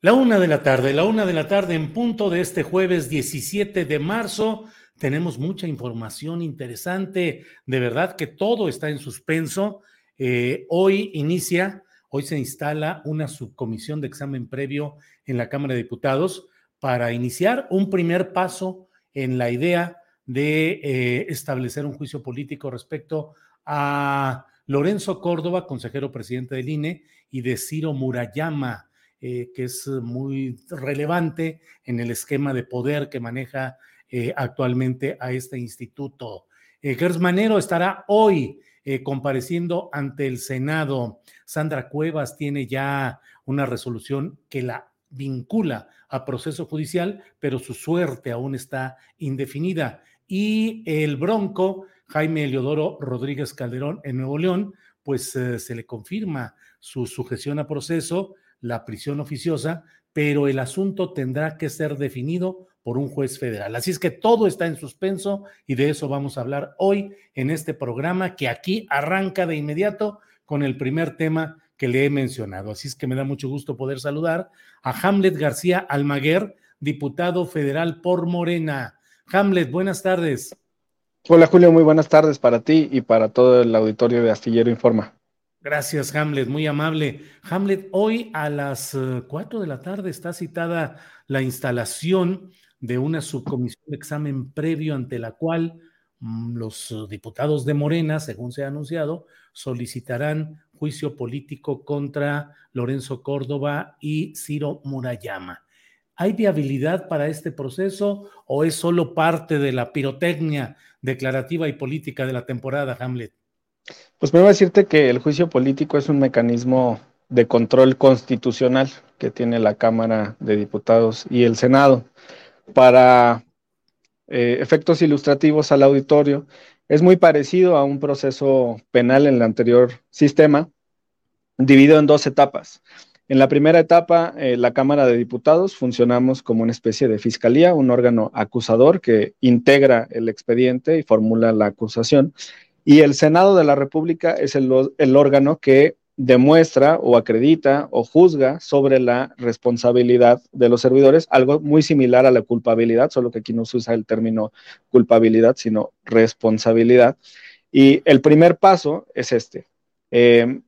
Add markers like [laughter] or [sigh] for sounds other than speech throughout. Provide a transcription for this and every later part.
La una de la tarde, la una de la tarde en punto de este jueves 17 de marzo. Tenemos mucha información interesante. De verdad que todo está en suspenso. Eh, hoy inicia, hoy se instala una subcomisión de examen previo en la Cámara de Diputados para iniciar un primer paso en la idea de eh, establecer un juicio político respecto a Lorenzo Córdoba, consejero presidente del INE, y de Ciro Murayama eh, que es muy relevante en el esquema de poder que maneja eh, actualmente a este instituto. Eh, Gers Manero estará hoy compareciendo ante el Senado. Sandra Cuevas tiene ya una resolución que la vincula a proceso judicial, pero su suerte aún está indefinida. Y el Bronco, Jaime Eliodoro Rodríguez Calderón en Nuevo León, pues se le confirma su sujeción a proceso la prisión oficiosa, pero el asunto tendrá que ser definido por un juez federal. Así es que todo está en suspenso y de eso vamos a hablar hoy en este programa que aquí arranca de inmediato con el primer tema que le he mencionado. Así es que me da mucho gusto poder saludar a Hamlet García Almaguer, diputado federal por Morena. Hamlet, buenas tardes. Hola Julio, muy buenas tardes para ti y para todo el auditorio de Astillero Informa. Gracias, Hamlet, muy amable. Hamlet, hoy a las eh, cuatro de la tarde está citada la instalación de una subcomisión de examen previo ante la cual mm, los eh, diputados de Morena, según se ha anunciado, solicitarán juicio político contra Lorenzo Córdoba y Ciro Murayama. ¿Hay viabilidad para este proceso o es solo parte de la pirotecnia declarativa y política de la temporada, Hamlet? Pues primero decirte que el juicio político es un mecanismo de control constitucional que tiene la Cámara de Diputados y el Senado. Para eh, efectos ilustrativos al auditorio, es muy parecido a un proceso penal en el anterior sistema, dividido en dos etapas. En la primera etapa, eh, la Cámara de Diputados funcionamos como una especie de fiscalía, un órgano acusador que integra el expediente y formula la acusación. Y el Senado de la República es el, órgano que demuestra o acredita o juzga sobre la responsabilidad de los servidores, algo muy similar a la culpabilidad, solo que aquí no se usa el término culpabilidad, sino responsabilidad. Y el primer paso es este, em,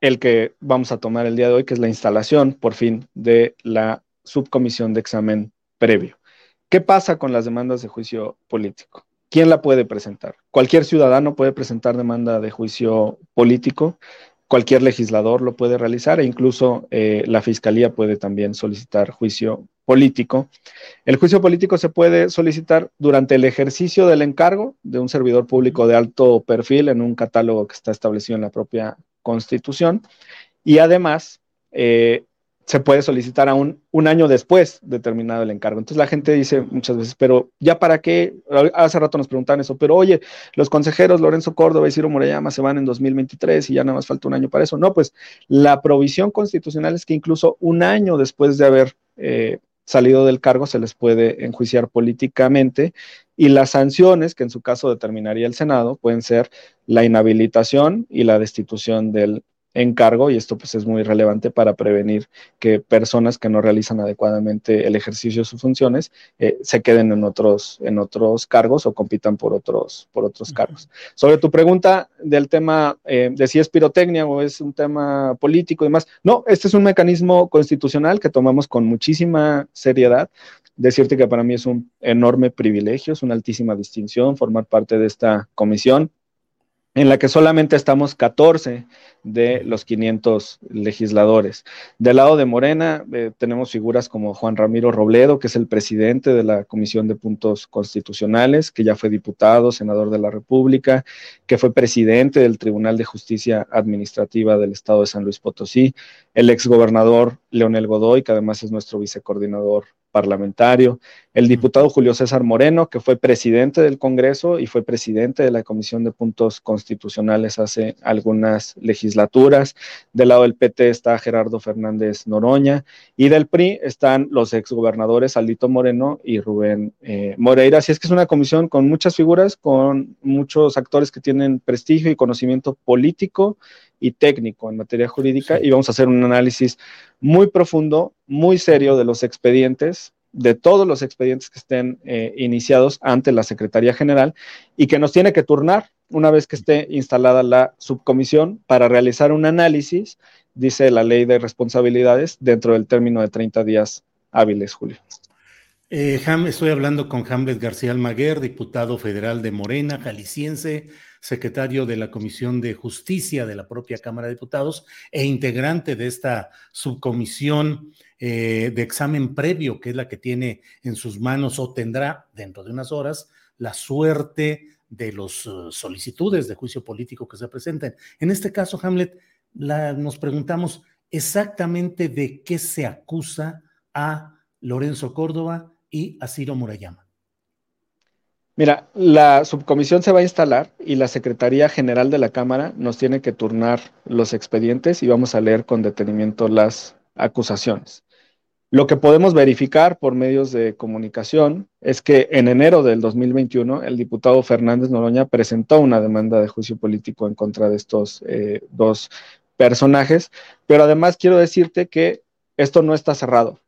el que vamos a tomar el día de hoy, que es la instalación, por fin, de la subcomisión de examen previo. ¿Qué pasa con las demandas de juicio político? ¿Quién la puede presentar? Cualquier ciudadano puede presentar demanda de juicio político, cualquier legislador lo puede realizar e incluso eh, la fiscalía puede también solicitar juicio político. El juicio político se puede solicitar durante el ejercicio del encargo de un servidor público de alto perfil en un catálogo que está establecido en la propia Constitución y además eh, se puede solicitar aún un año después de terminado el encargo. Entonces la gente dice muchas veces, pero ¿ya para qué? Hace rato nos preguntan eso, pero oye, los consejeros Lorenzo Córdoba y Ciro Moreyama se van en 2023 y ya nada más falta un año para eso. No, pues la provisión constitucional es que incluso un año después de haber eh, salido del cargo se les puede enjuiciar políticamente y las sanciones, que en su caso determinaría el Senado, pueden ser la inhabilitación y la destitución del encargo y esto pues es muy relevante para prevenir que personas que no realizan adecuadamente el ejercicio de sus funciones eh, se queden en otros, en otros cargos o compitan por otros, por otros cargos. Sobre tu pregunta del tema eh, de si es pirotecnia o es un tema político y demás, no, este es un mecanismo constitucional que tomamos con muchísima seriedad. Decirte que para mí es un enorme privilegio, es una altísima distinción formar parte de esta comisión en la que solamente estamos 14 de los 500 legisladores. Del lado de Morena eh, tenemos figuras como Juan Ramiro Robledo, que es el presidente de la Comisión de Puntos Constitucionales, que ya fue diputado, senador de la República, que fue presidente del Tribunal de Justicia Administrativa del Estado de San Luis Potosí, el exgobernador Leonel Godoy, que además es nuestro vicecoordinador parlamentario, el diputado Julio César Moreno, que fue presidente del Congreso y fue presidente de la Comisión de Puntos Constitucionales hace algunas legislaturas. Del lado del PT está Gerardo Fernández Noroña y del PRI están los exgobernadores Alito Moreno y Rubén eh, Moreira. Así es que es una comisión con muchas figuras, con muchos actores que tienen prestigio y conocimiento político y técnico en materia jurídica y vamos a hacer un análisis muy profundo, muy serio de los expedientes, de todos los expedientes que estén eh, iniciados ante la Secretaría General y que nos tiene que turnar una vez que esté instalada la subcomisión para realizar un análisis, dice la ley de responsabilidades, dentro del término de 30 días hábiles, Julio. Eh, estoy hablando con Hamlet García Almaguer, diputado federal de Morena, jalisciense, secretario de la Comisión de Justicia de la propia Cámara de Diputados e integrante de esta subcomisión eh, de examen previo, que es la que tiene en sus manos o tendrá dentro de unas horas la suerte de las uh, solicitudes de juicio político que se presenten. En este caso, Hamlet, nos preguntamos exactamente de qué se acusa a Lorenzo Córdoba y a Ciro Murayama. Mira, la subcomisión se va a instalar y la Secretaría General de la Cámara nos tiene que turnar los expedientes y vamos a leer con detenimiento las acusaciones. Lo que podemos verificar por medios de comunicación es que en enero del 2021 el diputado Fernández Noroña presentó una demanda de juicio político en contra de estos eh, dos personajes, pero además quiero decirte que esto no está cerrado.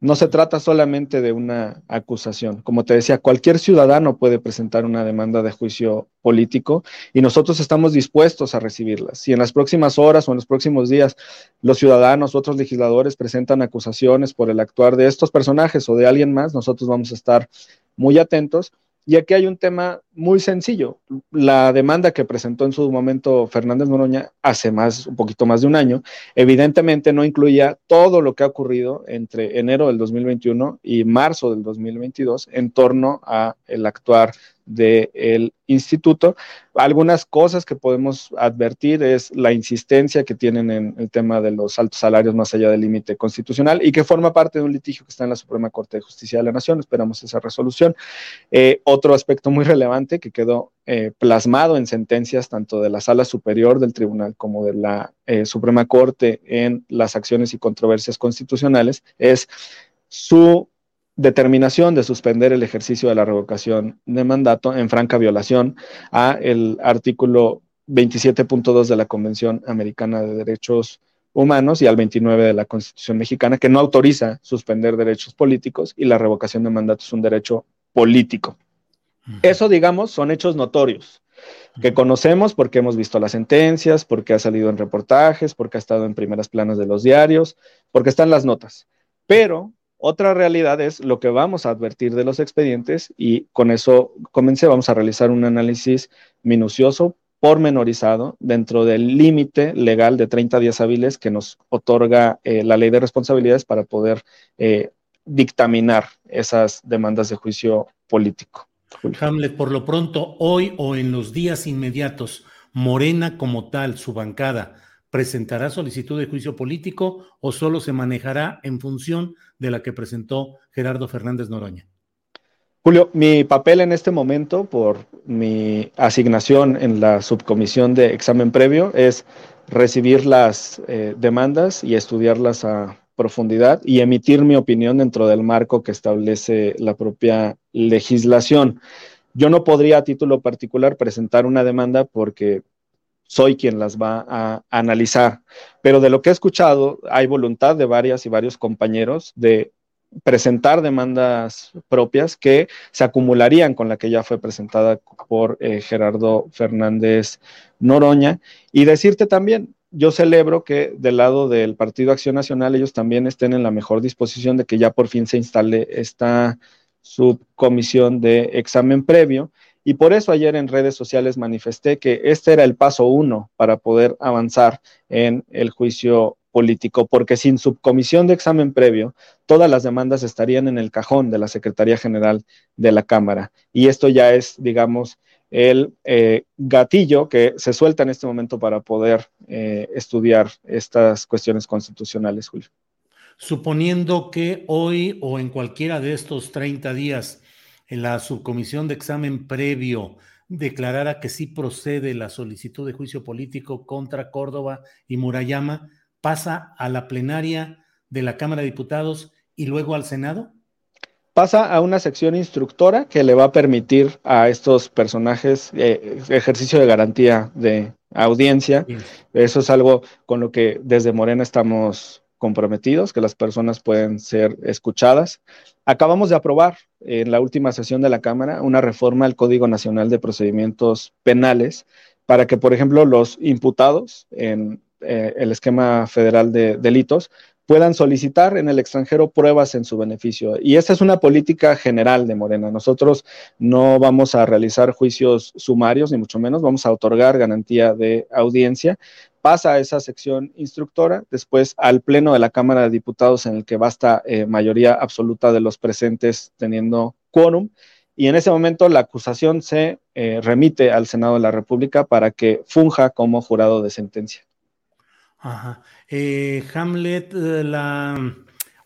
No se trata solamente de una acusación. Como te decía, cualquier ciudadano puede presentar una demanda de juicio político y nosotros estamos dispuestos a recibirlas. Si en las próximas horas o en los próximos días los ciudadanos, otros legisladores presentan acusaciones por el actuar de estos personajes o de alguien más, nosotros vamos a estar muy atentos y aquí hay un tema muy sencillo. La demanda que presentó en su momento Fernández Noroña hace más, un poquito más de un año, evidentemente no incluía todo lo que ha ocurrido entre enero del 2021 y marzo del 2022 en torno a el actuar del instituto. Algunas cosas que podemos advertir es la insistencia que tienen en el tema de los altos salarios más allá del límite constitucional y que forma parte de un litigio que está en la Suprema Corte de Justicia de la Nación. Esperamos esa resolución. Eh, otro aspecto muy relevante que quedó eh, plasmado en sentencias tanto de la Sala Superior del Tribunal como de la eh, Suprema Corte en las acciones y controversias constitucionales es su determinación de suspender el ejercicio de la revocación de mandato en franca violación a el artículo 27.2 de la Convención Americana de Derechos Humanos y al 29 de la Constitución mexicana, que no autoriza suspender derechos políticos y la revocación de mandato es un derecho político. Eso, digamos, son hechos notorios que conocemos porque hemos visto las sentencias, porque ha salido en reportajes, porque ha estado en primeras planas de los diarios, porque están las notas. Pero otra realidad es lo que vamos a advertir de los expedientes y con eso comencé, vamos a realizar un análisis minucioso, pormenorizado, dentro del límite legal de 30 días hábiles que nos otorga eh, la ley de responsabilidades para poder eh, dictaminar esas demandas de juicio político. Hamlet, por lo pronto, hoy o en los días inmediatos, Morena como tal, su bancada, presentará solicitud de juicio político o solo se manejará en función de la que presentó Gerardo Fernández Noroña? Julio, mi papel en este momento, por mi asignación en la subcomisión de examen previo, es recibir las eh, demandas y estudiarlas a profundidad y emitir mi opinión dentro del marco que establece la propia legislación. Yo no podría a título particular presentar una demanda porque soy quien las va a analizar, pero de lo que he escuchado hay voluntad de varias y varios compañeros de presentar demandas propias que se acumularían con la que ya fue presentada por eh, Gerardo Fernández Noroña. Y decirte también, yo celebro que del lado del Partido Acción Nacional ellos también estén en la mejor disposición de que ya por fin se instale esta subcomisión de examen previo. Y por eso ayer en redes sociales manifesté que este era el paso uno para poder avanzar en el juicio político, porque sin subcomisión de examen previo, todas las demandas estarían en el cajón de la Secretaría General de la Cámara. Y esto ya es, digamos, el eh, gatillo que se suelta en este momento para poder eh, estudiar estas cuestiones constitucionales, Julio. Suponiendo que hoy o en cualquiera de estos 30 días la subcomisión de examen previo declarara que sí procede la solicitud de juicio político contra Córdoba y Murayama, pasa a la plenaria de la Cámara de Diputados y luego al Senado? Pasa a una sección instructora que le va a permitir a estos personajes eh, ejercicio de garantía de audiencia. Eso es algo con lo que desde Morena estamos comprometidos, que las personas pueden ser escuchadas. Acabamos de aprobar en la última sesión de la Cámara una reforma al Código Nacional de Procedimientos Penales para que, por ejemplo, los imputados en eh, el esquema federal de delitos, puedan solicitar en el extranjero pruebas en su beneficio. Y esta es una política general de Morena. Nosotros no vamos a realizar juicios sumarios, ni mucho menos, vamos a otorgar garantía de audiencia. Pasa a esa sección instructora, después al Pleno de la Cámara de Diputados, en el que basta eh, mayoría absoluta de los presentes teniendo quórum. Y en ese momento la acusación se eh, remite al Senado de la República para que funja como jurado de sentencia. Ajá. Eh, Hamlet, eh, la,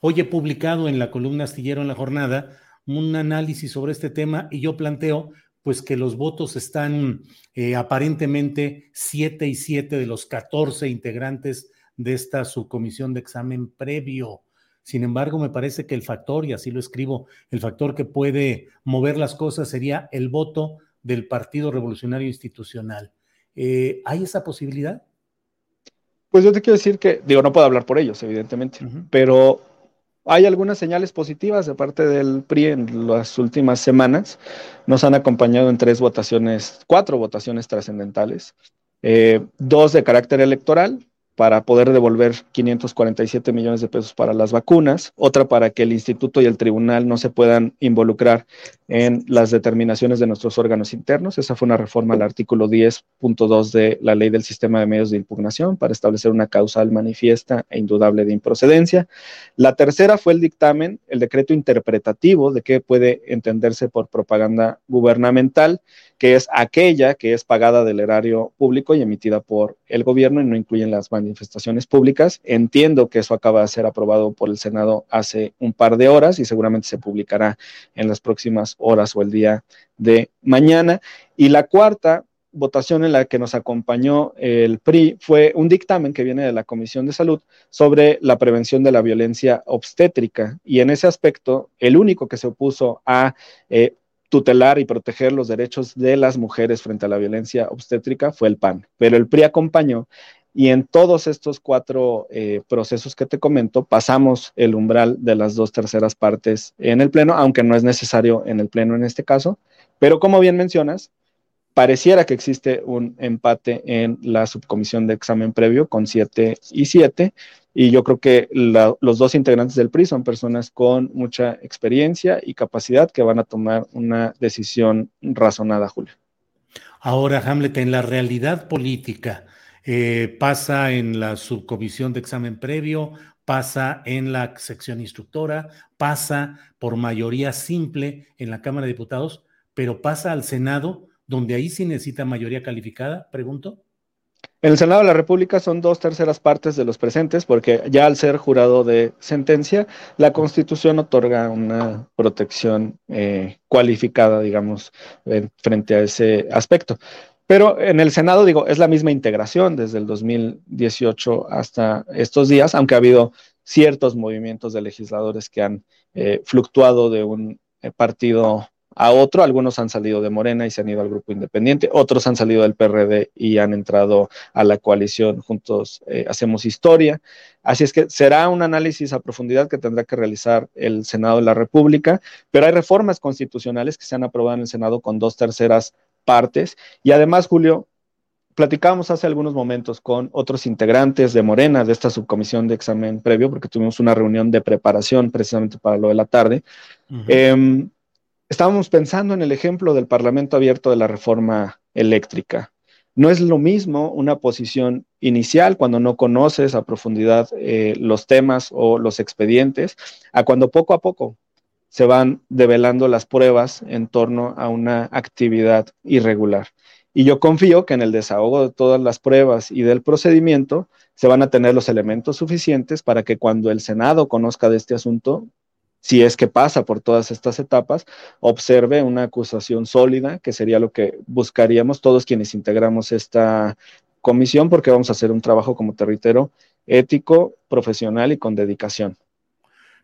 hoy he publicado en la columna Astillero en la jornada un análisis sobre este tema y yo planteo pues que los votos están eh, aparentemente siete y siete de los 14 integrantes de esta subcomisión de examen previo. Sin embargo, me parece que el factor, y así lo escribo, el factor que puede mover las cosas sería el voto del Partido Revolucionario Institucional. ¿Hay esa posibilidad? Pues yo te quiero decir que, digo, no puedo hablar por ellos, evidentemente, pero hay algunas señales positivas de parte del PRI en las últimas semanas. Nos han acompañado en tres votaciones, cuatro votaciones trascendentales, eh, dos de carácter electoral, para poder devolver 547 millones de pesos para las vacunas, otra para que el instituto y el tribunal no se puedan involucrar en las determinaciones de nuestros órganos internos. Esa fue una reforma al artículo 10.2 de la ley del sistema de medios de impugnación para establecer una causal manifiesta e indudable de improcedencia. La tercera fue el dictamen, el decreto interpretativo de qué puede entenderse por propaganda gubernamental que es aquella que es pagada del erario público y emitida por el gobierno y no incluyen las manifestaciones públicas. Entiendo que eso acaba de ser aprobado por el Senado hace un par de horas y seguramente se publicará en las próximas horas o el día de mañana. Y la cuarta votación en la que nos acompañó el PRI fue un dictamen que viene de la Comisión de Salud sobre la prevención de la violencia obstétrica. Y en ese aspecto, el único que se opuso a eh, tutelar y proteger los derechos de las mujeres frente a la violencia obstétrica fue el PAN, pero el PRI acompañó y en todos estos cuatro eh, procesos que te comento pasamos el umbral de las dos terceras partes en el Pleno, aunque no es necesario en el Pleno en este caso, pero como bien mencionas, pareciera que existe un empate en la subcomisión de examen previo con siete y siete, y yo creo que los dos integrantes del PRI son personas con mucha experiencia y capacidad que van a tomar una decisión razonada, Julio. Ahora, Hamlet, en la realidad política, eh, pasa en la subcomisión de examen previo, pasa en la sección instructora, pasa por mayoría simple en la Cámara de Diputados, pero pasa al Senado, donde ahí sí necesita mayoría calificada, pregunto. En el Senado de la República son dos terceras partes de los presentes, porque ya al ser jurado de sentencia, la Constitución otorga una protección eh, cualificada, digamos, frente a ese aspecto. Pero en el Senado, digo, es la misma integración desde el 2018 hasta estos días, aunque ha habido ciertos movimientos de legisladores que han eh, fluctuado de un eh, partido a otro. Algunos han salido de Morena y se han ido al grupo independiente, otros han salido del PRD y han entrado a la coalición Juntos eh, Hacemos Historia. Así es que será un análisis a profundidad que tendrá que realizar el Senado de la República, pero hay reformas constitucionales que se han aprobado en el Senado con dos terceras partes y además, Julio, platicábamos hace algunos momentos con otros integrantes de Morena, de esta subcomisión de examen previo, porque tuvimos una reunión de preparación precisamente para lo de la tarde. Em, estábamos pensando en el ejemplo del Parlamento abierto de la reforma eléctrica. No es lo mismo una posición inicial cuando no conoces a profundidad eh, los temas o los expedientes, a cuando poco a poco se van develando las pruebas en torno a una actividad irregular. Y yo confío que en el desahogo de todas las pruebas y del procedimiento se van a tener los elementos suficientes para que cuando el Senado conozca de este asunto, si es que pasa por todas estas etapas, observe una acusación sólida, que sería lo que buscaríamos todos quienes integramos esta comisión, porque vamos a hacer un trabajo, como te reitero, ético, profesional y con dedicación.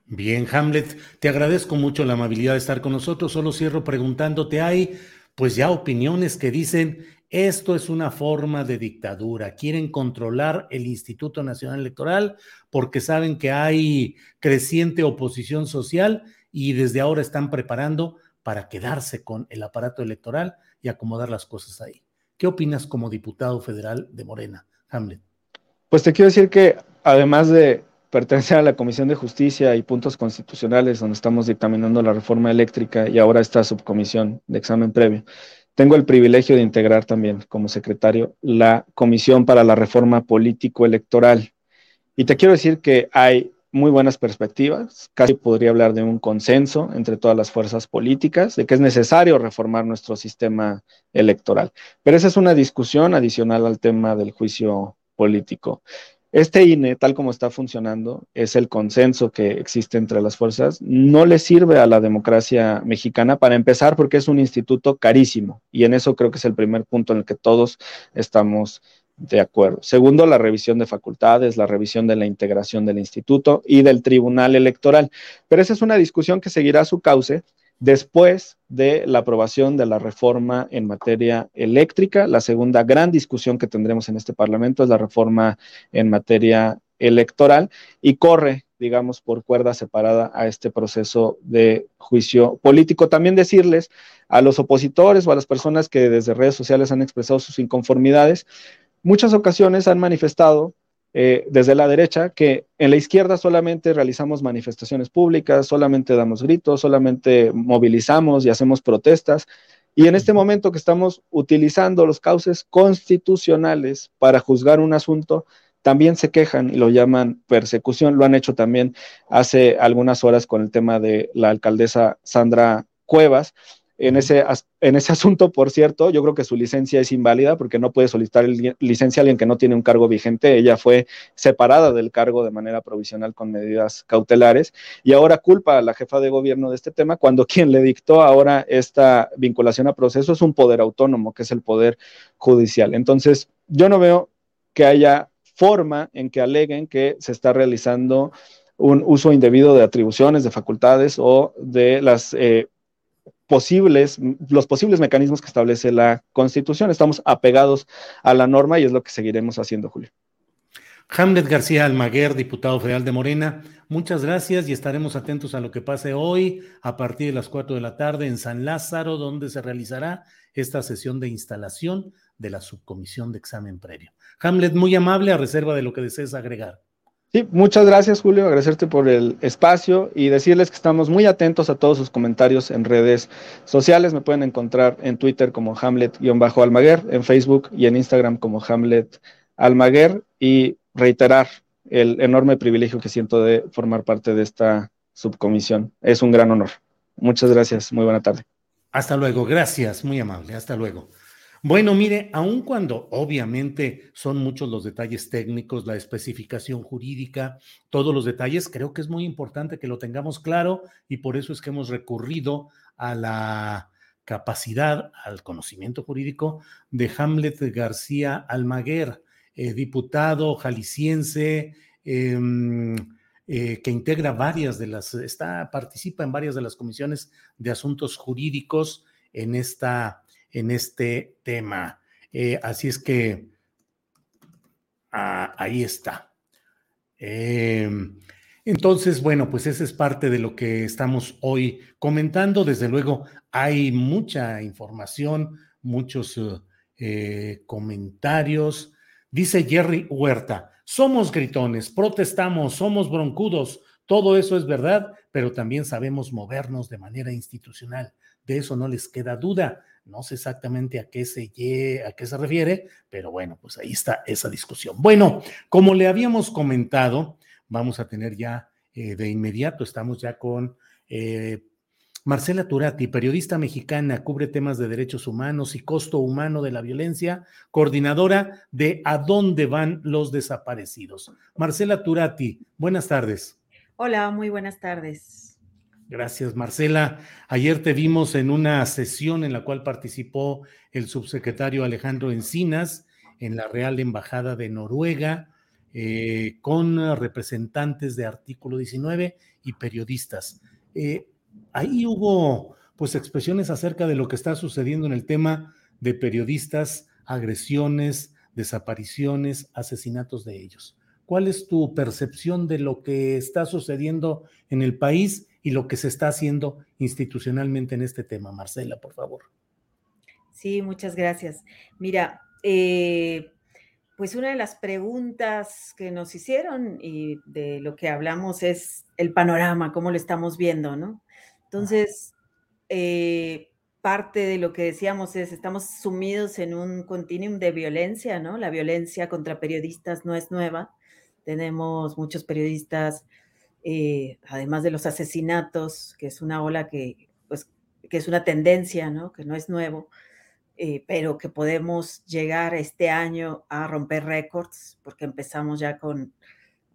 Bien, Hamlet, te agradezco mucho la amabilidad de estar con nosotros. Solo cierro preguntándote, ¿hay pues ya opiniones que dicen esto es una forma de dictadura. Quieren controlar el Instituto Nacional Electoral porque saben que hay creciente oposición social y desde ahora están preparando para quedarse con el aparato electoral y acomodar las cosas ahí. ¿Qué opinas como diputado federal de Morena, Hamlet? Pues te quiero decir que además de pertenecer a la Comisión de Justicia y Puntos Constitucionales, donde estamos dictaminando la reforma eléctrica y ahora esta subcomisión de examen previo. Tengo el privilegio de integrar también como secretario la Comisión para la Reforma Político-Electoral. Y te quiero decir que hay muy buenas perspectivas, casi podría hablar de un consenso entre todas las fuerzas políticas, de que es necesario reformar nuestro sistema electoral. Pero esa es una discusión adicional al tema del juicio político. Este INE, tal como está funcionando, es el consenso que existe entre las fuerzas, no le sirve a la democracia mexicana para empezar porque es un instituto carísimo y en eso creo que es el primer punto en el que todos estamos de acuerdo. Segundo, la revisión de facultades, la revisión de la integración del instituto y del tribunal electoral. Pero esa es una discusión que seguirá su cauce después de la aprobación de la reforma en materia eléctrica. La segunda gran discusión que tendremos en este Parlamento es la reforma en materia electoral y corre, digamos, por cuerda separada a este proceso de juicio político. También decirles a los opositores o a las personas que desde redes sociales han expresado sus inconformidades, muchas ocasiones han manifestado eh, desde la derecha que en la izquierda solamente realizamos manifestaciones públicas, solamente damos gritos, solamente movilizamos y hacemos protestas. Y en este momento que estamos utilizando los cauces constitucionales para juzgar un asunto, también se quejan y lo llaman persecución. Lo han hecho también hace algunas horas con el tema de la alcaldesa Sandra Cuevas, en ese, en ese [laughs] asunto, por cierto, yo creo que su licencia es inválida porque no puede solicitar licencia a alguien que no tiene un cargo vigente. Ella fue separada del cargo de manera provisional con medidas cautelares y ahora culpa a la jefa de gobierno de este tema cuando [laughs] quien le dictó ahora esta vinculación a proceso es un poder autónomo, que es el poder judicial. Entonces, yo no veo que haya forma en que aleguen que se está realizando un uso indebido de atribuciones, de facultades o de las eh, posibles, los posibles mecanismos que establece la Constitución. Estamos apegados a la norma y es lo que seguiremos haciendo, Julio. Hamlet García Almaguer, diputado federal de Morena, muchas gracias y estaremos atentos a lo que pase hoy a partir de las 4 de la tarde en San Lázaro, donde se realizará esta sesión de instalación de la subcomisión de examen previo. Hamlet, muy amable, a reserva de lo que desees agregar. Muchas gracias Julio, agradecerte por el espacio y decirles que estamos muy atentos a todos sus comentarios en redes sociales. Me pueden encontrar en Twitter como Hamlet-Almaguer, en Facebook y en Instagram como Hamlet Almaguer y reiterar el enorme privilegio que siento de formar parte de esta subcomisión. Es un gran honor. Muchas gracias, muy buena tarde. Hasta luego, gracias, muy amable, hasta luego. Bueno, mire, aun cuando obviamente son muchos los detalles técnicos, la especificación jurídica, todos los detalles, creo que es muy importante que lo tengamos claro y por eso es que hemos recurrido a la capacidad, al conocimiento jurídico de Hamlet García Almaguer, eh, diputado jalisciense, em, eh, que integra varias de las, está, participa en varias de las comisiones de asuntos jurídicos en esta en este tema. Eh, así es que ah, ahí está. Em, entonces, bueno, pues esa es parte de lo que estamos hoy comentando. Desde luego, hay mucha información, muchos eh, eh, comentarios. Dice Jerry Huerta, somos gritones, protestamos, somos broncudos, todo eso es verdad, pero también sabemos movernos de manera institucional. De eso no les queda duda. No sé exactamente a qué se, a qué se refiere, pero bueno, pues ahí está esa discusión. Bueno, como le habíamos comentado, vamos a tener ya eh, de inmediato, estamos ya con eh, Marcela Turati, periodista mexicana, cubre temas de derechos humanos y costo humano de la violencia, coordinadora de A dónde van los desaparecidos. Marcela Turati, buenas tardes. Hola, muy buenas tardes. Gracias, Marcela. Ayer te vimos en una sesión en la cual participó el subsecretario Alejandro Encinas en la Real Embajada de Noruega eh, con representantes de Artículo 19 y periodistas. Eh, ahí hubo pues expresiones acerca de lo que está sucediendo en el tema de periodistas, agresiones, desapariciones, asesinatos de ellos. ¿Cuál es tu percepción de lo que está sucediendo en el país y lo que se está haciendo institucionalmente en este tema. Marcela, por favor. Sí, muchas gracias. Mira, eh, pues una de las preguntas que nos hicieron y de lo que hablamos es el panorama, cómo lo estamos viendo, ¿no? Entonces, eh, parte de lo que decíamos es, estamos sumidos en un continuum de violencia, ¿no? La violencia contra periodistas no es nueva. Tenemos muchos periodistas eh, además de los asesinatos, que es una ola que, pues, que es una tendencia, ¿no? Que no es nuevo, eh, pero que podemos llegar este año a romper récords, porque empezamos ya con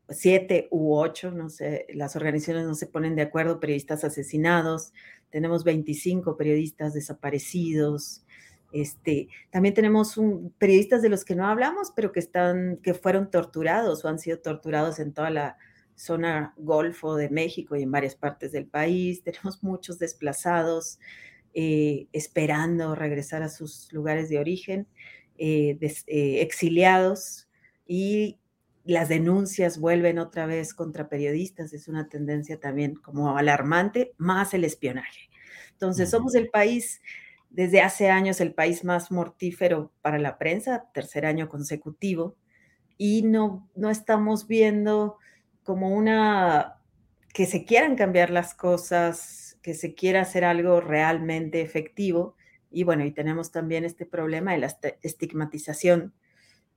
siete u ocho, no sé, las organizaciones no se ponen de acuerdo, periodistas asesinados, tenemos 25 periodistas desaparecidos, este, también tenemos un, periodistas de los que no hablamos, pero que están, que fueron torturados o han sido torturados en toda la zona Golfo de México y en varias partes del país. [laughs] Tenemos muchos desplazados eh, esperando regresar a sus lugares de origen, eh, eh, exiliados y las denuncias vuelven otra vez contra periodistas. Es una tendencia también como alarmante, más el espionaje. Entonces, somos el país desde hace años el país más mortífero para la prensa, tercer año consecutivo, y no, no estamos viendo como una, que se quieran cambiar las cosas, que se quiera hacer algo realmente efectivo. Y bueno, y tenemos también este problema de la estigmatización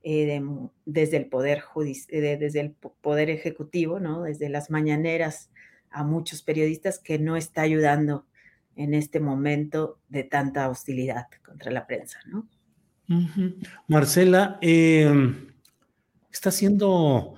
eh, desde, el poder eh, desde el poder ejecutivo, ¿no? Desde las mañaneras a muchos periodistas que no está ayudando en este momento de tanta hostilidad contra la prensa, ¿no? Marcela, em, está siendo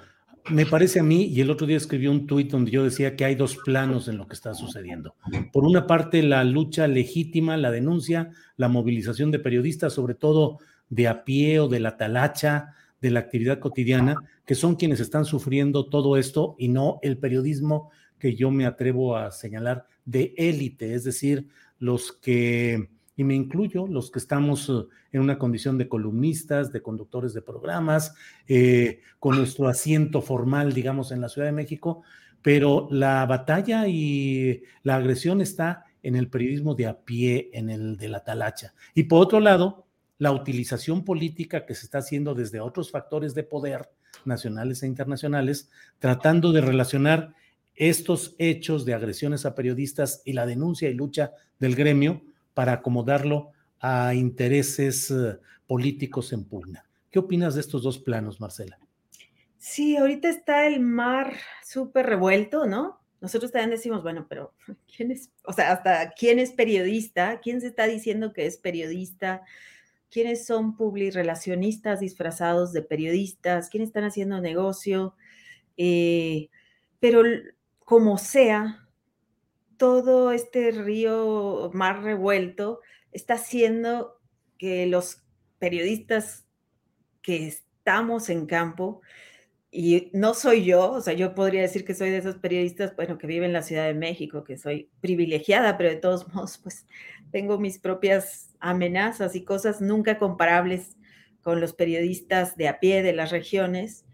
me parece a mí, y el otro día escribí un tuit donde yo decía que hay dos planos en lo que está sucediendo. Por una parte, la lucha legítima, la denuncia, la movilización de periodistas, sobre todo de a pie o de la talacha, de la actividad cotidiana, que son quienes están sufriendo todo esto y no el periodismo que yo me atrevo a señalar de élite, es decir, los que y me incluyo los que estamos eh, en una condición de columnistas, de conductores de programas, eh, con nuestro asiento formal, digamos, en la Ciudad de México, pero la batalla y la agresión está en el periodismo de a pie, en el de la talacha. Y por otro lado, la utilización política que se está haciendo desde otros factores de poder nacionales e internacionales, tratando de relacionar estos hechos de agresiones a periodistas y la denuncia y lucha del gremio para acomodarlo a intereses eh, políticos en pugna. ¿Qué opinas de estos dos planos, Marcela? Sí, ahorita está el mar súper revuelto, ¿no? Nosotros también decimos, bueno, pero [laughs] ¿quién es? O sea, hasta quién es periodista, quién se está diciendo que es periodista, quiénes son publirelacionistas disfrazados de periodistas, quiénes están haciendo negocio, eh, pero como sea, todo este río más revuelto está haciendo que los periodistas que estamos en campo, y no soy yo, o sea, yo podría decir que soy de esos periodistas, bueno, que viven en la Ciudad de México, que soy privilegiada, pero de todos [laughs] modos, pues tengo mis propias amenazas y cosas nunca comparables con los periodistas de a pie de las regiones.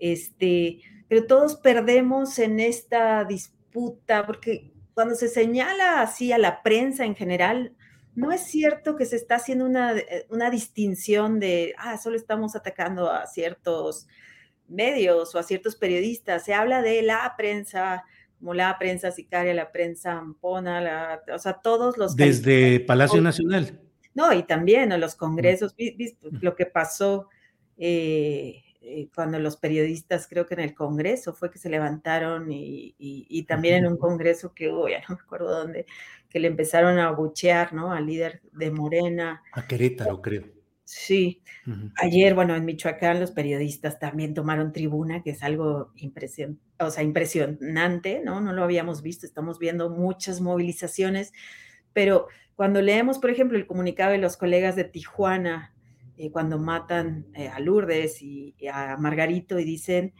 Este, pero todos perdemos en esta disputa, porque cuando se señala así a la prensa en general, no es cierto que se está haciendo una, eh, una distinción de, ah, solo estamos atacando a ciertos medios o a ciertos periodistas. Se habla de la prensa, como la prensa sicaria, la prensa ampona, la, o sea, todos los... Desde Palacio Nacional. No, y también a los congresos, lo que pasó eh, eh, cuando los periodistas, creo que en el Congreso fue que se levantaron y, también en un Congreso que hubo, ya no me acuerdo dónde, que le empezaron a buchear, ¿no? Al líder de Morena. A Querétaro, creo. Sí. Ayer, bueno, en Michoacán los periodistas también tomaron tribuna, que es algo impresion o sea, impresionante, ¿no? No lo habíamos visto, estamos viendo muchas movilizaciones, pero cuando leemos, por ejemplo, el comunicado de los colegas de Tijuana, eh, cuando matan eh, a Lourdes y, a Margarito y dicen,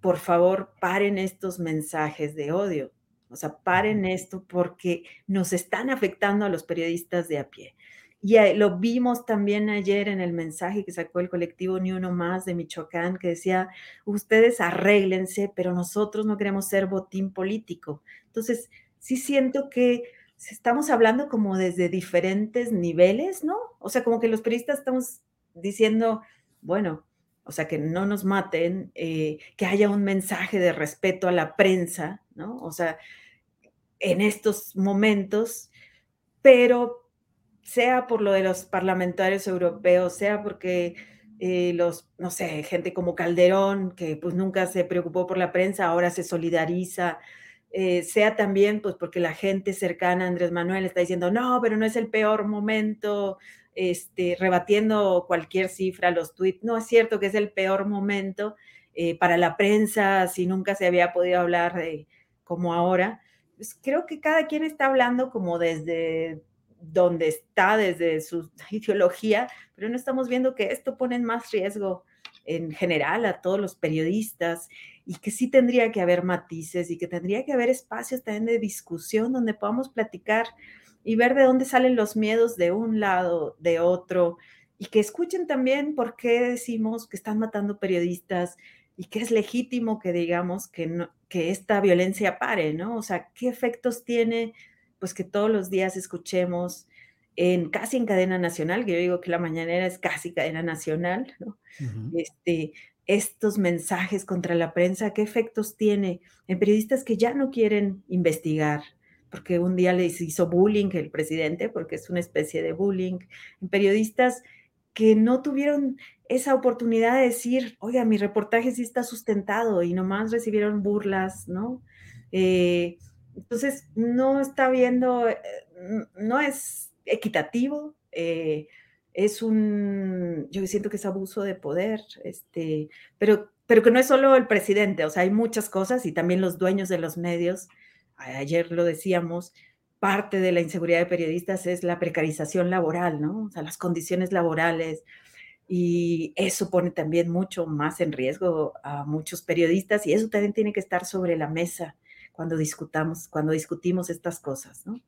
por favor, paren estos mensajes de odio. O sea, paren esto porque nos están afectando a los periodistas de a pie. Y lo vimos también ayer en el mensaje que sacó el colectivo Ni Uno Más de Michoacán, que decía, ustedes arréglense, pero nosotros no queremos ser botín político. Entonces, sí siento que estamos hablando como desde diferentes niveles, ¿no? O sea, como que los periodistas estamos diciendo, bueno, o sea, que no nos maten, eh, que haya un mensaje de respeto a la prensa, ¿no? O sea, en estos momentos, pero sea por lo de los parlamentarios europeos, sea porque eh, los, no sé, gente como Calderón, que pues nunca se preocupó por la prensa, ahora se solidariza, eh, sea también pues porque la gente cercana a Andrés Manuel está diciendo, no, pero no es el peor momento, este, rebatiendo cualquier cifra, los tweets, no es cierto que es el peor momento eh, para la prensa, si nunca se había podido hablar de como ahora. Pues creo que cada quien está hablando como desde donde está, desde su [laughs] ideología, pero no estamos viendo que esto pone en más riesgo en general a todos los periodistas y que sí tendría que haber matices y que tendría que haber espacios también de discusión donde podamos platicar y ver de dónde salen los miedos de un lado, de otro, y que escuchen también por qué decimos que están matando periodistas y que es legítimo que digamos que, no, que esta violencia pare, ¿no? O sea, ¿qué efectos tiene? Pues que todos los días escuchemos en casi en cadena nacional, que yo digo que la mañanera es casi cadena nacional, ¿no? este, estos mensajes contra la prensa, ¿qué efectos tiene en periodistas que ya no quieren investigar? Porque un día les hizo bullying el presidente, porque es una especie de bullying, en periodistas que no tuvieron esa oportunidad de decir, oiga, mi reportaje sí está sustentado y nomás recibieron burlas, ¿no? Eh, entonces, no está viendo, eh, no es equitativo, eh, es un, yo siento que es abuso de poder, este, pero, pero que no es solo el presidente, o sea, hay muchas cosas y también los dueños de los medios, ayer lo decíamos, parte de la inseguridad de periodistas es la precarización laboral, ¿no? O sea, las condiciones laborales, y eso pone también mucho más en riesgo a muchos periodistas y eso también tiene que estar sobre la mesa cuando discutamos, cuando discutimos estas cosas, ¿no?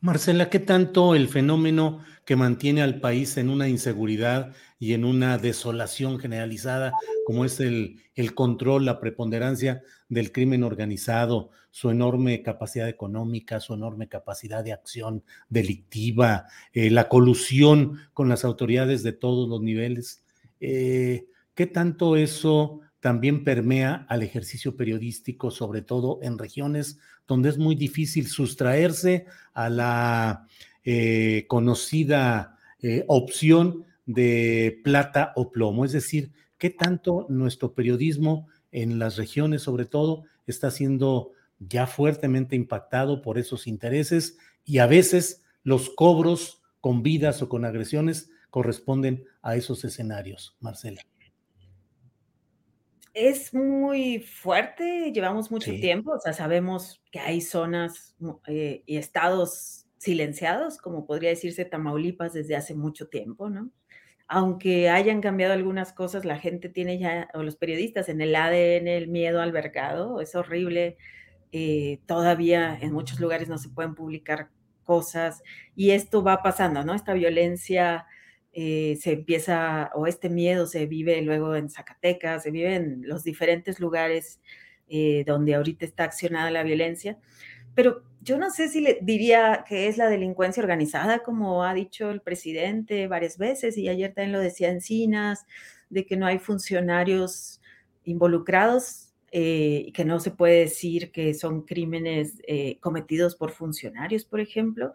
Marcela, ¿qué tanto el fenómeno que mantiene al país en una inseguridad y en una desolación generalizada, como es el, control, la preponderancia del crimen organizado, su enorme capacidad económica, su enorme capacidad de acción delictiva, eh, la colusión con las autoridades de todos los niveles? Eh, ¿Qué tanto eso también permea al ejercicio periodístico, sobre todo en regiones donde es muy difícil sustraerse a la eh, conocida eh, opción de plata o plomo. Es decir, qué tanto nuestro periodismo en las regiones, sobre todo, está siendo ya fuertemente impactado por esos intereses y a veces los cobros con vidas o con agresiones corresponden a esos escenarios, Marcela. Es muy fuerte, llevamos mucho tiempo, o sea, sabemos que hay zonas eh, y estados silenciados, como podría decirse Tamaulipas desde hace mucho tiempo, ¿no? Aunque hayan cambiado algunas cosas, la gente tiene ya, o los periodistas, en el ADN el miedo al mercado, es horrible. Eh, todavía en muchos lugares no se pueden publicar cosas y esto va pasando, ¿no? Esta violencia eh, se empieza, o este miedo se vive luego en Zacatecas, se vive en los diferentes lugares eh, donde ahorita está accionada la violencia. Pero yo no sé si le diría que es la delincuencia organizada, como ha dicho el presidente varias veces, y ayer también lo decía Encinas, de que no hay funcionarios involucrados eh, y que no se puede decir que son crímenes cometidos por funcionarios, por ejemplo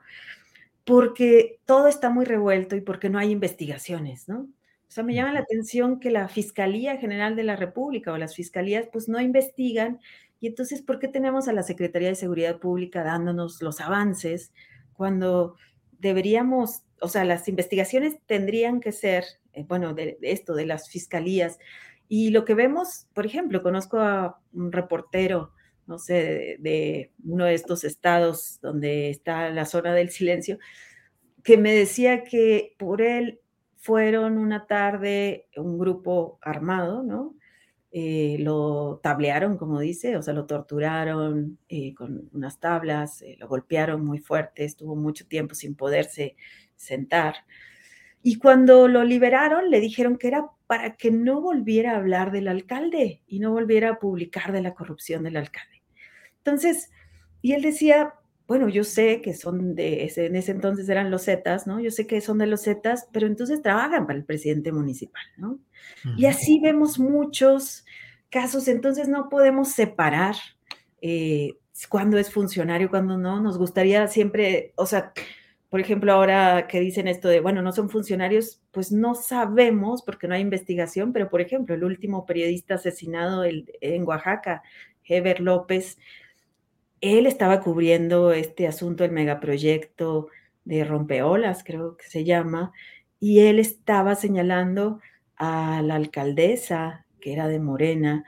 porque todo está muy revuelto y porque no hay investigaciones, ¿no? O sea, me llama la atención que la Fiscalía General de la República o las fiscalías pues no investigan y entonces, ¿por qué tenemos a la Secretaría de Seguridad Pública dándonos los avances cuando deberíamos, o sea, las investigaciones tendrían que ser, eh, bueno, de, esto, de las fiscalías. Y lo que vemos, por ejemplo, conozco a un reportero no sé, de, uno de estos estados donde está la zona del silencio, que me decía que por él fueron una tarde un grupo armado, ¿no? Eh, lo tablearon, como dice, o sea, lo torturaron eh, con unas tablas, eh, lo golpearon muy fuerte, estuvo mucho tiempo sin poderse sentar. Y cuando lo liberaron, le dijeron que era para que no volviera a hablar del alcalde y no volviera a publicar de la corrupción del alcalde. Entonces, y él decía, bueno, yo sé que son de ese, en ese entonces eran los Zetas, ¿no? Yo sé que son de los Zetas, pero entonces trabajan para el presidente municipal, ¿no? Y así vemos muchos casos, entonces no podemos separar eh, cuándo es funcionario, cuándo no. Nos gustaría siempre, o sea, por ejemplo, ahora que dicen esto de, bueno, no son funcionarios, pues no sabemos porque no hay investigación, pero por ejemplo, el último periodista asesinado en Oaxaca, Heber López, él estaba cubriendo este asunto, el megaproyecto de Rompeolas, creo que se llama, y él estaba señalando a la alcaldesa, que era de Morena,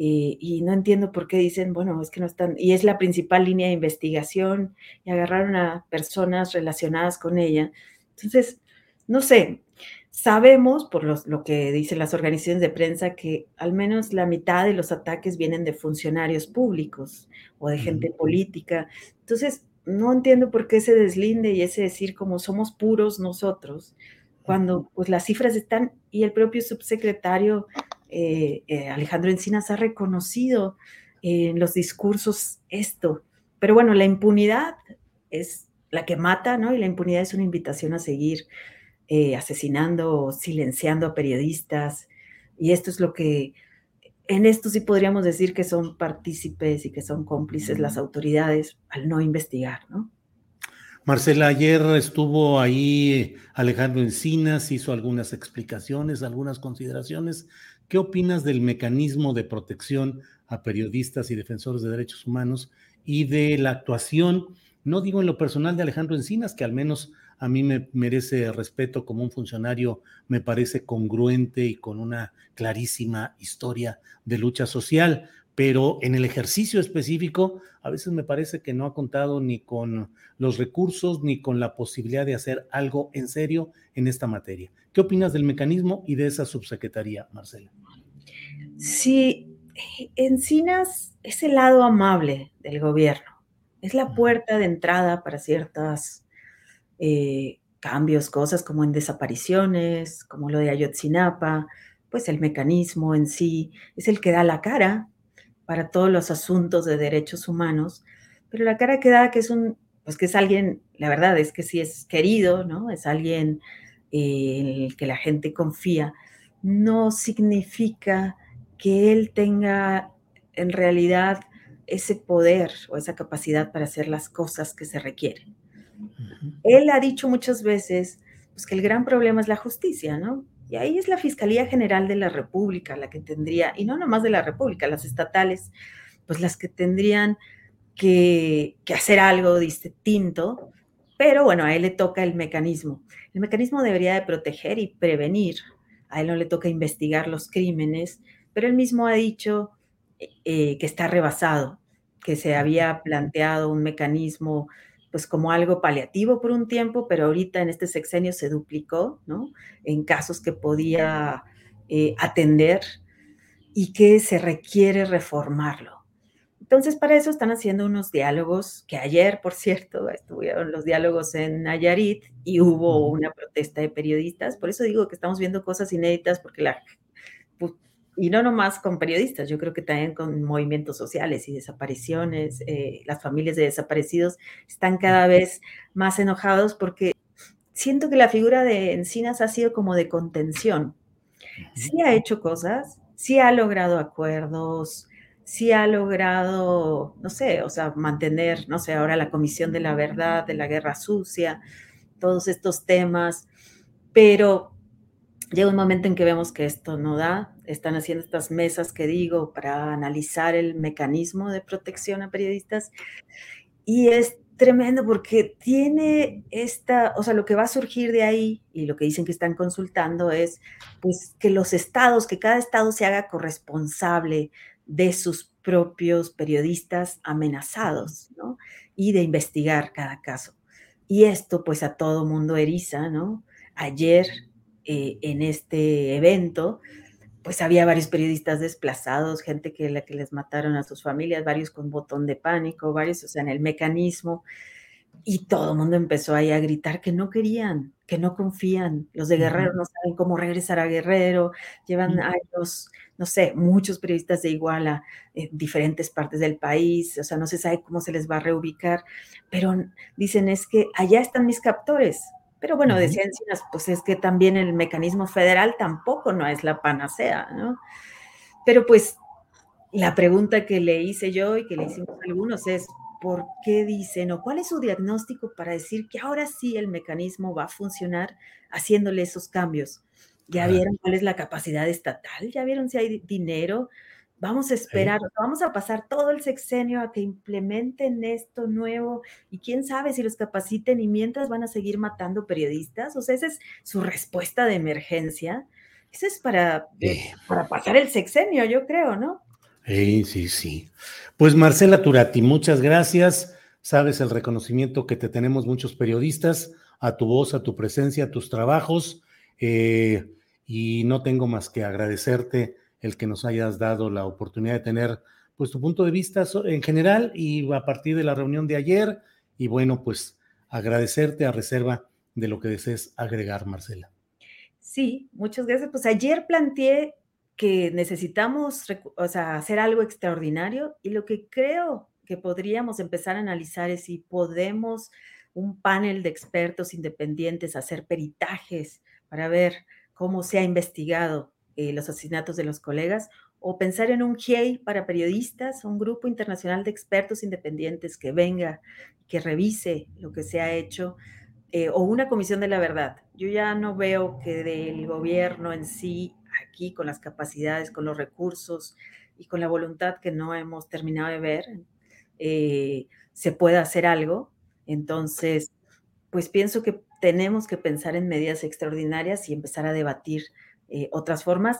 y, no entiendo por qué dicen, bueno, es que no están, y es la principal línea de investigación, y agarraron a personas relacionadas con ella. Entonces, no sé, Sabemos, por lo que dicen las organizaciones de prensa, que al menos la mitad de los ataques vienen de funcionarios públicos o de gente política. Entonces, no entiendo por qué ese deslinde y ese decir como somos puros nosotros, cuando pues las cifras están y el propio subsecretario eh, eh, Alejandro Encinas ha reconocido en los discursos esto. Pero bueno, la impunidad es la que mata, ¿no? Y la impunidad es una invitación a seguir eh, asesinando o silenciando a periodistas. Y esto es lo que, en esto sí podríamos decir que son partícipes y que son cómplices las autoridades al no investigar, ¿no? Marcela, ayer estuvo ahí Alejandro Encinas, hizo algunas explicaciones, algunas consideraciones. ¿Qué opinas del mecanismo de protección a periodistas y defensores de derechos humanos y de la actuación, no digo en lo personal de Alejandro Encinas, que al menos a mí me merece respeto como un funcionario, me parece congruente y con una clarísima historia de lucha social, pero en el ejercicio específico a veces me parece que no ha contado ni con los recursos ni con la posibilidad de hacer algo en serio en esta materia. ¿Qué opinas del mecanismo y de esa subsecretaría, Marcela? Sí, Encinas es el lado amable del gobierno, es la puerta de entrada para ciertas eh, cambios, cosas como en desapariciones, como lo de Ayotzinapa, pues el mecanismo en sí es el que da la cara para todos los asuntos de derechos humanos, pero la cara que da que es un, pues que es alguien, la verdad es que sí es querido, ¿no? Es alguien eh, en el que la gente confía, no significa que él tenga en realidad ese poder o esa capacidad para hacer las cosas que se requieren. Él ha dicho muchas veces pues, que el gran problema es la justicia, ¿no? Y ahí es la Fiscalía General de la República la que tendría, y no nomás de la República, las estatales, pues las que tendrían que, hacer algo distinto Pero bueno, a él le toca el mecanismo. El mecanismo debería de proteger y prevenir. A él no le toca investigar los crímenes, pero él mismo ha dicho eh, que está rebasado, que se había planteado un mecanismo pues como algo paliativo por un tiempo, pero ahorita en este sexenio se duplicó, ¿no? En casos que podía eh, atender y que se requiere reformarlo. Entonces, para eso están haciendo unos diálogos, que ayer, por cierto, estuvieron los diálogos en Nayarit y hubo una protesta de periodistas. Por eso digo que estamos viendo cosas inéditas, porque la, y no nomás con periodistas, yo creo que también con movimientos sociales y desapariciones, eh, las familias de desaparecidos están cada vez más enojados porque siento que la figura de Encinas ha sido como de contención. Sí ha hecho cosas, sí ha logrado acuerdos, sí ha logrado, no sé, o sea, mantener, no sé, ahora la Comisión de la Verdad, de la Guerra Sucia, todos estos temas, pero llega un momento en que vemos que esto no da, están haciendo estas mesas que digo para analizar el mecanismo de protección a periodistas y es tremendo porque tiene esta, o sea, lo que va a surgir de ahí y lo que dicen que están consultando es pues que los estados, que cada estado se haga corresponsable de sus propios periodistas amenazados, ¿no? Y de investigar cada caso. Y esto pues a todo mundo eriza, ¿no? Ayer eh, en este evento, pues había varios periodistas desplazados, gente que, la que les mataron a sus familias, varios con botón de pánico, varios, o sea, en el mecanismo, y todo el mundo empezó ahí a gritar que no querían, que no confían. Los de Guerrero no saben cómo regresar a Guerrero, llevan años, no sé, muchos periodistas de Iguala en diferentes partes del país, o sea, no se sabe cómo se les va a reubicar, pero dicen es que allá están mis captores, pero bueno, de ciencias, pues es que también el mecanismo federal tampoco no es la panacea, ¿no? Pero pues la pregunta que le hice yo y que le hicimos algunos es, ¿por qué dicen o cuál es su diagnóstico para decir que ahora sí el mecanismo va a funcionar haciéndole esos cambios? ¿Ya vieron cuál es la capacidad estatal? ¿Ya vieron si hay dinero? Vamos a esperar, vamos a pasar todo el sexenio a que implementen esto nuevo y quién sabe si los capaciten y mientras van a seguir matando periodistas. O sea, esa es su respuesta de emergencia. Esa es para, eh, para pasar el sexenio, yo creo, ¿no? Sí, sí, sí. Pues Marcela Turati, muchas gracias. Sabes el reconocimiento que te tenemos muchos periodistas, a tu voz, a tu presencia, a tus trabajos. Eh, y no tengo más que agradecerte el que nos hayas dado la oportunidad de tener pues tu punto de vista en general y a partir de la reunión de ayer y bueno, pues agradecerte a reserva de lo que desees agregar, Marcela. Sí, muchas gracias. Pues ayer planteé que necesitamos hacer algo extraordinario y lo que creo que podríamos empezar a analizar es si podemos un panel de expertos independientes hacer peritajes para ver cómo se ha investigado eh, los asesinatos de los colegas, o pensar en un GIEI para periodistas, un grupo internacional de expertos independientes que venga, que revise lo que se ha hecho, eh, o una comisión de la verdad. Yo ya no veo que del gobierno en sí, aquí, con las capacidades, con los recursos y con la voluntad que no hemos terminado de ver, eh, se pueda hacer algo. Entonces, pues pienso que tenemos que pensar en medidas extraordinarias y empezar a debatir eh, otras formas.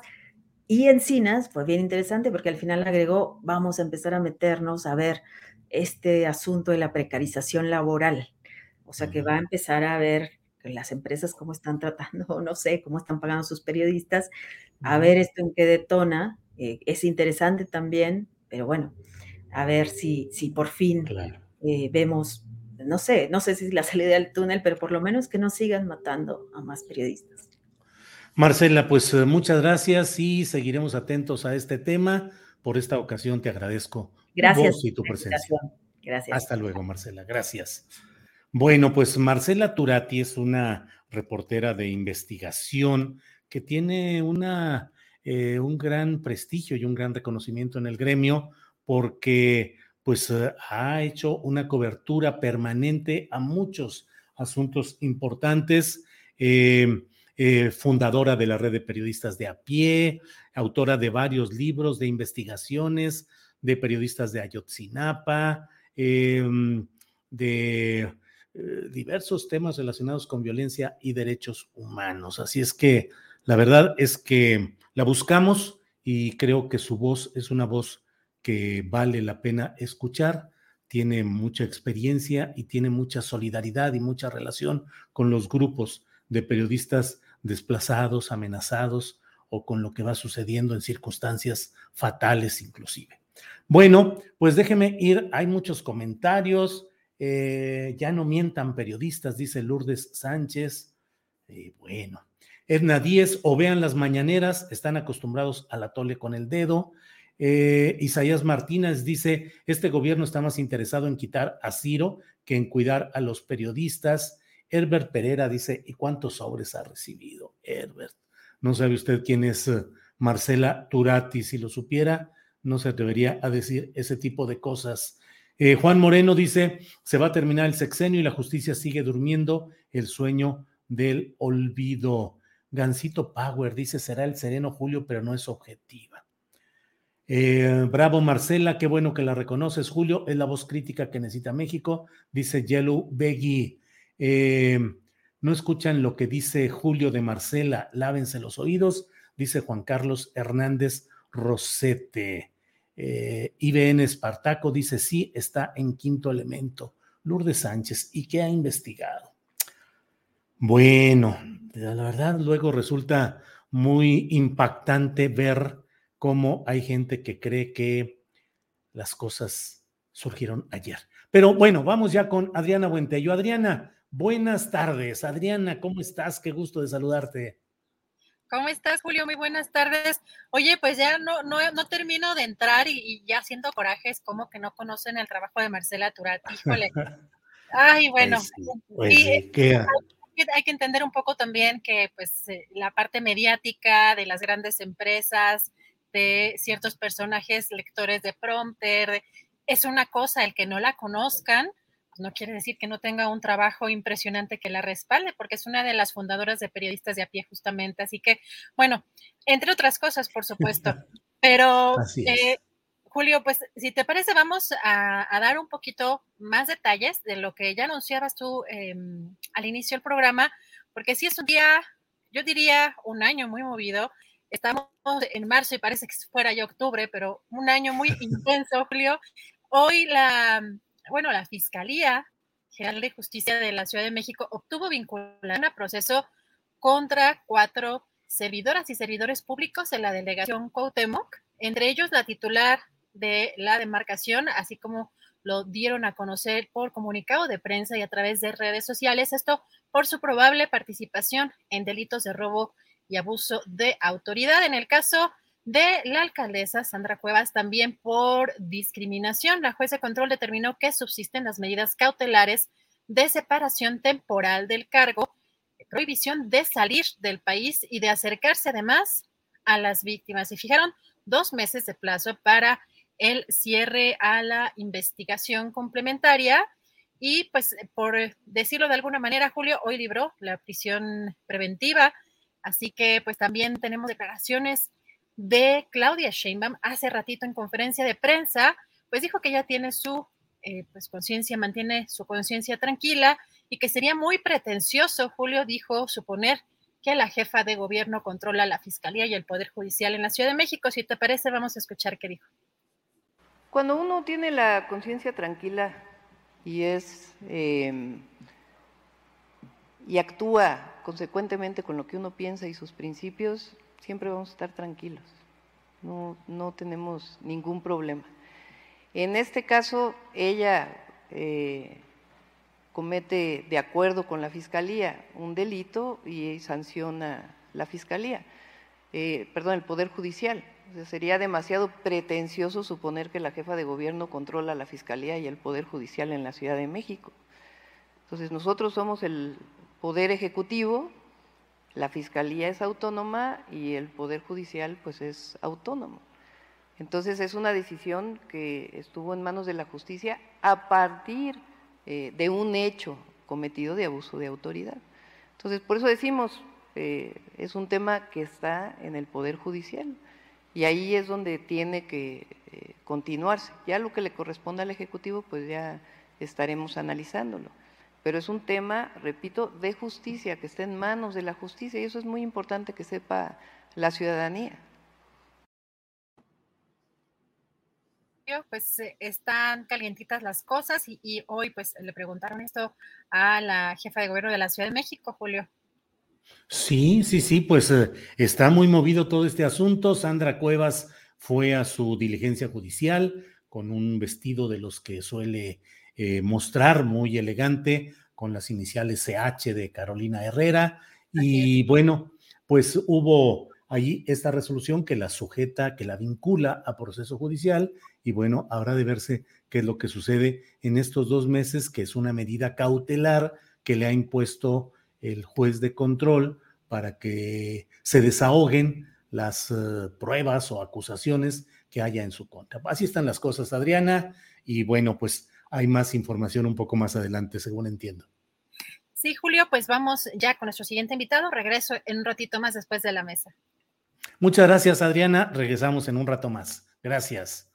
Y Encinas fue bien interesante porque al final agregó, vamos a empezar a meternos a ver este asunto de la precarización laboral. O sea, que va a empezar a ver las empresas cómo están tratando, [laughs] no sé, cómo están pagando sus periodistas, a ver esto en qué detona. Eh, es interesante también, pero bueno, a ver si, si por fin eh, vemos, no sé, no sé si la salida del túnel, pero por lo menos que no sigan matando a más periodistas. Marcela, pues eh, muchas gracias y seguiremos atentos a este tema. Por esta ocasión te agradezco gracias y tu presencia. Gracias. Hasta luego, Marcela. Gracias. Bueno, pues Marcela Turati es una reportera de investigación que tiene una, eh, un gran prestigio y un gran reconocimiento en el gremio porque pues eh, ha hecho una cobertura permanente a muchos asuntos importantes. Eh, fundadora de la red de periodistas de a pie, autora de varios libros de investigaciones de periodistas de Ayotzinapa, em, de eh, diversos temas relacionados con violencia y derechos humanos. Así es que la verdad es que la buscamos y creo que su voz es una voz que vale la pena escuchar. Tiene mucha experiencia y tiene mucha solidaridad y mucha relación con los grupos de periodistas desplazados, amenazados o con lo que va sucediendo en circunstancias fatales inclusive. Bueno, pues déjeme ir, hay muchos comentarios, eh, ya no mientan periodistas, dice Lourdes Sánchez. Eh, bueno, Edna Díez, o vean las mañaneras, están acostumbrados a la tole con el dedo. Eh, Isaías Martínez dice, este gobierno está más interesado en quitar a Ciro que en cuidar a los periodistas. Herbert Pereira dice, ¿y cuántos sobres ha recibido? Herbert, no sabe usted quién es Marcela Turati, si lo supiera, no se atrevería a decir ese tipo de cosas. Eh, Juan Moreno dice, se va a terminar el sexenio y la justicia sigue durmiendo el sueño del olvido. Gancito Power dice, será el sereno Julio, pero no es objetiva. Eh, bravo Marcela, qué bueno que la reconoces, Julio, es la voz crítica que necesita México, dice Yellow Beggy. Eh, no escuchan lo que dice Julio de Marcela, lávense los oídos, dice Juan Carlos Hernández Rosete. Eh, IBN Espartaco dice sí, está en quinto elemento. Lourdes Sánchez, ¿y qué ha investigado? Bueno, la verdad luego resulta muy impactante ver cómo hay gente que cree que las cosas surgieron ayer. Pero bueno, vamos ya con Adriana Buentello. Adriana, buenas tardes. Adriana, ¿cómo estás? Qué gusto de saludarte. ¿Cómo estás, Julio? Muy buenas tardes. Oye, pues ya no, no, no termino de entrar y, ya siento corajes como que no conocen el trabajo de Marcela Turat. Híjole. [laughs] Ay, bueno. Pues hay, que entender un poco también que pues eh, la parte mediática de las grandes empresas, de ciertos personajes, lectores de prompter, es una cosa, el que no la conozcan, no quiere decir que no tenga un trabajo impresionante que la respalde, porque es una de las fundadoras de periodistas de a pie justamente. Así que, bueno, entre otras cosas, por supuesto. [laughs] Pero, eh, Julio, pues si te parece, vamos a, dar un poquito más detalles de lo que ya anunciabas tú em, al inicio del programa, porque sí es un día, yo diría un año muy movido. Estamos en marzo y parece que fuera ya octubre, pero un año muy [laughs] intenso, Julio. Hoy la bueno, la Fiscalía General de Justicia de la Ciudad de México obtuvo vinculada a proceso contra cuatro servidoras y servidores públicos de la delegación Cuauhtémoc, entre ellos la titular de la demarcación, así como lo dieron a conocer por comunicado de prensa y a través de redes sociales, esto por su probable participación en delitos de robo y abuso de autoridad. En el caso de la alcaldesa Sandra Cuevas también por discriminación. La jueza de control determinó que subsisten las medidas cautelares de separación temporal del cargo, prohibición de salir del país y de acercarse además a las víctimas. Y fijaron dos meses de plazo para el cierre a la investigación complementaria. Y pues, por decirlo de alguna manera, Julio hoy libró la prisión preventiva. Así que pues también tenemos declaraciones de Claudia Sheinbaum hace ratito en conferencia de prensa, pues dijo que ya tiene su eh, pues conciencia, mantiene su conciencia tranquila y que sería muy pretencioso, Julio dijo, suponer que la jefa de gobierno controla la Fiscalía y el Poder Judicial en la Ciudad de México. Si te parece, vamos a escuchar qué dijo. Cuando uno tiene la conciencia tranquila y es em, y actúa consecuentemente con lo que uno piensa y sus principios, siempre vamos a estar tranquilos, no, no tenemos ningún problema. En este caso, ella eh, comete, de acuerdo con la Fiscalía, un delito y sanciona la Fiscalía, eh, perdón, el Poder Judicial. sería demasiado pretencioso suponer que la jefa de gobierno controla la Fiscalía y el Poder Judicial en la Ciudad de México. Entonces, nosotros somos el Poder Ejecutivo la Fiscalía es autónoma y el Poder Judicial pues es autónomo. Entonces es una decisión que estuvo en manos de la justicia a partir eh, de un hecho cometido de abuso de autoridad. Entonces por eso decimos, eh, es un tema que está en el Poder Judicial y ahí es donde tiene que eh, continuarse. Ya lo que le corresponde al Ejecutivo pues ya estaremos analizándolo. Pero es un tema, repito, de justicia, que está en manos de la justicia y eso es muy importante que sepa la ciudadanía. pues eh, están calientitas las cosas y, hoy pues le preguntaron esto a la jefa de gobierno de la Ciudad de México, Julio. Sí, sí, sí, pues eh, está muy movido todo este asunto. Sandra Cuevas fue a su diligencia judicial con un vestido de los que suele eh, mostrar muy elegante, con las iniciales CH de Carolina Herrera. Y bueno, pues hubo ahí esta resolución que la sujeta, que la vincula a proceso judicial y bueno, habrá de verse qué es lo que sucede en estos dos meses, que es una medida cautelar que le ha impuesto el juez de control para que se desahoguen las eh, pruebas o acusaciones que haya en su contra. Así están las cosas, Adriana, y bueno, pues hay más información un poco más adelante, según entiendo. Sí, Julio, pues vamos ya con nuestro siguiente invitado. Regreso en un ratito más después de la mesa. Muchas gracias, Adriana. Regresamos en un rato más. Gracias.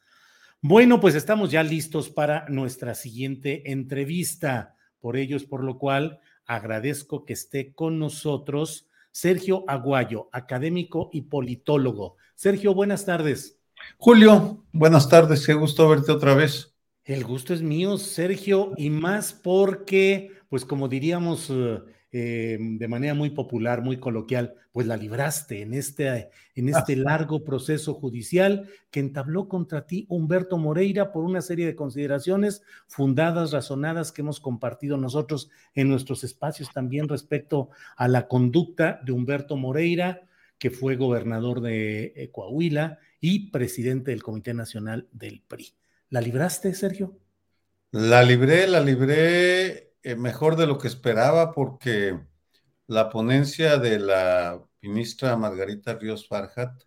Bueno, pues estamos ya listos para nuestra siguiente entrevista. Por ello es por lo cual agradezco que esté con nosotros Sergio Aguayo, académico y politólogo. Sergio, buenas tardes. Julio, buenas tardes, qué gusto verte otra vez. El gusto es mío, Sergio, y más porque, pues como diríamos eh, eh, de manera muy popular, muy coloquial, pues la libraste en este, en este largo proceso judicial que entabló contra ti Humberto Moreira por una serie de consideraciones fundadas, razonadas que hemos compartido nosotros en nuestros espacios también respecto a la conducta de Humberto Moreira, que fue gobernador de eh, Coahuila y presidente del Comité Nacional del PRI. ¿La libraste, Sergio? La libré, la libré eh, mejor de lo que esperaba porque la ponencia de la ministra Margarita Ríos Farhat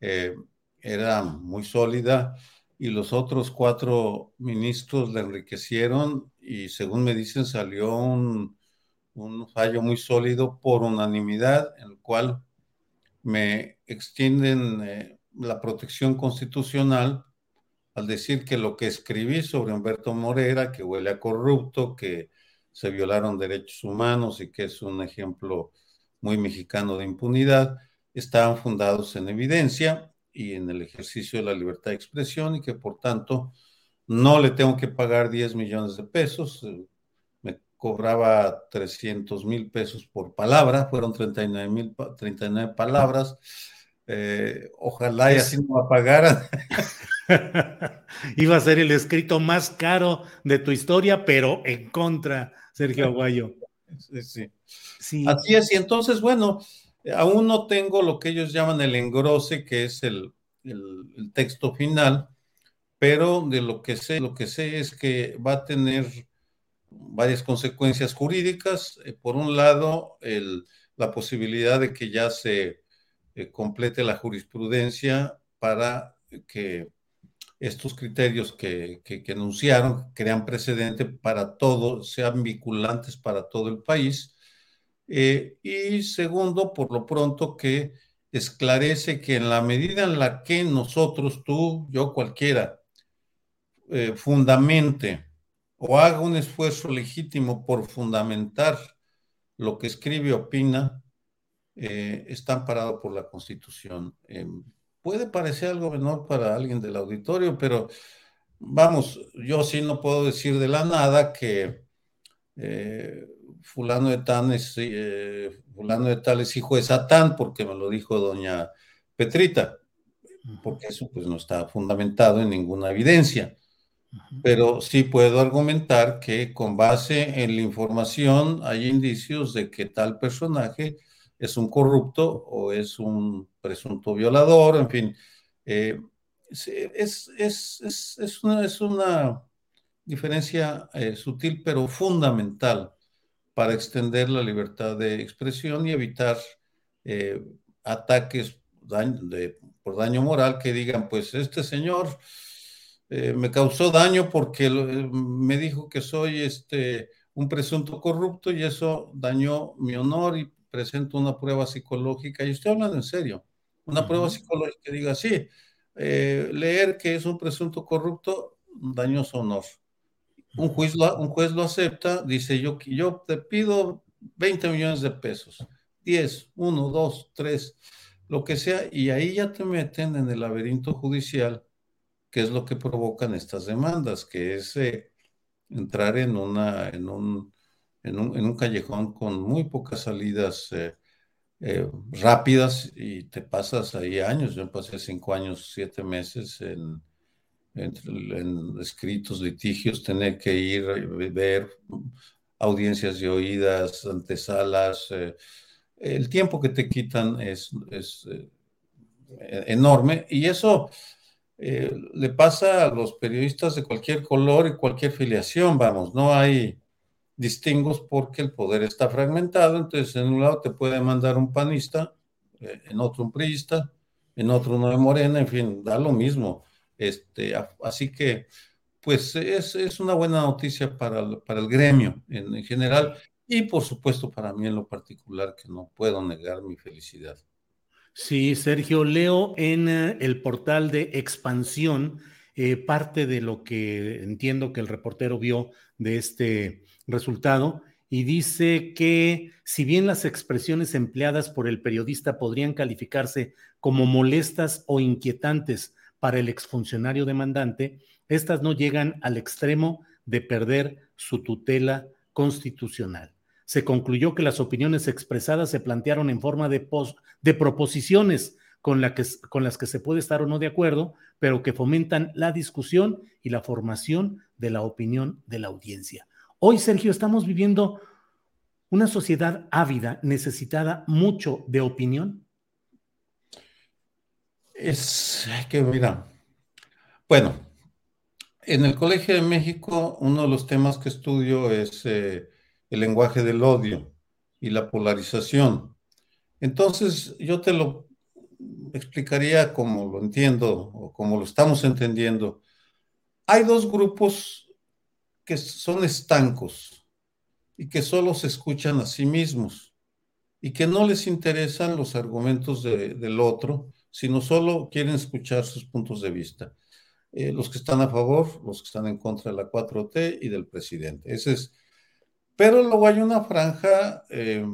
eh, era muy sólida y los otros cuatro ministros la enriquecieron y según me dicen salió un, fallo muy sólido por unanimidad en el cual me extienden eh, la protección constitucional al decir que lo que escribí sobre Humberto Morera, que huele a corrupto, que se violaron derechos humanos y que es un ejemplo muy mexicano de impunidad, estaban fundados en evidencia y en el ejercicio de la libertad de expresión y que por tanto no le tengo que pagar 10 millones de pesos, me cobraba 300 mil pesos por palabra, fueron 39 mil 39 palabras, eh, ojalá y así no me pagaran. [laughs] [laughs] Iba a ser el escrito más caro de tu historia, pero en contra Sergio Aguayo. Sí, sí. Así es, y entonces, bueno, aún no tengo lo que ellos llaman el engrose, que es el, texto final, pero de lo que sé, lo que sé es que va a tener varias consecuencias jurídicas. Eh, por un lado, la posibilidad de que ya se eh, complete la jurisprudencia para que estos criterios que, que, enunciaron crean precedente para todo, sean vinculantes para todo el país. Eh, y segundo, por lo pronto, que esclarece que en la medida en la que nosotros, tú, yo, cualquiera, eh, fundamente o haga un esfuerzo legítimo por fundamentar lo que escribe opina, eh, está amparado por la Constitución. Puede parecer algo menor para alguien del auditorio, pero vamos, yo sí no puedo decir de la nada que eh, fulano de tal es, eh, fulano de tal es hijo de Satán, porque me lo dijo doña Petrita, porque eso pues no está fundamentado en ninguna evidencia. Pero sí puedo argumentar que con base en la información hay indicios de que tal personaje es un corrupto o es un presunto violador, en fin. Eh, es, una, es, una, diferencia eh, sutil pero fundamental para extender la libertad de expresión y evitar eh, ataques por daño moral que digan, pues este señor me causó daño porque me dijo que soy este, un presunto corrupto y eso dañó mi honor y presento una prueba psicológica, y estoy hablando en serio, una prueba psicológica que diga, sí, eh, leer que es un presunto corrupto dañó su honor. un juez lo, un juez lo acepta, dice yo, yo te pido 20 millones de pesos, 10, 1, 2, 3, lo que sea, y ahí ya te meten en el laberinto judicial, que es lo que provocan estas demandas, que es eh, entrar en, una, en, un, en, un, callejón con muy pocas salidas eh, eh, rápidas y te pasas ahí años. Yo pasé cinco años, siete meses en, escritos, litigios, tener que ir, ver audiencias de oídas, antesalas. Eh, el tiempo que te quitan es enorme y eso le pasa a los periodistas de cualquier color y cualquier filiación, vamos, no hay distingos porque el poder está fragmentado, entonces en un lado te puede mandar un panista, eh, en otro un priista, en otro uno de Morena, en fin, da lo mismo. Este, así que, pues es, es una buena noticia para el, para el gremio en, en general y por supuesto para mí en lo particular que no puedo negar mi felicidad. Sí, Sergio, leo en eh, el portal de expansión eh, parte de lo que entiendo que el reportero vio de este resultado y dice que si bien las expresiones empleadas por el periodista podrían calificarse como molestas o inquietantes para el exfuncionario demandante, estas no llegan al extremo de perder su tutela constitucional se concluyó que las opiniones expresadas se plantearon en forma de, de proposiciones con, que, con las que se puede estar o no de acuerdo, pero que fomentan la discusión y la formación de la opinión de la audiencia. Hoy, Sergio, estamos viviendo una sociedad ávida, necesitada mucho de opinión. Es que, mira, bueno, en el Colegio de México, uno de los temas que estudio es eh, el lenguaje del odio y la polarización. Entonces, yo te lo explicaría como lo entiendo o como lo estamos entendiendo. Hay dos grupos que son estancos y que solo se escuchan a sí mismos y que no les interesan los argumentos del otro, sino solo quieren escuchar sus puntos de vista. Eh, los que están a favor, los que están en contra de la 4T y del presidente. Ese es pero luego hay una franja eh,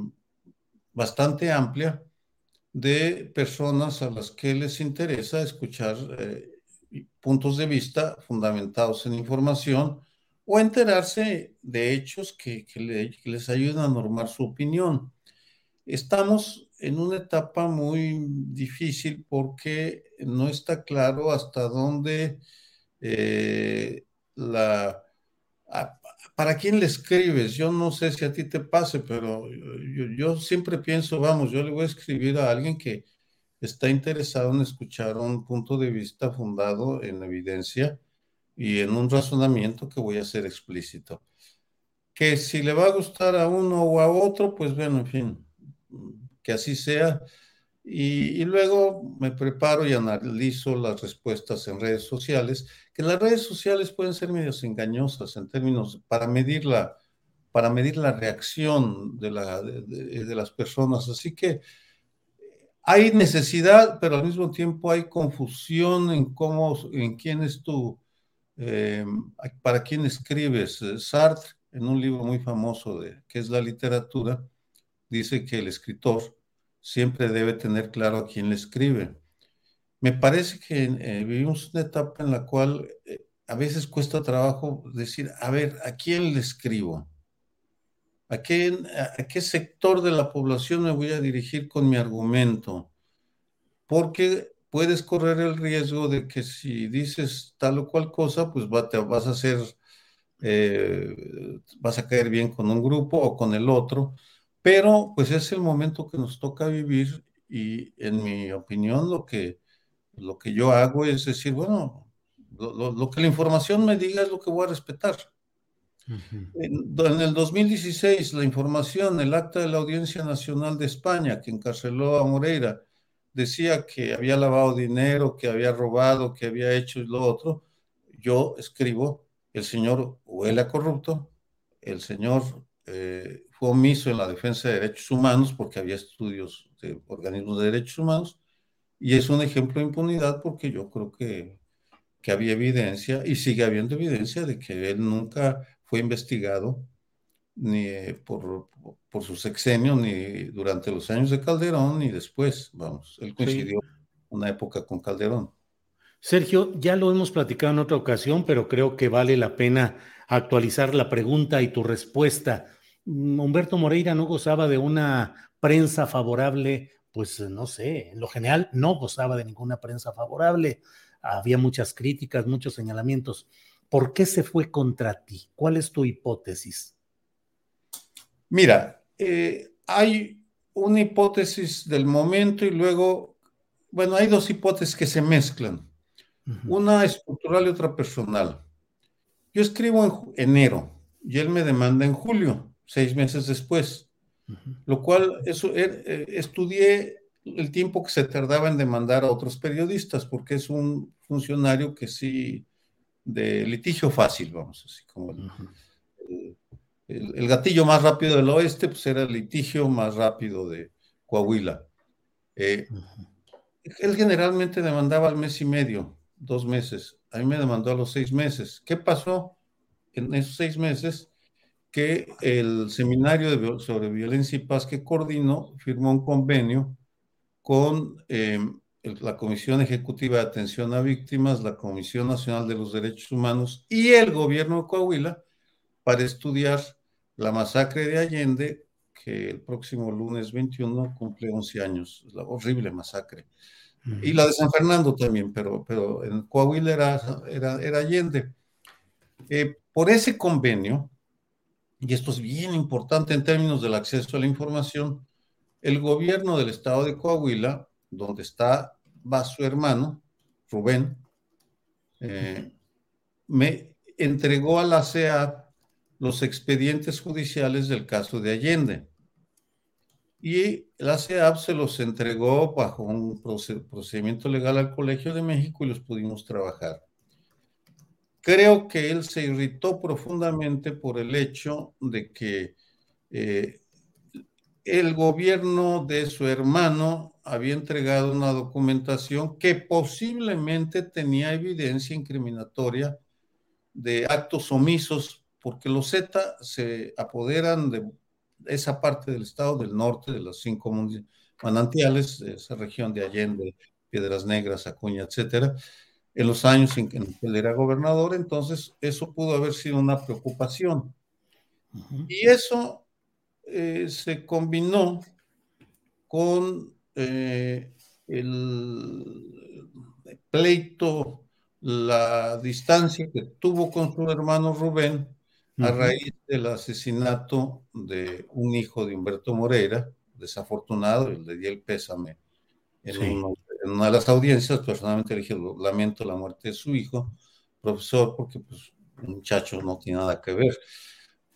bastante amplia de personas a las que les interesa escuchar eh, puntos de vista fundamentados en información o enterarse de hechos que, les ayuden a normar su opinión. Estamos en una etapa muy difícil porque no está claro hasta dónde eh, la, ¿para quién le escribes? Yo no sé si a ti te pase, pero yo, siempre pienso, vamos, yo le voy a escribir a alguien que está interesado en escuchar un punto de vista fundado en evidencia y en un razonamiento que voy a ser explícito. Que si le va a gustar a uno o a otro, pues bueno, en fin, que así sea. Y, luego me preparo y analizo las respuestas en redes sociales, que las redes sociales pueden ser medios engañosas en términos para medir la, para medir la reacción de, la, de, las personas. Así que hay necesidad, pero al mismo tiempo hay confusión en cómo, en quién es tu, eh, para quién escribes. Sartre, en un libro muy famoso de que es la literatura, dice que el escritor siempre debe tener claro a quién le escribe. Me parece que eh, vivimos una etapa en la cual eh, a veces cuesta trabajo decir, a ver, ¿a quién le escribo? ¿A qué, ¿A qué sector de la población me voy a dirigir con mi argumento? Porque puedes correr el riesgo de que si dices tal o cual cosa, pues te vas a hacer, eh, vas a caer bien con un grupo o con el otro, pero pues es el momento que nos toca vivir y en mi opinión lo que, lo que yo hago es decir, bueno, lo, que la información me diga es lo que voy a respetar. en, en, el 2016, la información, el acta de la Audiencia Nacional de España que encarceló a Moreira, decía que había lavado dinero, que había robado, que había hecho lo otro. Yo escribo, el señor huele a corrupto, el señor eh, fue omiso en la defensa de derechos humanos porque había estudios de organismos de derechos humanos y es un ejemplo de impunidad porque yo creo que que había evidencia y sigue habiendo evidencia de que él nunca fue investigado ni eh, por, por su sexenio, ni durante los años de Calderón, ni después. Vamos, él coincidió una época con Calderón. Sergio, ya lo hemos platicado en otra ocasión, pero creo que vale la pena actualizar la pregunta y tu respuesta. Mm, Humberto Moreira no gozaba de una prensa favorable, pues no sé, en lo general no gozaba de ninguna prensa favorable. Había muchas críticas, muchos señalamientos. ¿Por qué se fue contra ti? ¿Cuál es tu hipótesis? Mira, eh, hay una hipótesis del momento y luego, bueno, hay dos hipótesis que se mezclan. Una estructural y otra personal. Yo escribo en enero y él me demanda en julio, seis meses después, lo cual eso, er, eh, estudié el tiempo que se tardaba en demandar a otros periodistas, porque es un funcionario que sí, de litigio fácil, vamos, así como el, gatillo más rápido del oeste, pues era el litigio más rápido de Coahuila. Eh, él generalmente demandaba al mes y medio, dos meses. A mí me demandó a los seis meses. ¿Qué pasó en esos seis meses? Que el seminario sobre violencia y paz que coordinó firmó un convenio con em, la Comisión Ejecutiva de Atención a Víctimas, la Comisión Nacional de los Derechos Humanos y el gobierno de Coahuila para estudiar la masacre de Allende, que el próximo lunes 21 cumple 11 años, la horrible masacre. Y la de San Fernando también, pero, pero en Coahuila era, era, Allende. Eh, por ese convenio, y esto es bien importante en términos del acceso a la información, el gobierno del estado de Coahuila, donde está, va su hermano, Rubén, eh, me entregó a la CEA los expedientes judiciales del caso de Allende. Y la CEAP se los entregó bajo un procedimiento legal al Colegio de México y los pudimos trabajar. Creo que él se irritó profundamente por el hecho de que eh, el gobierno de su hermano había entregado una documentación que posiblemente tenía evidencia incriminatoria de actos omisos porque los Z se apoderan de esa parte del estado del norte, de los cinco manantiales, de esa región de Allende, Piedras Negras, Acuña, etcétera, en los años en que él era gobernador, entonces eso pudo haber sido una preocupación. Y eso eh, se combinó con eh, el pleito, la distancia que tuvo con su hermano Rubén, a raíz del asesinato de un hijo de Humberto Moreira, desafortunado, le di el pésame en, una de las audiencias, personalmente le dije, lamento la muerte de su hijo, profesor, porque pues un muchacho no tiene nada que ver.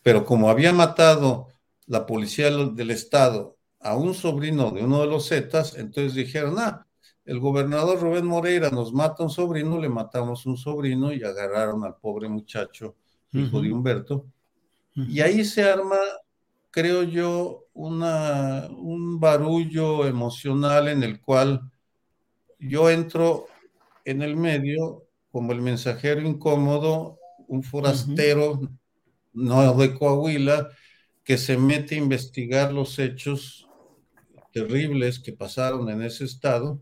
Pero como había matado la policía del estado a un sobrino de uno de los Zetas, entonces dijeron, ah, el gobernador Rubén Moreira nos mata a un sobrino, le matamos un sobrino y agarraron al pobre muchacho hijo de Humberto. Y ahí se arma, creo yo, una, un barullo emocional en el cual yo entro en el medio como el mensajero incómodo, un forastero, no de Coahuila, que se mete a investigar los hechos terribles que pasaron en ese estado.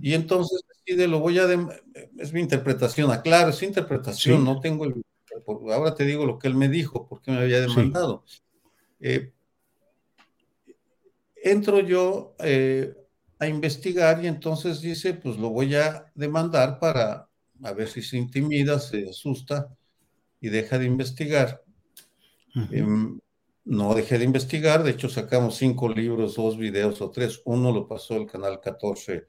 Y entonces decide, lo voy a... Es mi interpretación, aclaro, es interpretación, no tengo el ahora te digo lo que él me dijo, porque me había demandado. Eh, entro yo eh, a investigar y entonces dice, pues lo voy a demandar para a ver si se intimida, se asusta y deja de investigar. Em, no dejé de investigar, de hecho sacamos cinco libros, dos videos o tres. Uno lo pasó el canal 14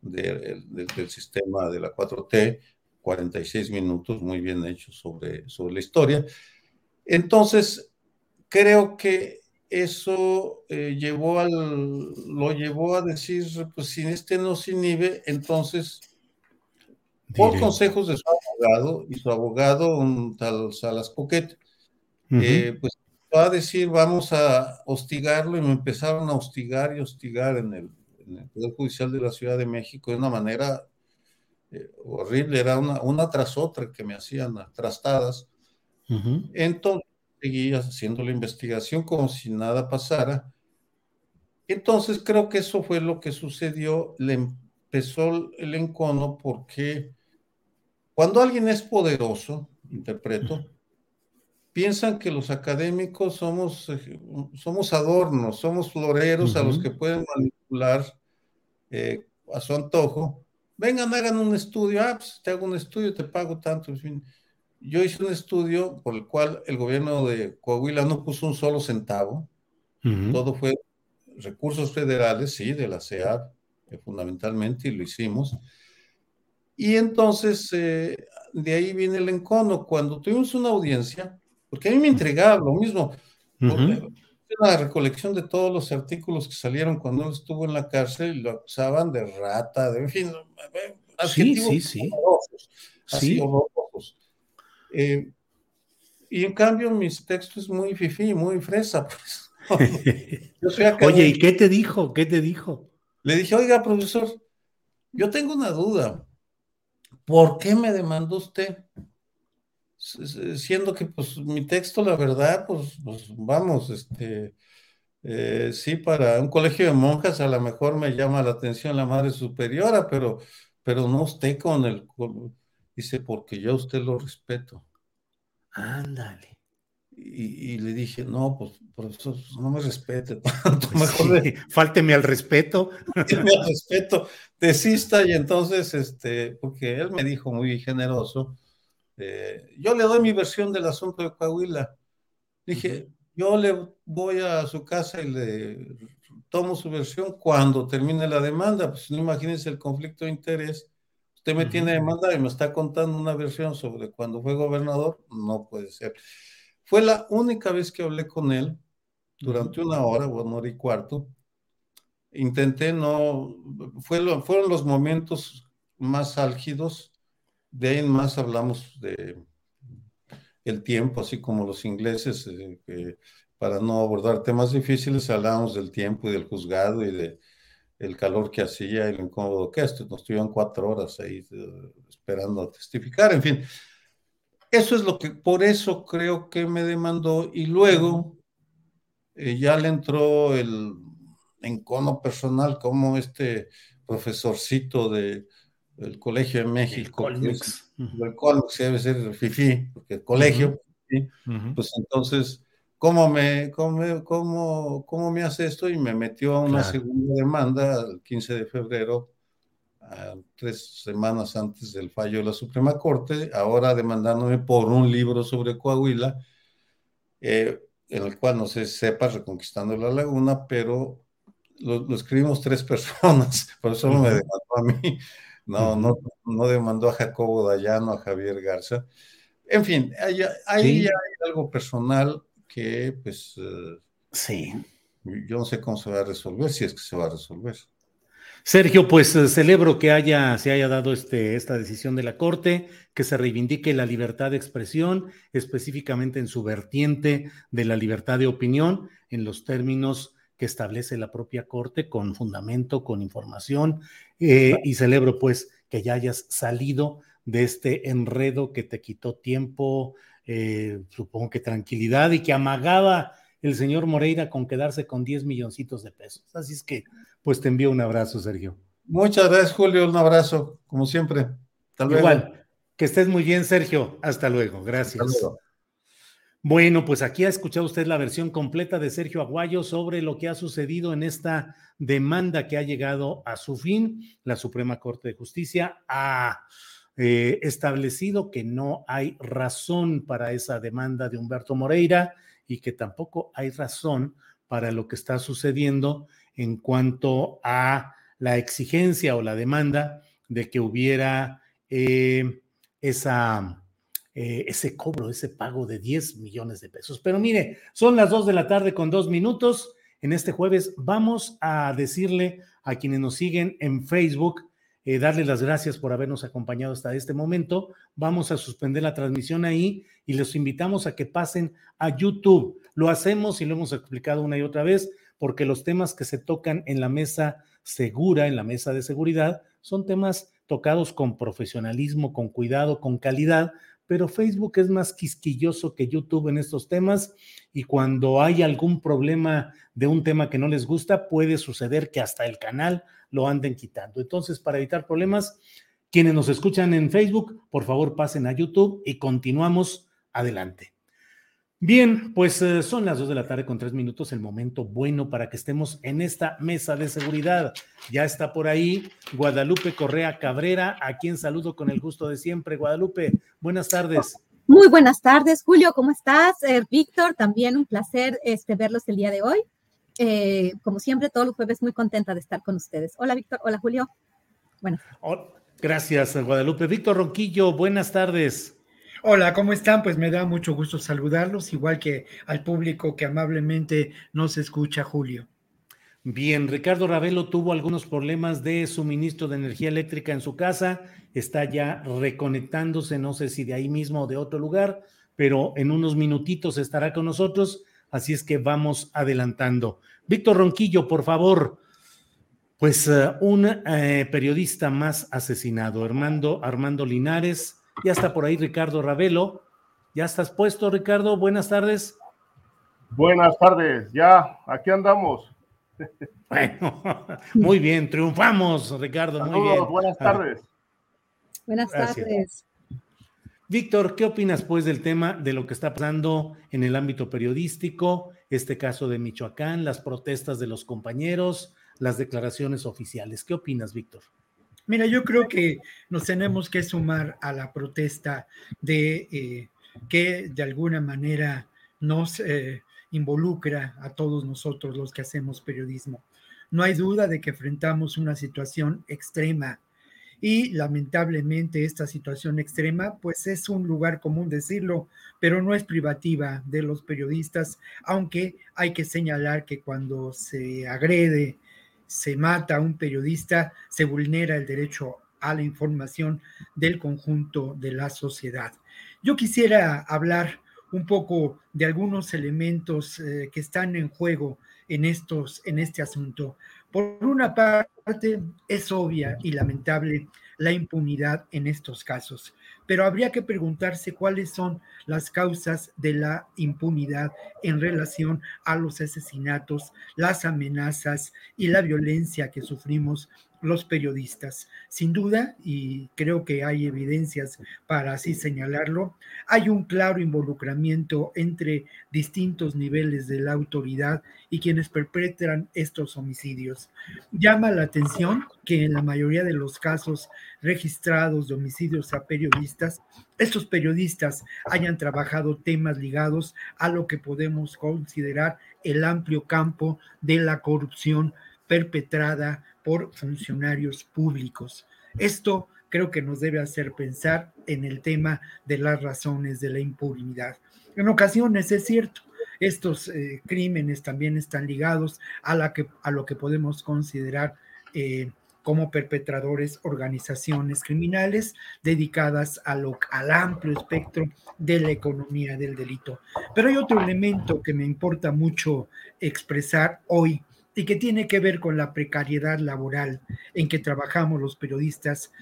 del sistema de la 4T, 46 minutos muy bien hechos sobre, sobre la historia. Entonces, creo que eso eh, llevó al, lo llevó a decir, pues si este no se inhibe, entonces, por consejos de su abogado, y su abogado, un tal Salas Coquet, eh, pues va a decir, vamos a hostigarlo, y me empezaron a hostigar y hostigar en el, en el Poder Judicial de la Ciudad de México de una manera eh, horrible, era una, una tras otra que me hacían trastadas. Entonces seguía haciendo la investigación como si nada pasara. Entonces creo que eso fue lo que sucedió. Le empezó el encono porque cuando alguien es poderoso, interpreto, piensan que los académicos somos, eh, somos adornos, somos floreros a los que pueden manipular eh, a su antojo. Vengan, hagan un estudio, ah, pues te hago un estudio, te pago tanto, en fin. Yo hice un estudio por el cual el gobierno de Coahuila no puso un solo centavo, todo fue recursos federales, sí, de la CEAR, eh, fundamentalmente, y lo hicimos. Y entonces, de ahí viene el encono. Cuando tuvimos una audiencia, porque a mí me entregaba lo mismo. Una recolección de todos los artículos que salieron cuando él estuvo en la cárcel y lo acusaban de rata, de en fin, sí, sí, sí. así eh, y en cambio, mis textos es muy fifí, muy fresa, [laughs] pues. [laughs] Oye, ¿y qué te dijo? ¿Qué te dijo? Le dije, oiga, profesor, yo tengo una duda. ¿Por qué me demandó usted? Siendo que pues mi texto, la verdad, pues, pues vamos, este, eh, sí, para un colegio de monjas a lo mejor me llama la atención la madre superiora, pero, pero no usted con el, dice, porque yo a usted lo respeto. Ándale. Y, le dije, no, pues por eso no me respete [laughs] tanto, pues mejor fálteme al respeto. Fálteme al respeto, desista y entonces, este, porque él me dijo muy generoso, este, yo le doy mi versión del asunto de Coahuila. Dije, yo le voy a su casa y le tomo su versión cuando termine la demanda. Pues no imagínense el conflicto de interés. Usted me tiene demanda y me está contando una versión sobre cuando fue gobernador. No puede ser. Fue la única vez que hablé con él durante una hora, una hora y cuarto. Intenté no, fue fueron los momentos más álgidos de ahí en más hablamos de el tiempo, así como los ingleses, eh, que para no abordar temas difíciles, hablamos del tiempo y del juzgado y de el calor que hacía y lo incómodo que esto. Nos tuvieron cuatro horas ahí eh, esperando a testificar, en fin. Eso es lo que, por eso creo que me demandó y luego eh, ya le entró el encono personal como este profesorcito de, el Colegio de México, el Colmex, debe ser FIFI, porque el colegio, pues entonces, ¿cómo me, cómo, cómo, cómo me hace esto? Y me metió a una segunda demanda el 15 de febrero, tres semanas antes del fallo de la Suprema Corte, ahora demandándome por un libro sobre Coahuila, eh, en el cual no se sepa Reconquistando la Laguna, pero lo, escribimos tres [laughs] personas, por eso no me demandó a mí. No, no, no demandó a Jacobo Dayano, a Javier Garza. En fin, ahí, hay algo personal que, pues, eh, sí. Yo no sé cómo se va a resolver, si es que se va a resolver. Sergio, pues eh, celebro que haya, se haya dado este, esta decisión de la Corte, que se reivindique la libertad de expresión, específicamente en su vertiente de la libertad de opinión, en los términos que establece la propia Corte con fundamento, con información, eh, y celebro pues que ya hayas salido de este enredo que te quitó tiempo, eh, supongo que tranquilidad y que amagaba el señor Moreira con quedarse con 10 milloncitos de pesos. Así es que, pues te envío un abrazo, Sergio. Muchas gracias, Julio. Un abrazo, como siempre. Igual. Que estés muy bien, Sergio. Hasta luego. Gracias. Hasta luego. Bueno, pues aquí ha escuchado usted la versión completa de Sergio Aguayo sobre lo que ha sucedido en esta demanda que ha llegado a su fin. La Suprema Corte de Justicia ha eh, establecido que no hay razón para esa demanda de Humberto Moreira y que tampoco hay razón para lo que está sucediendo en cuanto a la exigencia o la demanda de que hubiera eh, esa eh, ese cobro, ese pago de 10 millones de pesos. Pero mire, son las 2 de la tarde con dos minutos. En este jueves vamos a decirle a quienes nos siguen en Facebook, eh, darle las gracias por habernos acompañado hasta este momento. Vamos a suspender la transmisión ahí y los invitamos a que pasen a YouTube. Lo hacemos y lo hemos explicado una y otra vez porque los temas que se tocan en la mesa segura, en la mesa de seguridad, son temas tocados con profesionalismo, con cuidado, con calidad, pero Facebook es más quisquilloso que YouTube en estos temas y cuando hay algún problema de un tema que no les gusta, puede suceder que hasta el canal lo anden quitando. Entonces, para evitar problemas, quienes nos escuchan en Facebook, por favor pasen a YouTube y continuamos adelante. Bien, pues eh, son las dos de la tarde con tres minutos, el momento bueno para que estemos en esta mesa de seguridad. Ya está por ahí Guadalupe Correa Cabrera, a quien saludo con el gusto de siempre. Guadalupe, buenas tardes. Muy buenas tardes, Julio, ¿cómo estás? Eh, Víctor, también un placer este, verlos el día de hoy. Eh, como siempre, todos los jueves muy contenta de estar con ustedes. Hola, Víctor. Hola, Julio. Bueno. Oh, gracias, Guadalupe. Víctor Ronquillo, buenas tardes. Hola, ¿cómo están? Pues me da mucho gusto saludarlos, igual que al público que amablemente nos escucha, Julio. Bien, Ricardo Ravelo tuvo algunos problemas de suministro de energía eléctrica en su casa, está ya reconectándose, no sé si de ahí mismo o de otro lugar, pero en unos minutitos estará con nosotros, así es que vamos adelantando. Víctor Ronquillo, por favor. Pues eh, un eh, periodista más asesinado, Armando, Armando Linares, ya está por ahí Ricardo Ravelo. ¿Ya estás puesto, Ricardo? Buenas tardes. Buenas tardes, ya, aquí andamos. [laughs] Bueno, muy bien, triunfamos, Ricardo, muy bien. Buenas tardes. Buenas tardes. Víctor, ¿qué opinas pues del tema de lo que está pasando en el ámbito periodístico, este caso de Michoacán, las protestas de los compañeros, las declaraciones oficiales? ¿Qué opinas, Víctor? Mira, yo creo que nos tenemos que sumar a la protesta de eh, que de alguna manera nos eh, involucra a todos nosotros los que hacemos periodismo. No hay duda de que enfrentamos una situación extrema y lamentablemente esta situación extrema pues es un lugar común decirlo, pero no es privativa de los periodistas, aunque hay que señalar que cuando se agrede se mata a un periodista, se vulnera el derecho a la información del conjunto de la sociedad. Yo quisiera hablar un poco de algunos elementos eh, que están en juego en, estos, en este asunto. Por una parte, es obvia y lamentable la impunidad en estos casos, pero habría que preguntarse cuáles son las causas de la impunidad en relación a los asesinatos, las amenazas y la violencia que sufrimos los periodistas. Sin duda, y creo que hay evidencias para así señalarlo, hay un claro involucramiento entre distintos niveles de la autoridad y quienes perpetran estos homicidios. Llama la atención que en la mayoría de los casos registrados de homicidios a periodistas, estos periodistas hayan trabajado temas ligados a lo que podemos considerar el amplio campo de la corrupción perpetrada por funcionarios públicos. Esto creo que nos debe hacer pensar en el tema de las razones de la impunidad. En ocasiones es cierto, estos eh, crímenes también están ligados a, la que, a lo que podemos considerar eh, como perpetradores organizaciones criminales dedicadas a lo, al amplio espectro de la economía del delito. Pero hay otro elemento que me importa mucho expresar hoy y que tiene que ver con la precariedad laboral en que trabajamos los periodistas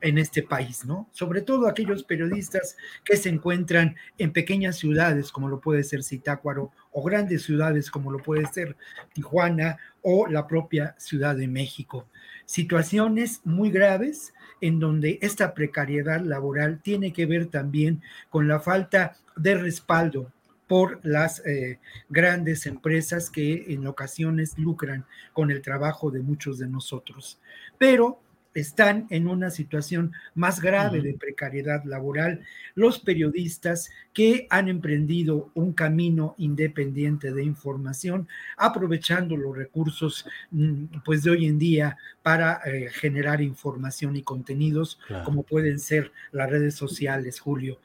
en este país, ¿no? Sobre todo aquellos periodistas que se encuentran en pequeñas ciudades como lo puede ser Zitácuaro o grandes ciudades como lo puede ser Tijuana o la propia Ciudad de México. Situaciones muy graves en donde esta precariedad laboral tiene que ver también con la falta de respaldo por las eh, grandes empresas que en ocasiones lucran con el trabajo de muchos de nosotros. Pero están en una situación más grave de precariedad laboral los periodistas que han emprendido un camino independiente de información, aprovechando los recursos mm, pues de hoy en día para eh, generar información y contenidos como pueden ser las redes sociales, Julio.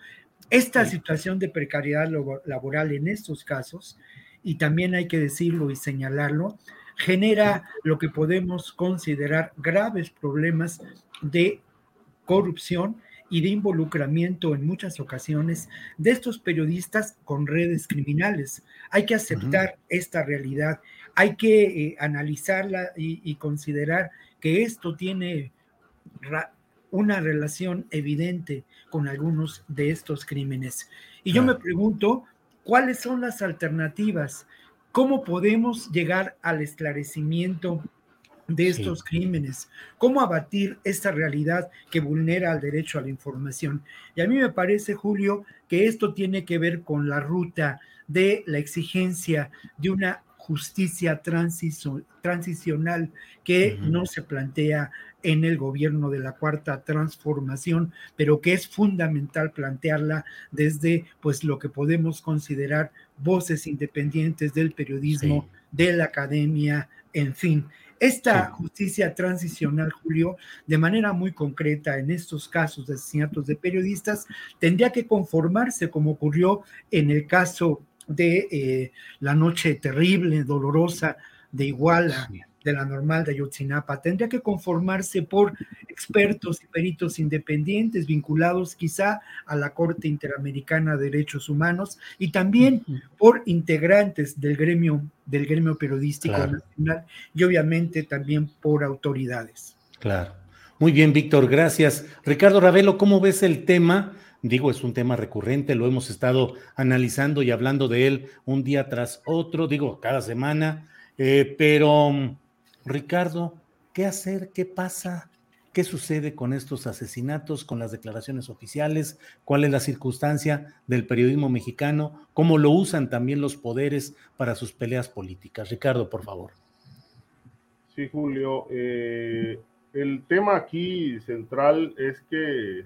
Esta situación de precariedad laboral en estos casos, y también hay que decirlo y señalarlo, genera lo que podemos considerar graves problemas de corrupción y de involucramiento en muchas ocasiones de estos periodistas con redes criminales. Hay que aceptar esta realidad, hay que eh, analizarla y, considerar que esto tiene una relación evidente con algunos de estos crímenes. Y yo me pregunto, ¿cuáles son las alternativas? ¿Cómo podemos llegar al esclarecimiento de estos crímenes? ¿Cómo abatir esta realidad que vulnera el derecho a la información? Y a mí me parece, Julio, que esto tiene que ver con la ruta de la exigencia de una justicia transicional que no se plantea en el gobierno de la cuarta transformación, pero que es fundamental plantearla desde pues lo que podemos considerar voces independientes del periodismo, de la academia, en fin. Esta justicia transicional, Julio, de manera muy concreta en estos casos de asesinatos de periodistas, tendría que conformarse como ocurrió en el caso de eh, la noche terrible, dolorosa de Iguala, de la normal de Ayotzinapa. Tendría que conformarse por expertos y peritos independientes vinculados quizá a la Corte Interamericana de Derechos Humanos y también por integrantes del gremio, del gremio periodístico nacional y obviamente también por autoridades. Claro. Muy bien, Víctor, gracias. Ricardo Ravelo, ¿cómo ves el tema? Digo, es un tema recurrente, lo hemos estado analizando y hablando de él un día tras otro, digo, cada semana, eh, pero Ricardo, ¿qué hacer? ¿Qué pasa? ¿Qué sucede con estos asesinatos, con las declaraciones oficiales? ¿Cuál es la circunstancia del periodismo mexicano? ¿Cómo lo usan también los poderes para sus peleas políticas? Ricardo, por favor. Sí, Julio. Eh, el tema aquí central es que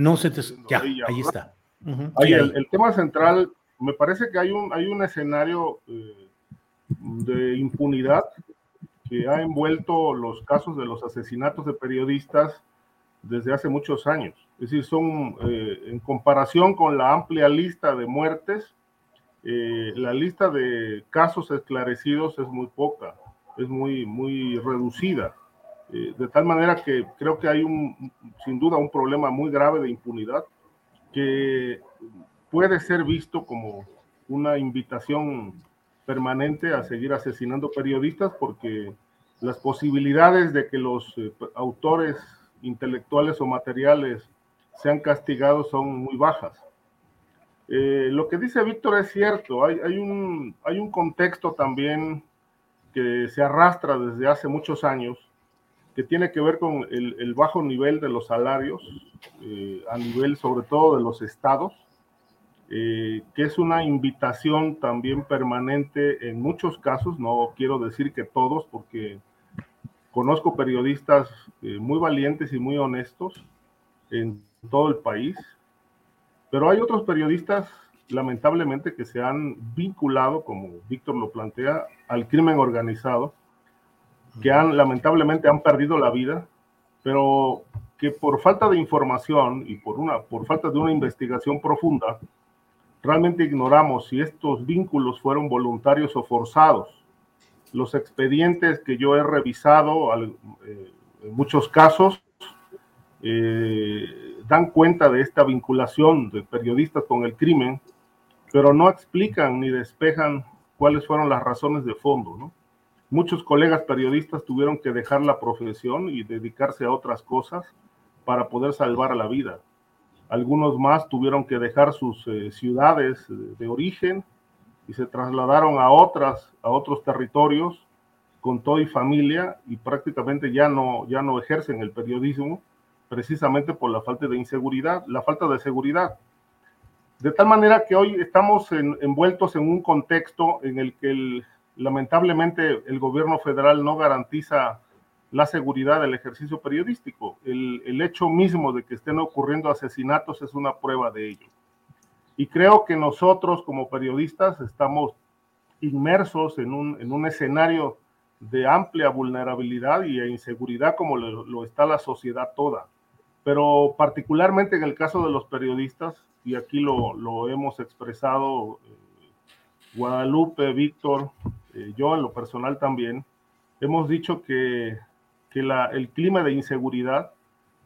No se te... Ya, ahí está. ahí, el, tema central, me parece que hay un, hay un escenario eh, de impunidad que ha envuelto los casos de los asesinatos de periodistas desde hace muchos años. Es decir, son eh, en comparación con la amplia lista de muertes, eh, la lista de casos esclarecidos es muy poca, es muy, muy reducida. Eh, de tal manera que creo que hay un, sin duda un problema muy grave de impunidad que puede ser visto como una invitación permanente a seguir asesinando periodistas porque las posibilidades de que los eh, autores intelectuales o materiales sean castigados son muy bajas. Eh, lo que dice Víctor es cierto, hay, hay, un, hay un contexto también que se arrastra desde hace muchos años que tiene que ver con el, bajo nivel de los salarios, eh, a nivel sobre todo de los estados, eh, que es una invitación también permanente en muchos casos, no quiero decir que todos, porque conozco periodistas eh, muy valientes y muy honestos en todo el país, pero hay otros periodistas lamentablemente que se han vinculado, como Víctor lo plantea, al crimen organizado que han lamentablemente han perdido la vida, pero que por falta de información y por, una, por falta de una investigación profunda, realmente ignoramos si estos vínculos fueron voluntarios o forzados. Los expedientes que yo he revisado, eh, en muchos casos, eh, dan cuenta de esta vinculación de periodistas con el crimen, pero no explican ni despejan cuáles fueron las razones de fondo, ¿no? Muchos colegas periodistas tuvieron que dejar la profesión y dedicarse a otras cosas para poder salvar la vida. algunos más tuvieron que dejar sus eh, ciudades de origen y se trasladaron a otras, a otros territorios con todo y familia y prácticamente ya no, ya no ejercen el periodismo precisamente por la falta de inseguridad, la falta de seguridad. De tal manera que hoy estamos envueltos en un contexto en el que lamentablemente el gobierno federal no garantiza la seguridad del ejercicio periodístico. El, hecho mismo de que estén ocurriendo asesinatos es una prueba de ello. Y creo que nosotros como periodistas estamos inmersos en un, en un escenario de amplia vulnerabilidad y inseguridad como lo, lo, está la sociedad toda. Pero particularmente en el caso de los periodistas, y aquí lo, lo hemos expresado eh, Guadalupe, Víctor, eh, yo en lo personal también, hemos dicho que que la, el clima de inseguridad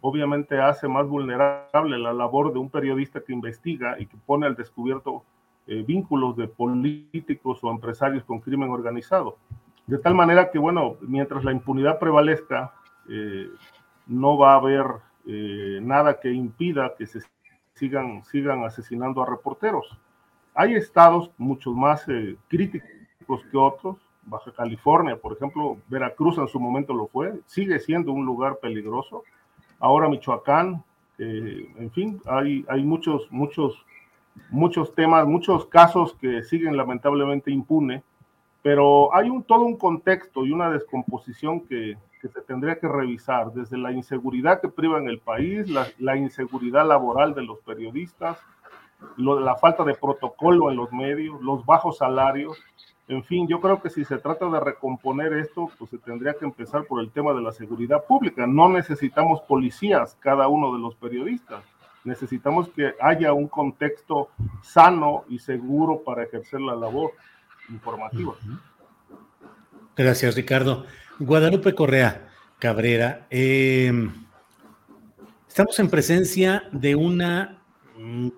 obviamente hace más vulnerable la labor de un periodista que investiga y que pone al descubierto eh, vínculos de políticos o empresarios con crimen organizado. De tal manera que, bueno, mientras la impunidad prevalezca, eh, no va a haber nada que impida que se sigan, sigan asesinando a reporteros. Hay estados mucho más críticos que otros, Baja California, por ejemplo, Veracruz en su momento lo fue, sigue siendo un lugar peligroso. Ahora Michoacán, eh, en fin, hay, hay muchos, muchos, muchos temas, muchos casos que siguen lamentablemente impune, pero hay un, todo un contexto y una descomposición que, que se tendría que revisar, desde la inseguridad que priva en el país, la, la inseguridad laboral de los periodistas, lo, la falta de protocolo en los medios, los bajos salarios, en fin, yo creo que si se trata de recomponer esto, pues se tendría que empezar por el tema de la seguridad pública. No necesitamos policías, cada uno de los periodistas. Necesitamos que haya un contexto sano y seguro para ejercer la labor informativa. Gracias, Ricardo. Guadalupe Correa Cabrera, eh, estamos en presencia de una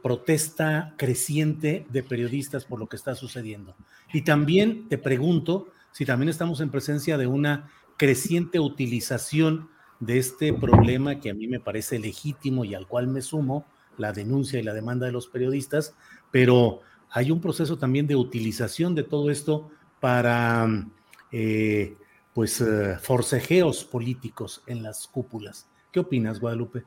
protesta creciente de periodistas por lo que está sucediendo. Y también te pregunto si también estamos en presencia de una creciente utilización de este problema que a mí me parece legítimo y al cual me sumo, la denuncia y la demanda de los periodistas, pero hay un proceso también de utilización de todo esto para, eh, pues, eh, forcejeos políticos en las cúpulas. ¿Qué opinas, Guadalupe?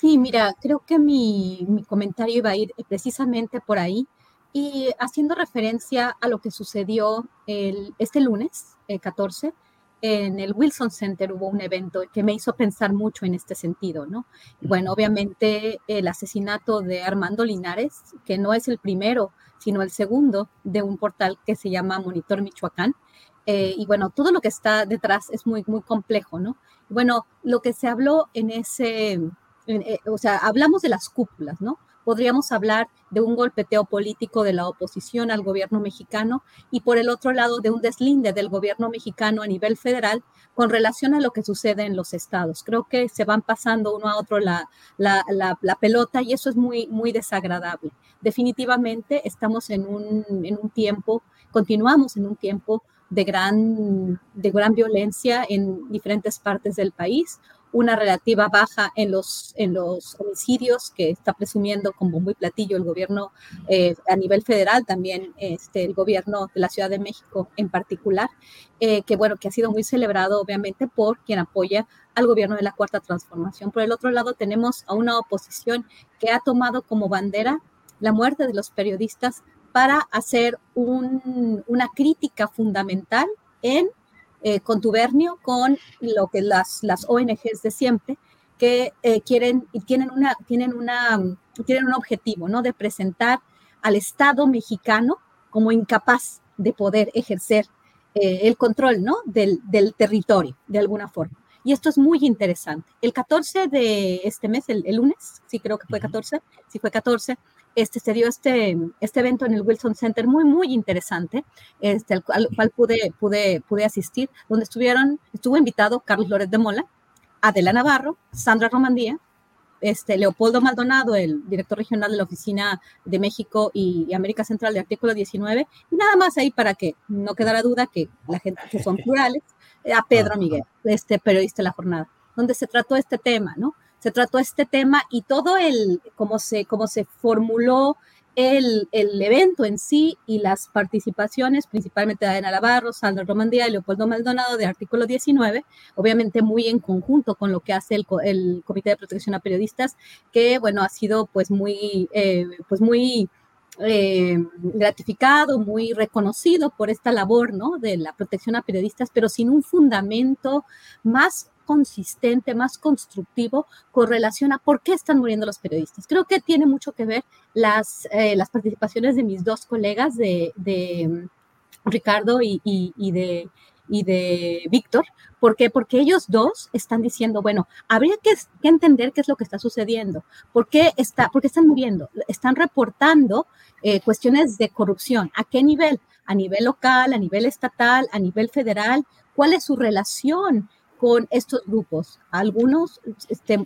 Sí, mira, creo que mi, comentario iba a ir precisamente por ahí y haciendo referencia a lo que sucedió el, este lunes, el 14, en el Wilson Center hubo un evento que me hizo pensar mucho en este sentido, ¿no? Bueno, obviamente el asesinato de Armando Linares, que no es el primero, sino el segundo de un portal que se llama Monitor Michoacán. Eh, y bueno, todo lo que está detrás es muy, muy complejo, ¿no? Bueno, lo que se habló en ese, eh, o sea, hablamos de las cúpulas, ¿no? Podríamos hablar de un golpeteo político de la oposición al gobierno mexicano y por el otro lado de un deslinde del gobierno mexicano a nivel federal con relación a lo que sucede en los estados. Creo que se van pasando uno a otro la, la, la, pelota y eso es muy, muy desagradable. Definitivamente estamos en un, en un tiempo, continuamos en un tiempo de gran, de gran violencia en diferentes partes del país una relativa baja en los, en los homicidios que está presumiendo como muy platillo el gobierno eh, a nivel federal, también este, el gobierno de la Ciudad de México en particular, eh, que bueno, que ha sido muy celebrado obviamente por quien apoya al gobierno de la Cuarta Transformación. Por el otro lado, tenemos a una oposición que ha tomado como bandera la muerte de los periodistas para hacer un, una crítica fundamental en eh, contubernio con lo que las, las ONGs de siempre, que eh, quieren y tienen, una, tienen, una, tienen un objetivo, ¿no? De presentar al Estado mexicano como incapaz de poder ejercer eh, el control, ¿no? Del, del, territorio, de alguna forma. Y esto es muy interesante. El 14 de este mes, el, el lunes, sí creo que fue 14, sí fue 14, este, se dio este, este evento en el Wilson Center muy, muy interesante, este, al, cual, pude, pude, pude asistir, donde estuvieron, estuvo invitado Carlos Lórez de Mola, Adela Navarro, Sandra Romandía, este, Leopoldo Maldonado, el director regional de la Oficina de México y, América Central de Artículo 19, y nada más ahí para que no quedara duda que la gente que son plurales, a Pedro Miguel, este periodista de la jornada, donde se trató este tema, ¿no? Se trató este tema y todo el, como se, como se formuló el, el, evento en sí y las participaciones, principalmente de Ana Navarro, Sandra Romandía y Leopoldo Maldonado de artículo 19, obviamente muy en conjunto con lo que hace el, el Comité de Protección a Periodistas, que bueno, ha sido pues muy, eh, pues muy eh, gratificado, muy reconocido por esta labor, ¿no? De la protección a periodistas, pero sin un fundamento más consistente, más constructivo con relación a por qué están muriendo los periodistas. Creo que tiene mucho que ver las, eh, las participaciones de mis dos colegas, de, de mm, Ricardo y, y, de, y de Víctor. ¿Por qué? Porque ellos dos están diciendo, bueno, habría que, que, entender qué es lo que está sucediendo. ¿Por qué, está, por qué están muriendo? Están reportando eh, cuestiones de corrupción. ¿A qué nivel? A nivel local, a nivel estatal, a nivel federal. ¿Cuál es su relación con estos grupos. Algunos este,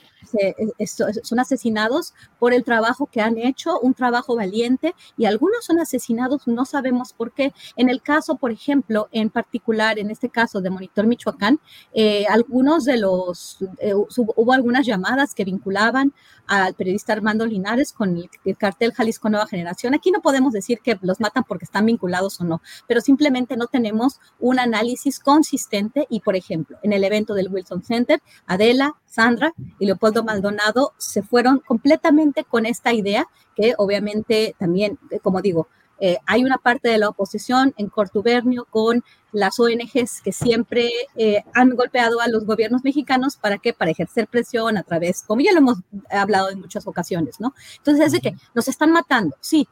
son asesinados por el trabajo que han hecho, un trabajo valiente, y algunos son asesinados, no sabemos por qué. En el caso, por ejemplo, en particular, en este caso de Monitor Michoacán, eh, algunos de los, eh, hubo algunas llamadas que vinculaban al periodista Armando Linares con el, el, cartel Jalisco Nueva Generación. Aquí no podemos decir que los matan porque están vinculados o no, pero simplemente no tenemos un análisis consistente y, por ejemplo, en el evento del Wilson Center, Adela, Sandra y Leopoldo Maldonado se fueron completamente con esta idea que obviamente también, eh, como digo, eh, hay una parte de la oposición en Cortubernio con las ONGs que siempre eh, han golpeado a los gobiernos mexicanos. Para que para ejercer presión a través, como ya lo hemos hablado en muchas ocasiones, ¿no? Entonces es de que nos están matando, sí,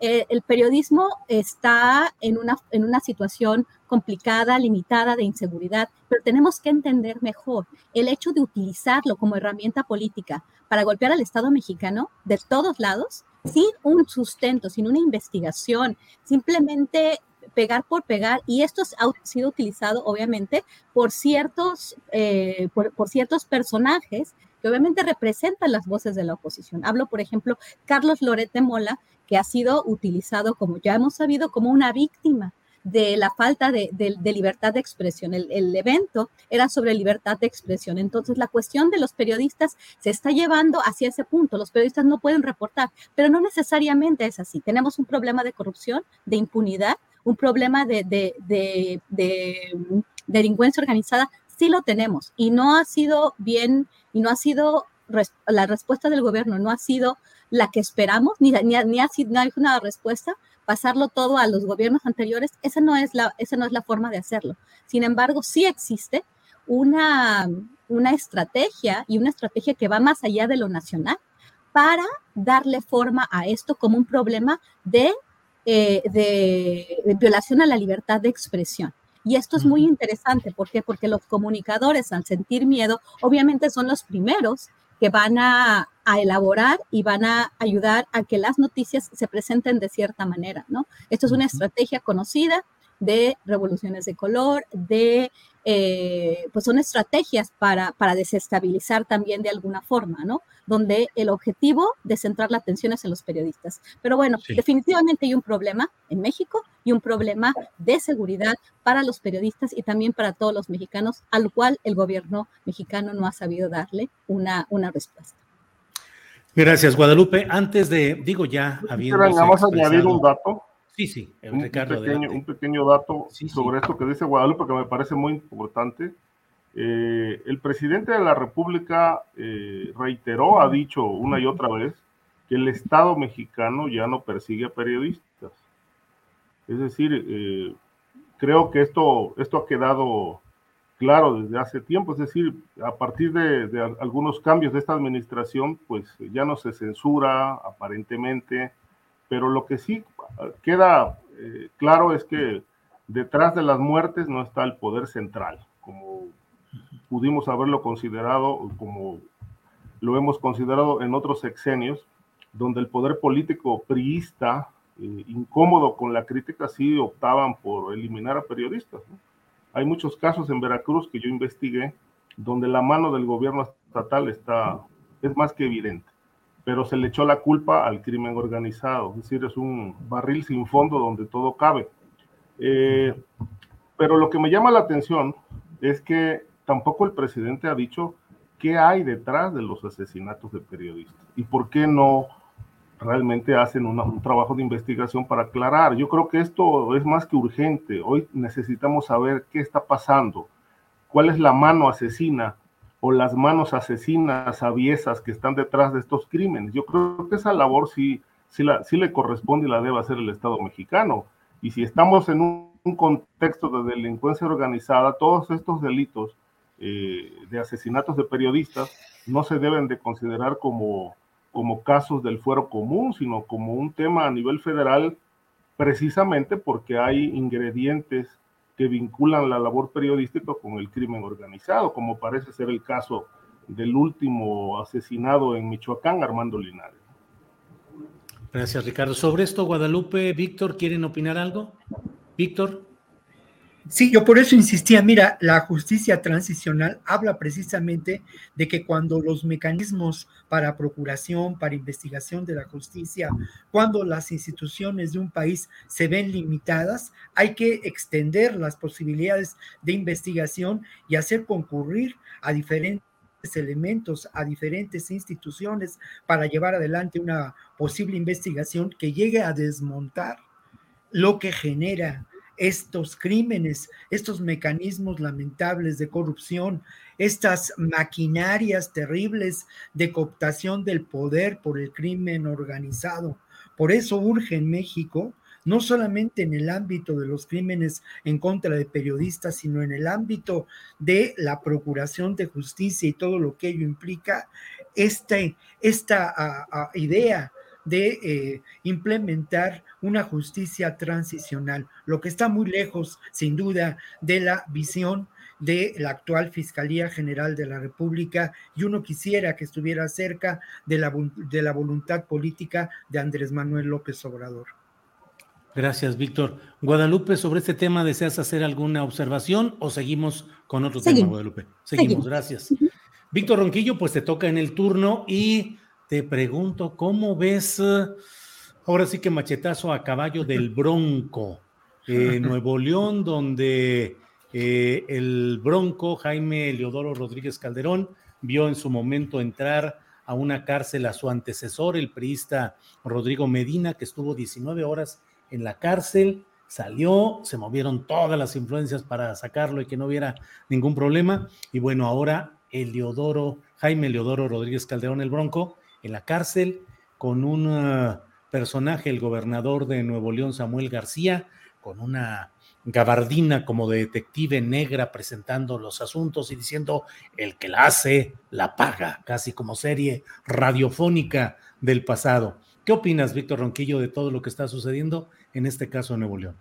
eh, el periodismo está en una, en una situación complicada, limitada de inseguridad, pero tenemos que entender mejor el hecho de utilizarlo como herramienta política para golpear al Estado mexicano de todos lados, sin un sustento, sin una investigación, simplemente pegar por pegar, y esto ha sido utilizado obviamente por ciertos, eh, por, por ciertos personajes que obviamente representan las voces de la oposición. Hablo, por ejemplo, Carlos Lorete Mola, que ha sido utilizado, como ya hemos sabido, como una víctima de la falta de, libertad de expresión. El, evento era sobre libertad de expresión. Entonces, la cuestión de los periodistas se está llevando hacia ese punto. Los periodistas no pueden reportar, pero no necesariamente es así. Tenemos un problema de corrupción, de impunidad, un problema de, de delincuencia organizada sí lo tenemos y no ha sido bien, y no ha sido, la respuesta del gobierno no ha sido la que esperamos, ni, ni, ha sido una respuesta, pasarlo todo a los gobiernos anteriores, esa no es la, esa no es la forma de hacerlo. Sin embargo, sí existe una, una estrategia y una estrategia que va más allá de lo nacional para darle forma a esto como un problema de, eh, de violación a la libertad de expresión. Y esto es muy interesante, ¿por qué? Porque los comunicadores al sentir miedo, obviamente son los primeros que van a, elaborar y van a ayudar a que las noticias se presenten de cierta manera, ¿no? Esto es una estrategia conocida de revoluciones de color, de eh, pues son estrategias para, para desestabilizar también de alguna forma, ¿no? Donde el objetivo de centrar la atención es en los periodistas. Pero bueno, definitivamente hay un problema en México y un problema de seguridad para los periodistas y también para todos los mexicanos, al cual el gobierno mexicano no ha sabido darle una, una respuesta. Gracias, Guadalupe. Antes de, digo ya, habiendo. Vamos a añadir un dato. Sí, sí, un, pequeño, un pequeño, dato sobre esto que dice Guadalupe que me parece muy importante. Eh, el presidente de la República eh, reiteró, ha dicho una y otra vez, que el Estado mexicano ya no persigue a periodistas. Es decir, eh, creo que esto, esto ha quedado claro desde hace tiempo, es decir, a partir de, de algunos cambios de esta administración, pues ya no se censura aparentemente, pero lo que sí queda eh, claro es que detrás de las muertes no está el poder central, como pudimos haberlo considerado, como lo hemos considerado en otros sexenios, donde el poder político priista, eh, incómodo con la crítica, sí optaban por eliminar a periodistas. Hay muchos casos en Veracruz que yo investigué donde la mano del gobierno estatal está, es más que evidente pero se le echó la culpa al crimen organizado, es decir, es un barril sin fondo donde todo cabe. Eh, pero lo que me llama la atención es que tampoco el presidente ha dicho qué hay detrás de los asesinatos de periodistas y por qué no realmente hacen un trabajo de investigación para aclarar. Yo creo que esto es más que urgente. Hoy necesitamos saber qué está pasando, cuál es la mano asesina o las manos asesinas aviesas que están detrás de estos crímenes. Yo creo que esa labor sí, sí, la, sí le corresponde y la debe hacer el Estado mexicano. Y si estamos en un, contexto de delincuencia organizada, todos estos delitos eh, de asesinatos de periodistas no se deben de considerar como como casos del fuero común, sino como un tema a nivel federal, precisamente porque hay ingredientes que vinculan la labor periodística con el crimen organizado, como parece ser el caso del último asesinado en Michoacán, Armando Linares. Gracias, Ricardo. Sobre esto, Guadalupe, Víctor, ¿quieren opinar algo? Víctor. Sí, yo por eso insistía, mira, la justicia transicional habla precisamente de que cuando los mecanismos para procuración, para investigación de la justicia, cuando las instituciones de un país se ven limitadas, hay que extender las posibilidades de investigación y hacer concurrir a diferentes elementos a diferentes instituciones para llevar adelante una posible investigación que llegue a desmontar lo que genera estos crímenes, estos mecanismos lamentables de corrupción, estas maquinarias terribles de cooptación del poder por el crimen organizado. Por eso urge en México, no solamente en el ámbito de los crímenes en contra de periodistas, sino en el ámbito de la procuración de justicia y todo lo que ello implica, este, esta ah, ah, idea de eh, implementar una justicia transicional, lo que está muy lejos, sin duda, de la visión de la actual Fiscalía General de la República y uno quisiera que estuviera cerca de la, de la voluntad política de Andrés Manuel López Obrador. Gracias, Víctor. Guadalupe, sobre este tema, ¿deseas hacer alguna observación o seguimos con otro tema, Guadalupe? Seguimos, gracias. Víctor Ronquillo, pues te toca en el turno y te pregunto, ¿cómo ves ahora sí que machetazo a caballo del Bronco? Eh, [laughs] Nuevo León, donde eh, el Bronco, Jaime Leodoro Rodríguez Calderón, vio en su momento entrar a una cárcel a su antecesor, el priista Rodrigo Medina, que estuvo 19 horas en la cárcel, salió, se movieron todas las influencias para sacarlo y que no hubiera ningún problema. Y bueno, ahora el Leodoro, Jaime Leodoro Rodríguez Calderón, el Bronco, en la cárcel con un uh, personaje, el gobernador de Nuevo León, Samuel García, con una gabardina como de detective negra presentando los asuntos y diciendo el que la hace la paga, casi como serie radiofónica del pasado. ¿Qué opinas, Víctor Ronquillo, de todo lo que está sucediendo en este caso en Nuevo León?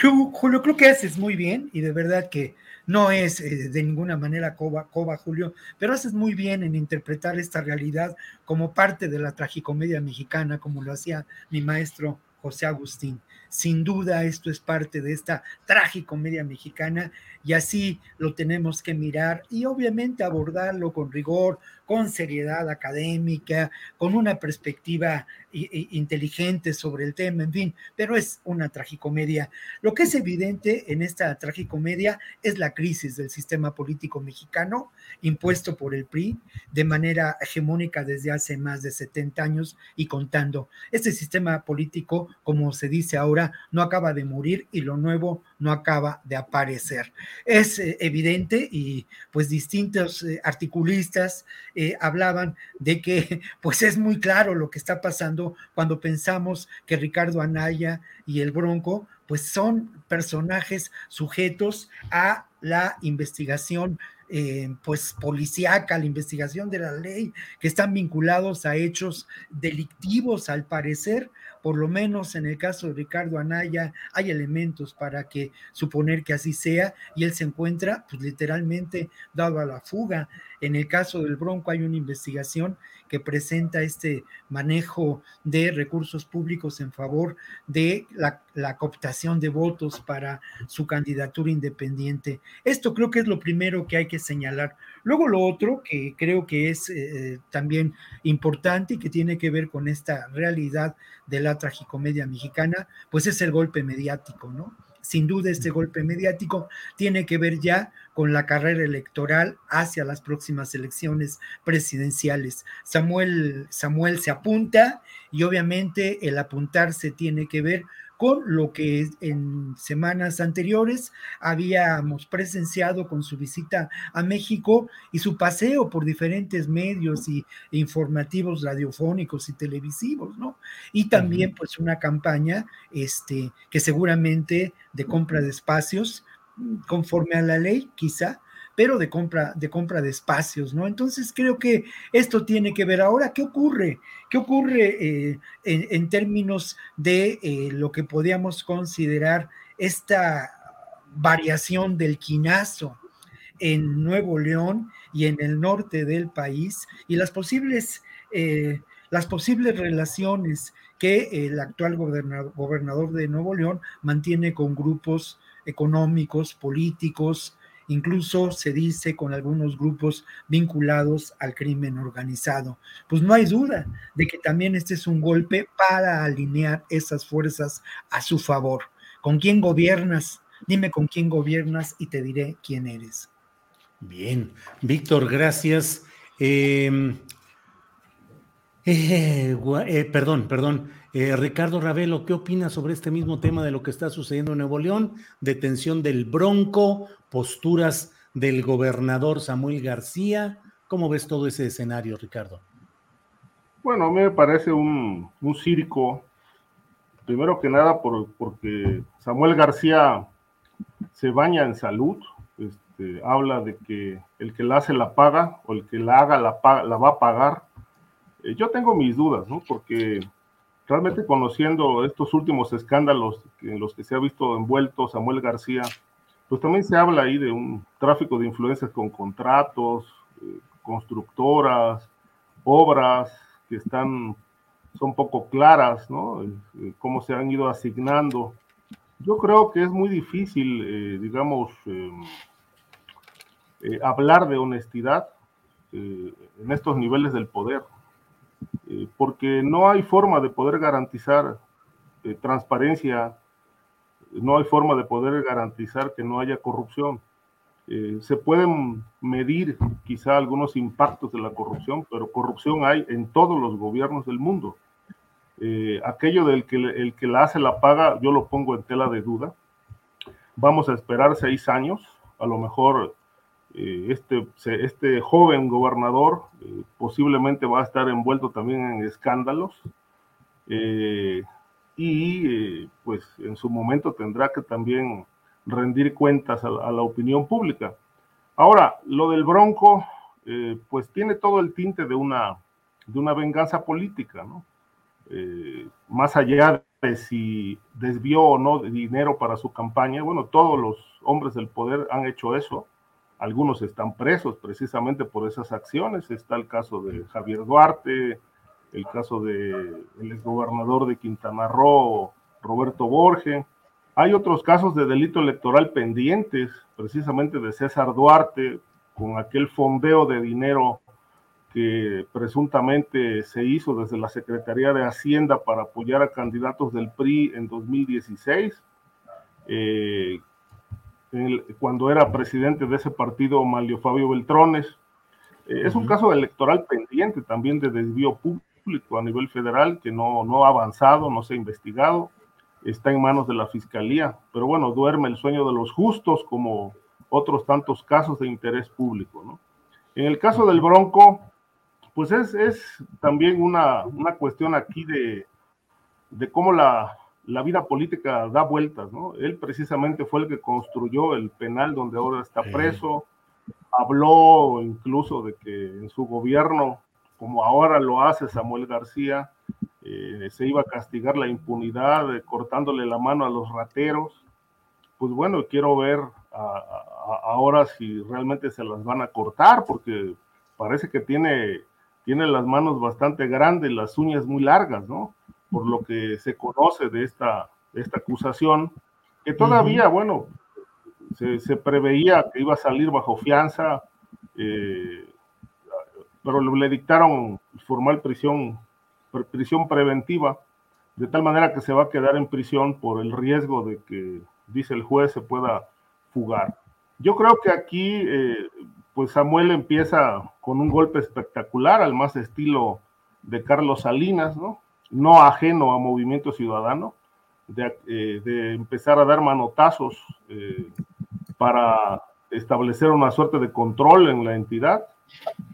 Julio, creo que haces muy bien y de verdad que no es eh, de ninguna manera coba, coba, Julio, pero haces muy bien en interpretar esta realidad como parte de la tragicomedia mexicana, como lo hacía mi maestro José Agustín. Sin duda esto es parte de esta tragicomedia mexicana y así lo tenemos que mirar y obviamente abordarlo con rigor, con seriedad académica, con una perspectiva inteligente sobre el tema, en fin, pero es una tragicomedia. Lo que es evidente en esta tragicomedia es la crisis del sistema político mexicano impuesto por el PRI de manera hegemónica desde hace más de 70 años y contando. Este sistema político, como se dice ahora, no acaba de morir y lo nuevo no acaba de aparecer. Es eh, evidente y pues distintos eh, articulistas eh, hablaban de que [laughs] pues es muy claro lo que está pasando cuando pensamos que Ricardo Anaya y el Bronco pues son personajes sujetos a la investigación pues policíaca, la investigación de la ley, que están vinculados a hechos delictivos al parecer, por lo menos en el caso de Ricardo Anaya, hay elementos para que suponer que así sea y él se encuentra pues literalmente dado a la fuga. En el caso del Bronco hay una investigación que presenta este manejo de recursos públicos en favor de la, cooptación de votos para su candidatura independiente. Esto creo que es lo primero que hay que señalar. Luego lo otro que creo que es eh, también importante y que tiene que ver con esta realidad de la tragicomedia mexicana, pues es el golpe mediático, ¿no? Sin duda este golpe mediático tiene que ver ya con la carrera electoral hacia las próximas elecciones presidenciales. Samuel, Samuel se apunta y obviamente el apuntarse tiene que ver con lo que en semanas anteriores habíamos presenciado con su visita a México y su paseo por diferentes medios y informativos radiofónicos y televisivos, ¿no? Y también pues una campaña este, que seguramente de compra de espacios, conforme a la ley, quizá, pero de compra, de compra de espacios, ¿no? Entonces creo que esto tiene que ver ahora, ¿qué ocurre? ¿Qué ocurre eh, en, términos de eh, lo que podríamos considerar esta variación del quinazo en Nuevo León y en el norte del país y las posibles, eh, las posibles relaciones que el actual gobernador, gobernador de Nuevo León mantiene con grupos económicos, políticos, incluso se dice con algunos grupos vinculados al crimen organizado. Pues no hay duda de que también este es un golpe para alinear esas fuerzas a su favor. ¿Con quién gobiernas? Dime con quién gobiernas y te diré quién eres. Bien, Víctor, gracias. Em, eh, eh, perdón, perdón. Eh, Ricardo Ravelo, ¿qué opinas sobre este mismo tema de lo que está sucediendo en Nuevo León? Detención del Bronco, posturas del gobernador Samuel García. ¿Cómo ves todo ese escenario, Ricardo? Bueno, me parece un, circo, primero que nada porque Samuel García se baña en salud, este, habla de que el que la hace la paga o el que la haga la, la va a pagar. Eh, yo tengo mis dudas, ¿no? Porque realmente conociendo estos últimos escándalos en los que se ha visto envuelto Samuel García, pues también se habla ahí de un tráfico de influencias con contratos, eh, constructoras, obras que están, son poco claras, ¿no? Eh, cómo se han ido asignando. Yo creo que es muy difícil, eh, digamos, hablar de honestidad en estos niveles del poder. Eh, porque no hay forma de poder garantizar eh, transparencia, no hay forma de poder garantizar que no haya corrupción. Eh, se pueden medir quizá algunos impactos de la corrupción, pero corrupción hay en todos los gobiernos del mundo. aquello del que el que la hace la paga, yo lo pongo en tela de duda. Vamos a esperar seis años, a lo mejor eh, este, este joven gobernador eh, posiblemente va a estar envuelto también en escándalos eh, y pues en su momento tendrá que también rendir cuentas a, la opinión pública. Ahora, lo del Bronco, pues tiene todo el tinte de una, de una venganza política, más allá de si desvió o no dinero para su campaña, bueno, todos los hombres del poder han hecho eso algunos están presos precisamente por esas acciones. Está el caso de Javier Duarte, el caso del el exgobernador de Quintana Roo, Roberto Borge. Hay otros casos de delito electoral pendientes, precisamente de César Duarte, con aquel fondeo de dinero que presuntamente se hizo desde la Secretaría de Hacienda para apoyar a candidatos del PRI en 2016. Eh, cuando era presidente de ese partido, Malio Fabio Beltrones. Eh, es un caso electoral pendiente también de desvío público a nivel federal que no, no ha avanzado, no se ha investigado, está en manos de la fiscalía, pero bueno, duerme el sueño de los justos como otros tantos casos de interés público. ¿no? En el caso del Bronco, pues es, es también una, una cuestión aquí de, de cómo la, la vida política da vueltas, ¿no? Él precisamente fue el que construyó el penal donde ahora está preso, habló incluso de que en su gobierno, como ahora lo hace Samuel García, eh, se iba a castigar la impunidad eh, cortándole la mano a los rateros. Pues bueno, quiero ver ahora si realmente se las van a cortar, porque parece que tiene, tiene las manos bastante grandes, las uñas muy largas, ¿no? Por lo que se conoce de esta, esta acusación, que todavía, bueno, se, preveía que iba a salir bajo fianza, eh, pero le dictaron formal prisión, prisión preventiva, de tal manera que se va a quedar en prisión por el riesgo de que dice el juez, se pueda fugar. Yo creo que aquí, eh, pues Samuel empieza con un golpe espectacular, al más estilo de Carlos Salinas, ¿no? No ajeno a Movimiento Ciudadano, de, eh, empezar a dar manotazos eh, para establecer una suerte de control en la entidad,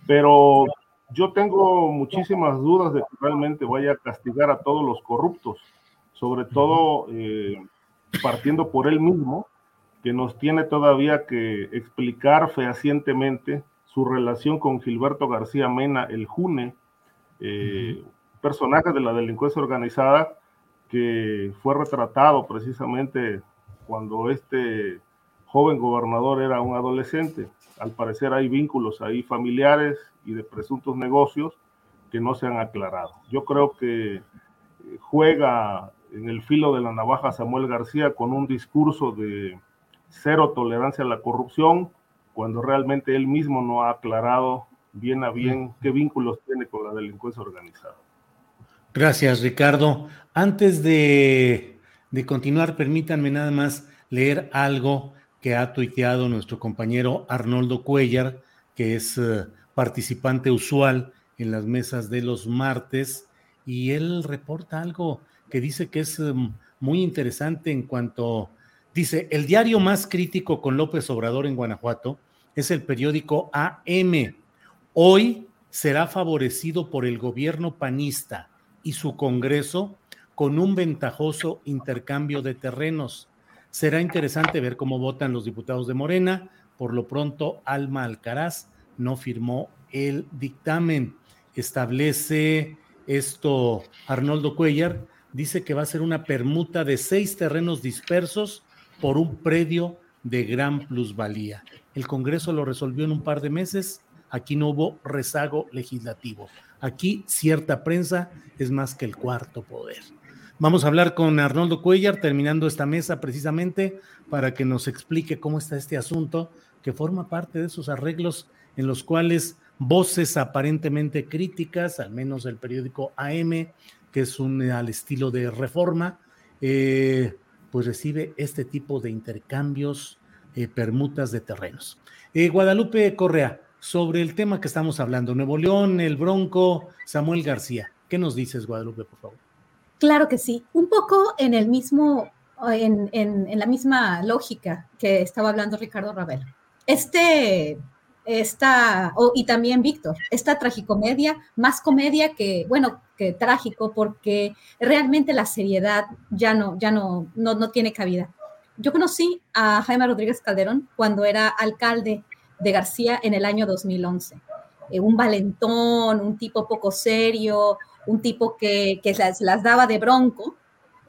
pero yo tengo muchísimas dudas de que realmente vaya a castigar a todos los corruptos, sobre todo partiendo por él mismo, que nos tiene todavía que explicar fehacientemente su relación con Gilberto García Mena, el June, eh, personaje de la delincuencia organizada que fue retratado precisamente cuando este joven gobernador era un adolescente. Al parecer hay vínculos ahí familiares y de presuntos negocios que no se han aclarado. Yo creo que eh, juega en el filo de la navaja Samuel García con un discurso de cero tolerancia a la corrupción, cuando realmente él mismo no ha aclarado bien a bien qué vínculos tiene con la delincuencia organizada. Gracias, Ricardo. Antes de, continuar, permítanme nada más leer algo que ha tuiteado nuestro compañero Arnoldo Cuellar, que es eh, participante usual en las mesas de los martes, y él reporta algo que dice que es em, muy interesante en cuanto Dice, el diario más crítico con López Obrador en Guanajuato es el periódico AM. Hoy será favorecido por el gobierno panista y su Congreso con un ventajoso intercambio de terrenos. Será interesante ver cómo votan los diputados de Morena. Por lo pronto, Alma Alcaraz no firmó el dictamen. Establece esto Arnoldo Cuellar. Dice que va a ser una permuta de seis terrenos dispersos por un predio de gran plusvalía. El Congreso lo resolvió en un par de meses. Aquí no hubo rezago legislativo. Aquí cierta prensa es más que el cuarto poder. Vamos a hablar con Arnoldo Cuellar terminando esta mesa precisamente para que nos explique cómo está este asunto que forma parte de esos arreglos en los cuales voces aparentemente críticas, al menos el periódico AM, que es un al estilo de reforma, eh, pues recibe este tipo de intercambios, eh, permutas de terrenos. Eh, Guadalupe Correa, sobre el tema que estamos hablando, Nuevo León, el Bronco, Samuel García. ¿Qué nos dices, Guadalupe, por favor? Claro que sí, un poco en el mismo, en, en la misma lógica que estaba hablando Ricardo Ravel. Este esta, y también Víctor, esta tragicomedia, más comedia que, bueno, que trágico, porque realmente la seriedad ya no, ya no, no, tiene cabida. Yo conocí a Jaime Rodríguez Calderón cuando era alcalde de García en el año 2011. Eh, un valentón, un tipo poco serio, un tipo que, que las, las daba de bronco,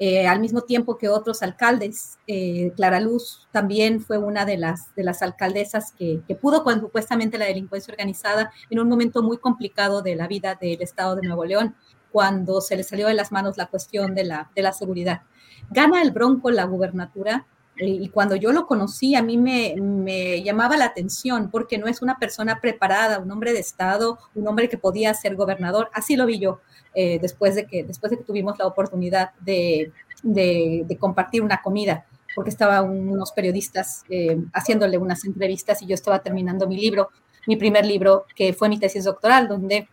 eh, al mismo tiempo que otros alcaldes. Eh, Clara Luz también fue una de las, de las alcaldesas que, pudo, cuando supuestamente la delincuencia organizada, en un momento muy complicado de la vida del Estado de Nuevo León, cuando se le salió de las manos la cuestión de la, de la seguridad. Gana el Bronco la gubernatura y cuando yo lo conocí a mí me, llamaba la atención porque no es una persona preparada, un hombre de Estado, un hombre que podía ser gobernador, así lo vi yo. Eh, después, de que, después de que tuvimos la oportunidad de, de, compartir una comida, porque estaban unos periodistas eh, haciéndole unas entrevistas y yo estaba terminando mi libro, mi primer libro, que fue mi tesis doctoral, donde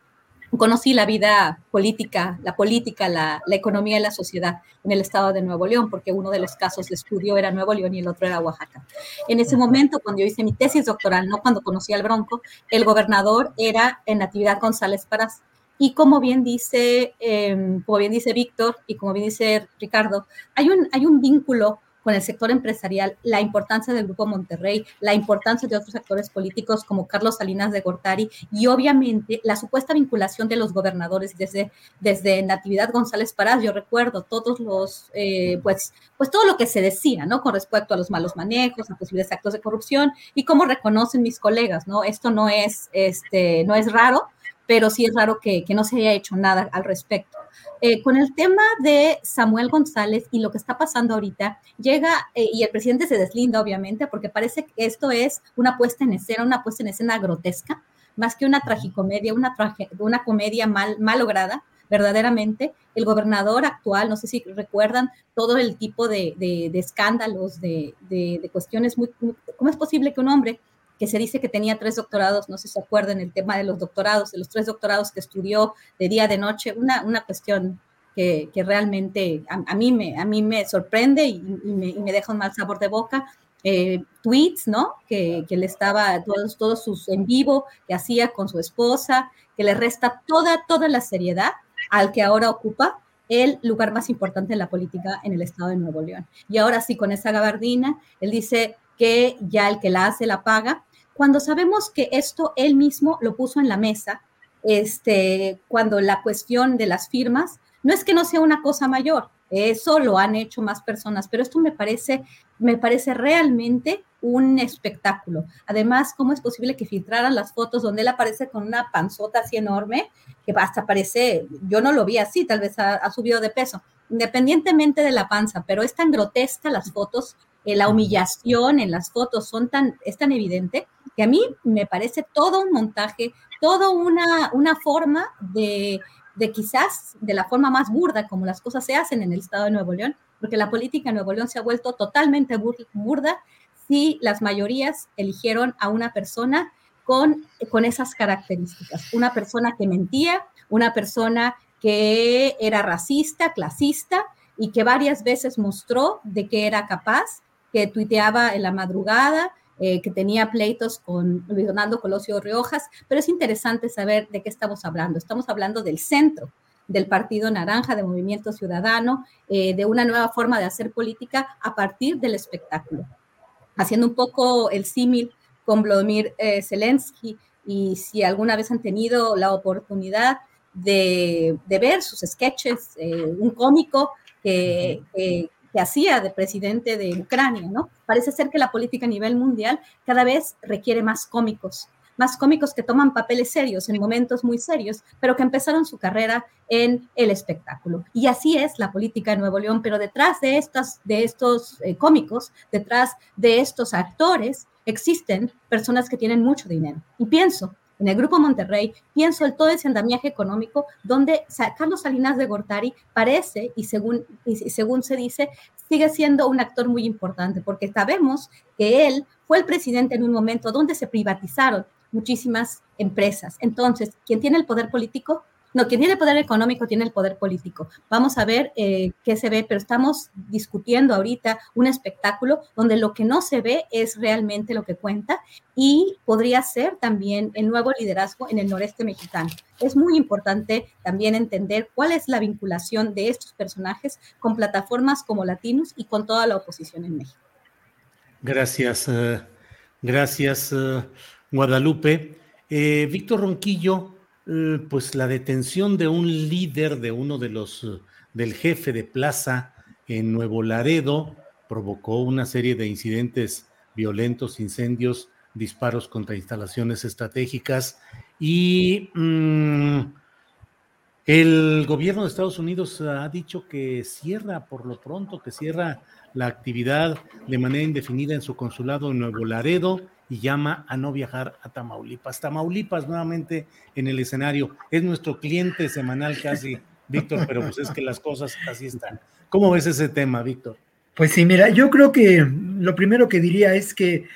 conocí la vida política, la política, la, la, economía y la sociedad en el estado de Nuevo León, porque uno de los casos de estudio era Nuevo León y el otro era Oaxaca. En ese momento, cuando yo hice mi tesis doctoral, no cuando conocí al Bronco, el gobernador era en Natividad González Paras. Y como bien dice, em, como bien dice Víctor y como bien dice Ricardo, hay un, hay un vínculo con el sector empresarial, la importancia del Grupo Monterrey, la importancia de otros actores políticos como Carlos Salinas de Gortari y obviamente la supuesta vinculación de los gobernadores desde, desde Natividad González Parás. Yo recuerdo todos los, eh, pues, pues todo lo que se decía, ¿no? Con respecto a los malos manejos, a posibles actos de corrupción y cómo reconocen mis colegas, ¿no? Esto no es, este, no es raro pero sí es raro que, no se haya hecho nada al respecto. Eh, con el tema de Samuel González y lo que está pasando ahorita, llega eh, y el presidente se deslinda, obviamente, porque parece que esto es una puesta en escena, una puesta en escena grotesca, más que una tragicomedia, una, una comedia mal, mal lograda, verdaderamente el gobernador actual, no sé si recuerdan todo el tipo de, escándalos, de, cuestiones muy, ¿Cómo es posible que un hombre que se dice que tenía tres doctorados, no sé si se acuerdan el tema de los doctorados, de los tres doctorados que estudió de día, de noche, una, una cuestión que, realmente a, mí me, a mí me sorprende y, me, deja un mal sabor de boca. Eh, tweets, ¿no? Que, que, le estaba, todos, todos sus en vivo que hacía con su esposa, que le resta toda, toda la seriedad al que ahora ocupa el lugar más importante en la política en el estado de Nuevo León. Y ahora sí, con esa gabardina, él dice que ya el que la hace la paga, cuando sabemos que esto él mismo lo puso en la mesa, este, cuando la cuestión de las firmas, no es que no sea una cosa mayor, eso lo han hecho más personas, pero esto me parece, me parece realmente un espectáculo. Además, ¿cómo es posible que filtraran las fotos donde él aparece con una panzota así enorme, que hasta parece, yo no lo vi así, tal vez ha, subido de peso, independientemente de la panza, pero es tan grotesca las fotos, eh, la humillación en las fotos son tan, es tan evidente que a mí me parece todo un montaje, toda una, una forma de de quizás de la forma más burda como las cosas se hacen en el estado de Nuevo León, porque la política en Nuevo León se ha vuelto totalmente burda si las mayorías eligieron a una persona con, con esas características, una persona que mentía, una persona que era racista, clasista y que varias veces mostró de que era capaz, que tuiteaba en la madrugada, eh, que tenía pleitos con Luis Donaldo Colosio Riojas, pero es interesante saber de qué estamos hablando. Estamos hablando del centro del Partido Naranja, de Movimiento Ciudadano, eh, de una nueva forma de hacer política a partir del espectáculo. Haciendo un poco el símil con Vladimir eh, Zelensky, y si alguna vez han tenido la oportunidad de, ver sus sketches, un cómico que, que hacía de presidente de Ucrania, ¿no? Parece ser que la política a nivel mundial cada vez requiere más cómicos, más cómicos que toman papeles serios en momentos muy serios, pero que empezaron su carrera en el espectáculo. Y así es la política de Nuevo León, pero detrás de, estas, de estos eh, cómicos, detrás de estos actores, existen personas que tienen mucho dinero. Y pienso en el Grupo Monterrey, pienso en todo ese andamiaje económico donde Carlos Salinas de Gortari parece, y según, y según se dice, sigue siendo un actor muy importante, porque sabemos que él fue el presidente en un momento donde se privatizaron muchísimas empresas. Entonces, quien tiene el poder político no, quien tiene el poder económico tiene el poder político. Vamos a ver eh, qué se ve, pero estamos discutiendo ahorita un espectáculo donde lo que no se ve es realmente lo que cuenta y podría ser también el nuevo liderazgo en el noreste mexicano. Es muy importante también entender cuál es la vinculación de estos personajes con plataformas como Latinos y con toda la oposición en México. Gracias, eh, gracias, eh, Guadalupe. Víctor Ronquillo, pues la detención de un líder de uno de los, eh, del jefe de plaza en Nuevo Laredo provocó una serie de incidentes violentos, incendios, disparos contra instalaciones estratégicas y mm, el gobierno de Estados Unidos ha dicho que cierra por lo pronto, que cierra la actividad de manera indefinida en su consulado en Nuevo Laredo y llama a no viajar a Tamaulipas. Tamaulipas nuevamente en el escenario. Es nuestro cliente semanal casi, [laughs] Víctor, pero pues es que las cosas así están. ¿Cómo ves ese tema, Víctor? Pues sí, mira, yo creo que lo primero que diría es que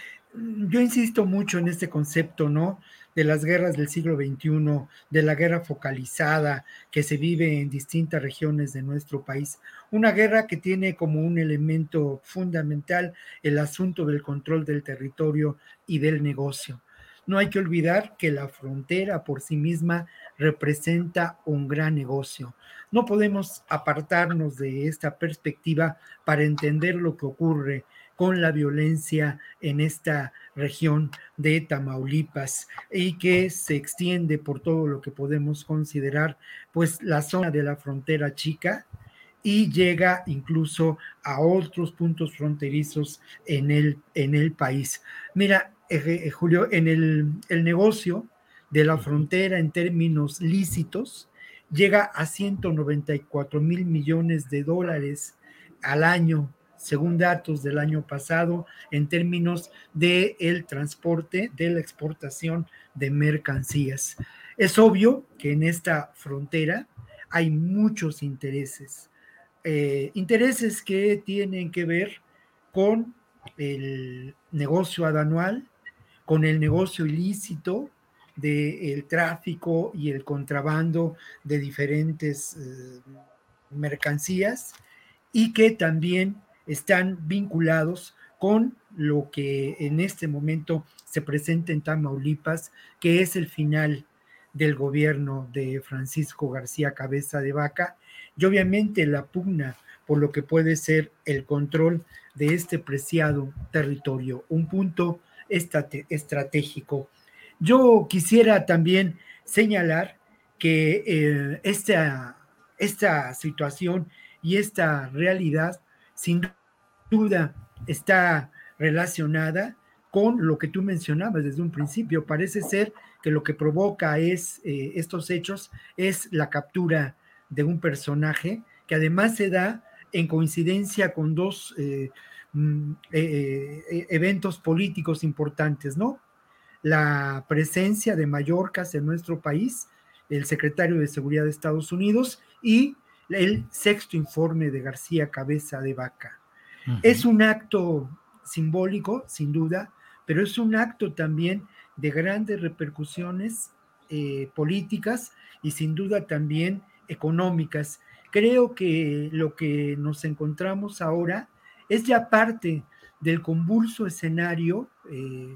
yo insisto mucho en este concepto, ¿no? De las guerras del siglo XXI, de la guerra focalizada que se vive en distintas regiones de nuestro país. Una guerra que tiene como un elemento fundamental el asunto del control del territorio y del negocio. No hay que olvidar que la frontera por sí misma representa un gran negocio. No podemos apartarnos de esta perspectiva para entender lo que ocurre con la violencia en esta región de Tamaulipas y que se extiende por todo lo que podemos considerar pues la zona de la frontera chica y llega incluso a otros puntos fronterizos en el, en el país. Mira, eh, eh, Julio, en el, el negocio de la frontera en términos lícitos llega a 194 mil millones de dólares al año según datos del año pasado, en términos del el transporte, de la exportación de mercancías. Es obvio que en esta frontera hay muchos intereses. Eh, intereses que tienen que ver con el negocio anual, con el negocio ilícito del tráfico y el contrabando de diferentes eh, mercancías y que también están vinculados con lo que en este momento se presenta en Tamaulipas, que es el final del gobierno de Francisco García Cabeza de Vaca, y obviamente la pugna por lo que puede ser el control de este preciado territorio, un punto estratégico. Yo quisiera también señalar que eh, esta, esta situación y esta realidad sin duda está relacionada con lo que tú mencionabas desde un principio. Parece ser que lo que provoca es eh, estos hechos es la captura de un personaje que además se da en coincidencia con dos eh, mm, eh, eventos políticos importantes, ¿no? La presencia de Mallorcas en nuestro país, el secretario de Seguridad de Estados Unidos y el sexto informe de García Cabeza de Vaca. Es un acto simbólico, sin duda, pero es un acto también de grandes repercusiones eh, políticas y sin duda también económicas. Creo que lo que nos encontramos ahora es ya parte del convulso escenario eh,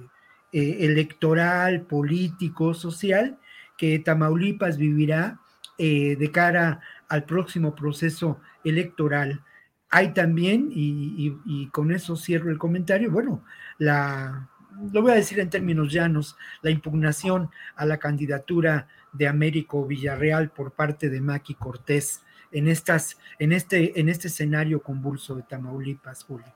eh, electoral, político, social que Tamaulipas vivirá de cara al próximo proceso electoral. Hay también, y, con eso cierro el comentario, bueno, la, lo voy a decir en términos llanos, la impugnación a la candidatura de Américo Villarreal por parte de Maki Cortés en, estas, en, este, en este escenario convulso de Tamaulipas, Julio.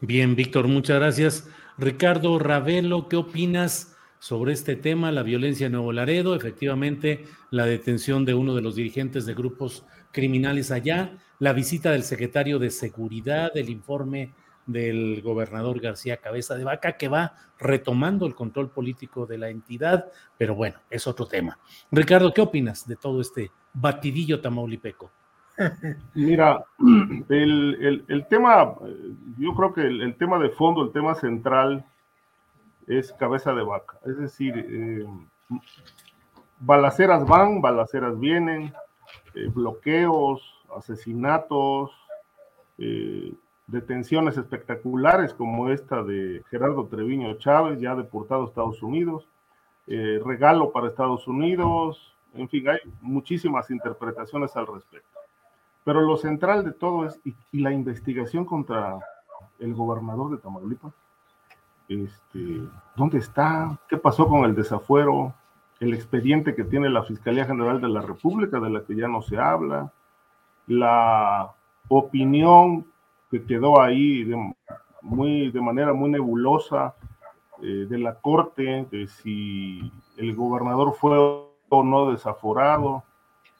Bien, Víctor, muchas gracias. Ricardo Ravelo, ¿qué opinas sobre este tema, la violencia en Nuevo Laredo? Efectivamente, la detención de uno de los dirigentes de grupos criminales allá la visita del secretario de Seguridad, el informe del gobernador García Cabeza de Vaca, que va retomando el control político de la entidad, pero bueno, es otro tema. Ricardo, ¿qué opinas de todo este batidillo tamaulipeco? [laughs] Mira, el, tema, yo creo que el, tema de fondo, el tema central es cabeza de vaca. Es decir, eh, balaceras van, balaceras vienen, eh, bloqueos, asesinatos, eh, detenciones espectaculares como esta de Gerardo Treviño Chávez, ya deportado a Estados Unidos, regalo para Estados Unidos, en fin, hay muchísimas interpretaciones al respecto. Pero lo central de todo es, y, la investigación contra el gobernador de Tamaulipas, este, ¿dónde está? ¿Qué pasó con el desafuero? El expediente que tiene la Fiscalía General de la República, de la que ya no se habla, la opinión que quedó ahí de, muy, de manera muy nebulosa eh, de la Corte, de si el gobernador fue o no desaforado,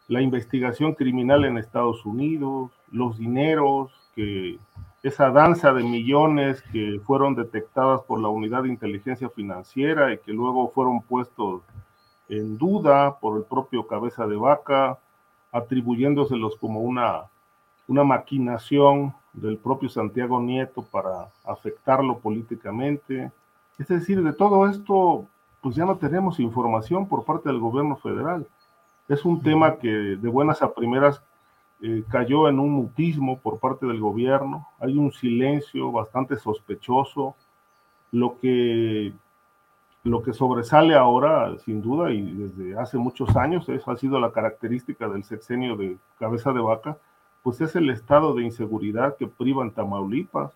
la investigación criminal en Estados Unidos, los dineros, que esa danza de millones que fueron detectadas por la unidad de inteligencia financiera y que luego fueron puestos en duda por el propio cabeza de vaca, atribuyéndoselos como una, una maquinación del propio Santiago Nieto para afectarlo políticamente. Es decir, de todo esto, pues ya no tenemos información por parte del gobierno federal. Es un tema que de buenas a primeras eh, cayó en un mutismo por parte del gobierno. Hay un silencio bastante sospechoso. Lo que lo que sobresale ahora, sin duda, y desde hace muchos años, eso ha sido la característica del sexenio de cabeza de vaca, pues es el estado de inseguridad que priva en Tamaulipas,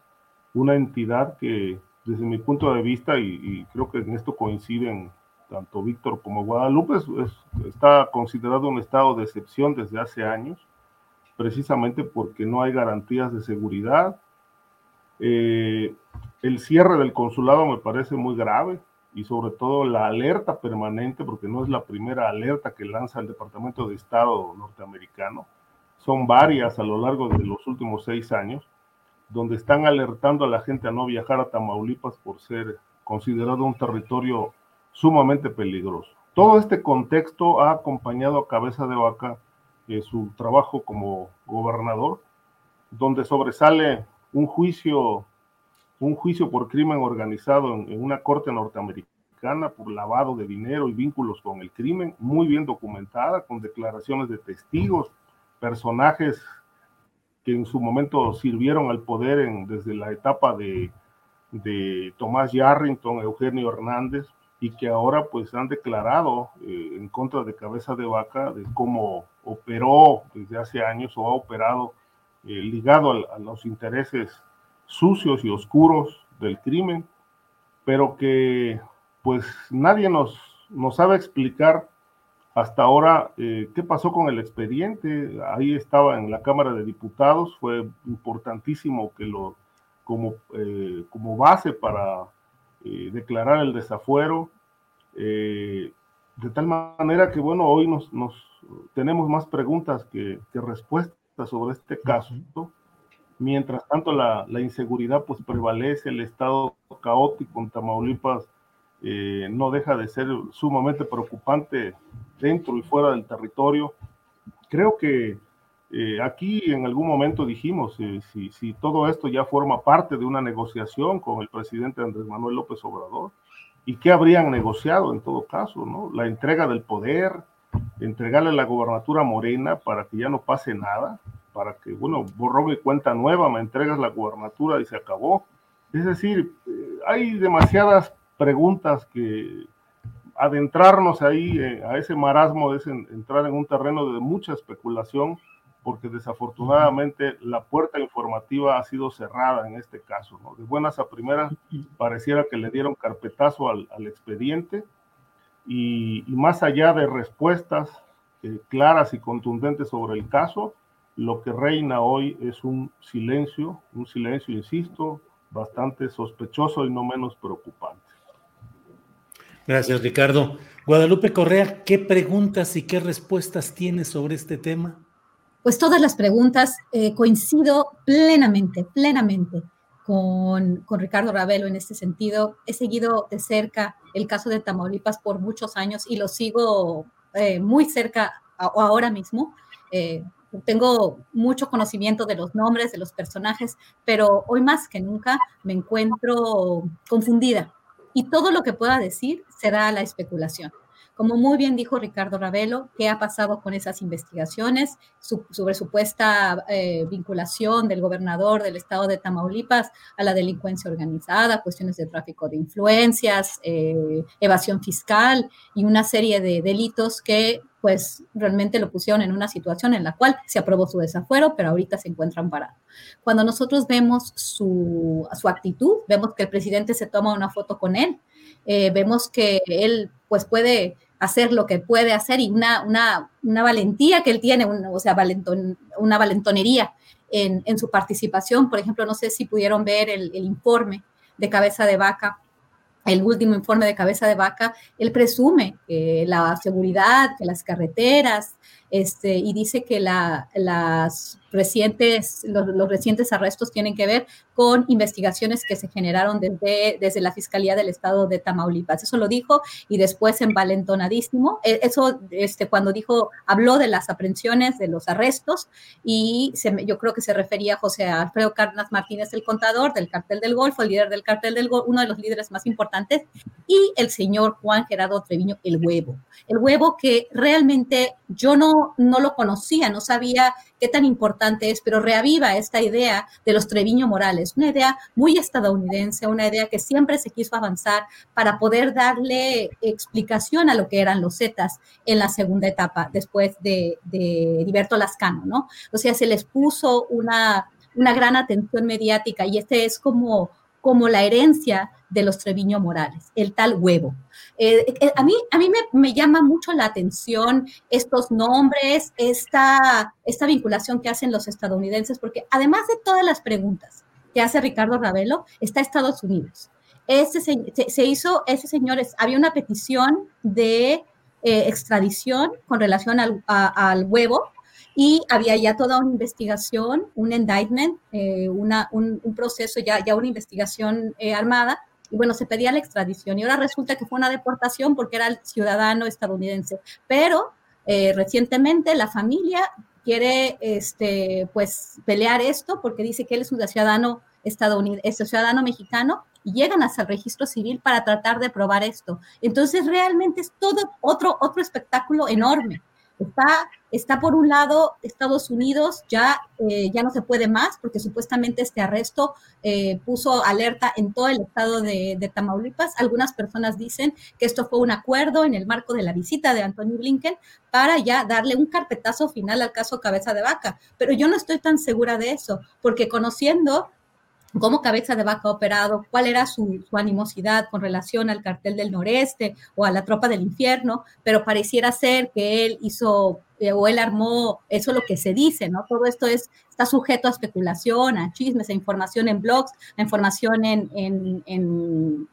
una entidad que desde mi punto de vista, y, creo que en esto coinciden tanto Víctor como Guadalupe, está considerado un estado de excepción desde hace años, precisamente porque no hay garantías de seguridad. Eh, el cierre del consulado me parece muy grave, y sobre todo la alerta permanente, porque no es la primera alerta que lanza el Departamento de Estado norteamericano, son varias a lo largo de los últimos seis años, donde están alertando a la gente a no viajar a Tamaulipas por ser considerado un territorio sumamente peligroso. Todo este contexto ha acompañado a Cabeza de Vaca su trabajo como gobernador, donde sobresale un juicio, un juicio por crimen organizado en, una corte norteamericana por lavado de dinero y vínculos con el crimen, muy bien documentada, con declaraciones de testigos, personajes que en su momento sirvieron al poder desde la etapa de, de Tomás Yarrington, Eugenio Hernández, y que ahora pues han declarado eh, en contra de Cabeza de Vaca de cómo operó desde hace años o ha operado eh, ligado a, los intereses sucios y oscuros del crimen, pero que pues nadie nos, sabe explicar hasta ahora eh, qué pasó con el expediente. Ahí estaba en la Cámara de Diputados, fue importantísimo que lo como, como base para declarar el desafuero, eh, de tal manera que, bueno, hoy nos tenemos más preguntas que, respuestas sobre este caso. Mientras tanto, la, la, inseguridad pues prevalece, el estado caótico en Tamaulipas eh, no deja de ser sumamente preocupante dentro y fuera del territorio. Creo que eh, aquí en algún momento dijimos, si, si, todo esto ya forma parte de una negociación con el presidente Andrés Manuel López Obrador, ¿y qué habrían negociado en todo caso? ¿no? La entrega del poder, entregarle la gobernatura Morena para que ya no pase nada, para que, bueno, borrón y cuenta nueva, me entregas la gobernatura y se acabó. Es decir, eh, hay demasiadas preguntas que adentrarnos ahí eh, a ese marasmo es entrar en un terreno de mucha especulación porque desafortunadamente la puerta informativa ha sido cerrada en este caso. ¿no? De buenas a primeras pareciera que le dieron carpetazo al, expediente y, más allá de respuestas eh, claras y contundentes sobre el caso, lo que reina hoy es un silencio, un silencio, insisto, bastante sospechoso y no menos preocupante. Gracias, Ricardo. Guadalupe Correa, ¿qué preguntas y qué respuestas tienes sobre este tema? pues todas las preguntas eh, coincido plenamente, plenamente con, Ricardo Ravelo en este sentido. He seguido de cerca el caso de Tamaulipas por muchos años y lo sigo eh, muy cerca ahora mismo. Eh, tengo mucho conocimiento de los nombres, de los personajes, pero hoy más que nunca me encuentro confundida y todo lo que pueda decir será la especulación. Como muy bien dijo Ricardo Ravelo, ¿qué ha pasado con esas investigaciones sobre supuesta eh, vinculación del gobernador del estado de Tamaulipas a la delincuencia organizada, cuestiones de tráfico de influencias, eh, evasión fiscal y una serie de delitos que pues realmente lo pusieron en una situación en la cual se aprobó su desafuero, pero ahorita se encuentran parados. Cuando nosotros vemos su, su actitud, vemos que el presidente se toma una foto con él, eh, vemos que él pues puede hacer lo que puede hacer y una, una, una valentía que él tiene, o sea, una valentonería en, en, su participación. Por ejemplo, no sé si pudieron ver el, el informe de cabeza de vaca el último informe de cabeza de vaca, él presume que la seguridad, que las carreteras, este, y dice que la, las recientes, los, recientes arrestos tienen que ver con investigaciones que se generaron desde, desde la Fiscalía del Estado de Tamaulipas. Eso lo dijo y después envalentonadísimo. E, eso este, cuando dijo, habló de las aprehensiones, de los arrestos y yo creo que se refería a José Alfredo Cárdenas Martínez, el contador del cartel del Golfo, el líder del cartel del Golfo, uno de los líderes más importantes, y el señor Juan Gerardo Treviño, el huevo. El huevo que realmente yo no no, lo conocía, no sabía qué tan importante es, pero reaviva esta idea de los Treviño Morales, una idea muy estadounidense, una idea que siempre se quiso avanzar para poder darle explicación a lo que eran los Zetas en la segunda etapa, después de, de Heriberto Lascano, ¿no? O sea, se les puso una, una gran atención mediática y este es como como la herencia de los Treviño Morales, el tal huevo. Eh, eh, a mí, a mí me, llama mucho la atención estos nombres, esta, esta vinculación que hacen los estadounidenses, porque además de todas las preguntas que hace Ricardo Ravelo, está Estados Unidos. Ese, se, hizo, ese señor, había una petición de eh, extradición con relación al, al huevo, y había ya toda una investigación, un indictment, eh, un, proceso, ya, una investigación eh, armada, y bueno, se pedía la extradición y ahora resulta que fue una deportación porque era el ciudadano estadounidense, pero Eh, recientemente la familia quiere este, pues, pelear esto porque dice que él es un ciudadano estadounidense, es un ciudadano mexicano y llegan hasta el registro civil para tratar de probar esto. Entonces realmente es todo otro, otro espectáculo enorme. Está, está por un lado Estados Unidos, ya, eh, ya no se puede más porque supuestamente este arresto eh, puso alerta en todo el estado de, de, Tamaulipas. Algunas personas dicen que esto fue un acuerdo en el marco de la visita de Anthony Blinken para ya darle un carpetazo final al caso Cabeza de Vaca. Pero yo no estoy tan segura de eso, porque conociendo cómo Cabeza de Vaca operado, cuál era su, animosidad con relación al cartel del noreste o a la tropa del infierno, pero pareciera ser que él hizo eh, o él armó, eso es lo que se dice, ¿no? Todo esto es, está sujeto a especulación, a chismes, a información en blogs, a información en, en en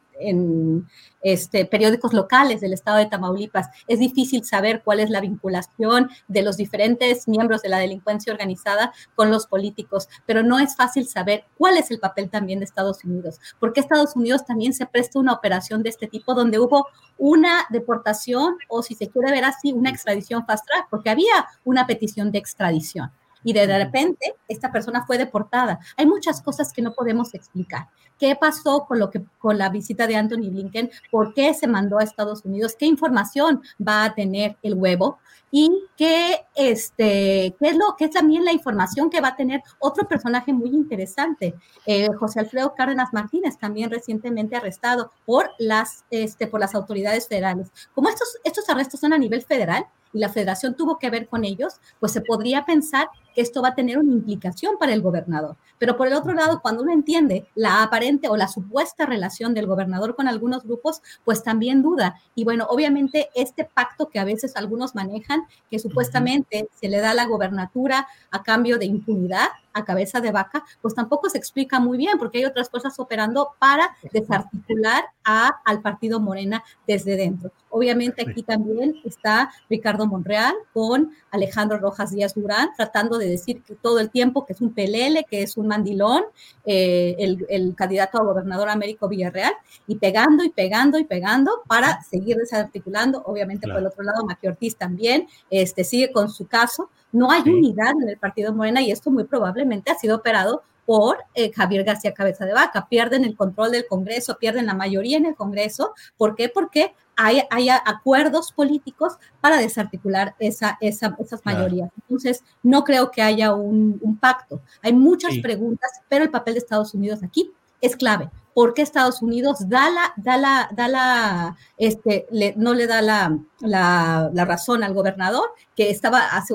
este, periódicos locales del estado de Tamaulipas. Es difícil saber cuál es la vinculación de los diferentes miembros de la delincuencia organizada con los políticos, pero no es fácil saber cuál es el papel también de Estados Unidos, porque Estados Unidos también se presta una operación de este tipo donde hubo una deportación o si se quiere ver así, una extradición fast track, porque había una petición de extradición y de repente esta persona fue deportada. Hay muchas cosas que no podemos explicar. ¿Qué pasó con lo que con la visita de Anthony Blinken? ¿Por qué se mandó a Estados Unidos? ¿Qué información va a tener el huevo? Y qué, este, qué es lo que es también la información que va a tener otro personaje muy interesante, eh, José Alfredo Cárdenas Martínez, también recientemente arrestado por las, este, por las autoridades federales. Como estos, estos arrestos son a nivel federal, y la federación tuvo que ver con ellos, pues se podría pensar que esto va a tener una implicación para el gobernador. Pero por el otro lado, cuando uno entiende la aparente o la supuesta relación del gobernador con algunos grupos, pues también duda. Y bueno, obviamente este pacto que a veces algunos manejan, que supuestamente se le da la gobernatura a cambio de impunidad, a cabeza de vaca, pues tampoco se explica muy bien, porque hay otras cosas operando para desarticular a, al partido Morena desde dentro. Obviamente aquí también está Ricardo Monreal con Alejandro Rojas Díaz Durán, tratando de decir que todo el tiempo que es un pelele, que es un mandilón, eh, el, candidato a gobernador Américo Villarreal, y pegando y pegando y pegando para seguir desarticulando. Obviamente por el otro lado, Maqui Ortiz también este, sigue con su caso. No hay unidad en el partido Morena y esto muy probablemente ha sido operado por eh, Javier García Cabeza de Vaca. Pierden el control del Congreso, pierden la mayoría en el Congreso. ¿Por qué? Porque hay, acuerdos políticos para desarticular esa, esas mayorías. Entonces, no creo que haya un, pacto. Hay muchas preguntas, pero el papel de Estados Unidos aquí es clave. ¿Por qué Estados Unidos da la, da la, da la, este, no le da la, la, razón al gobernador, que estaba hace,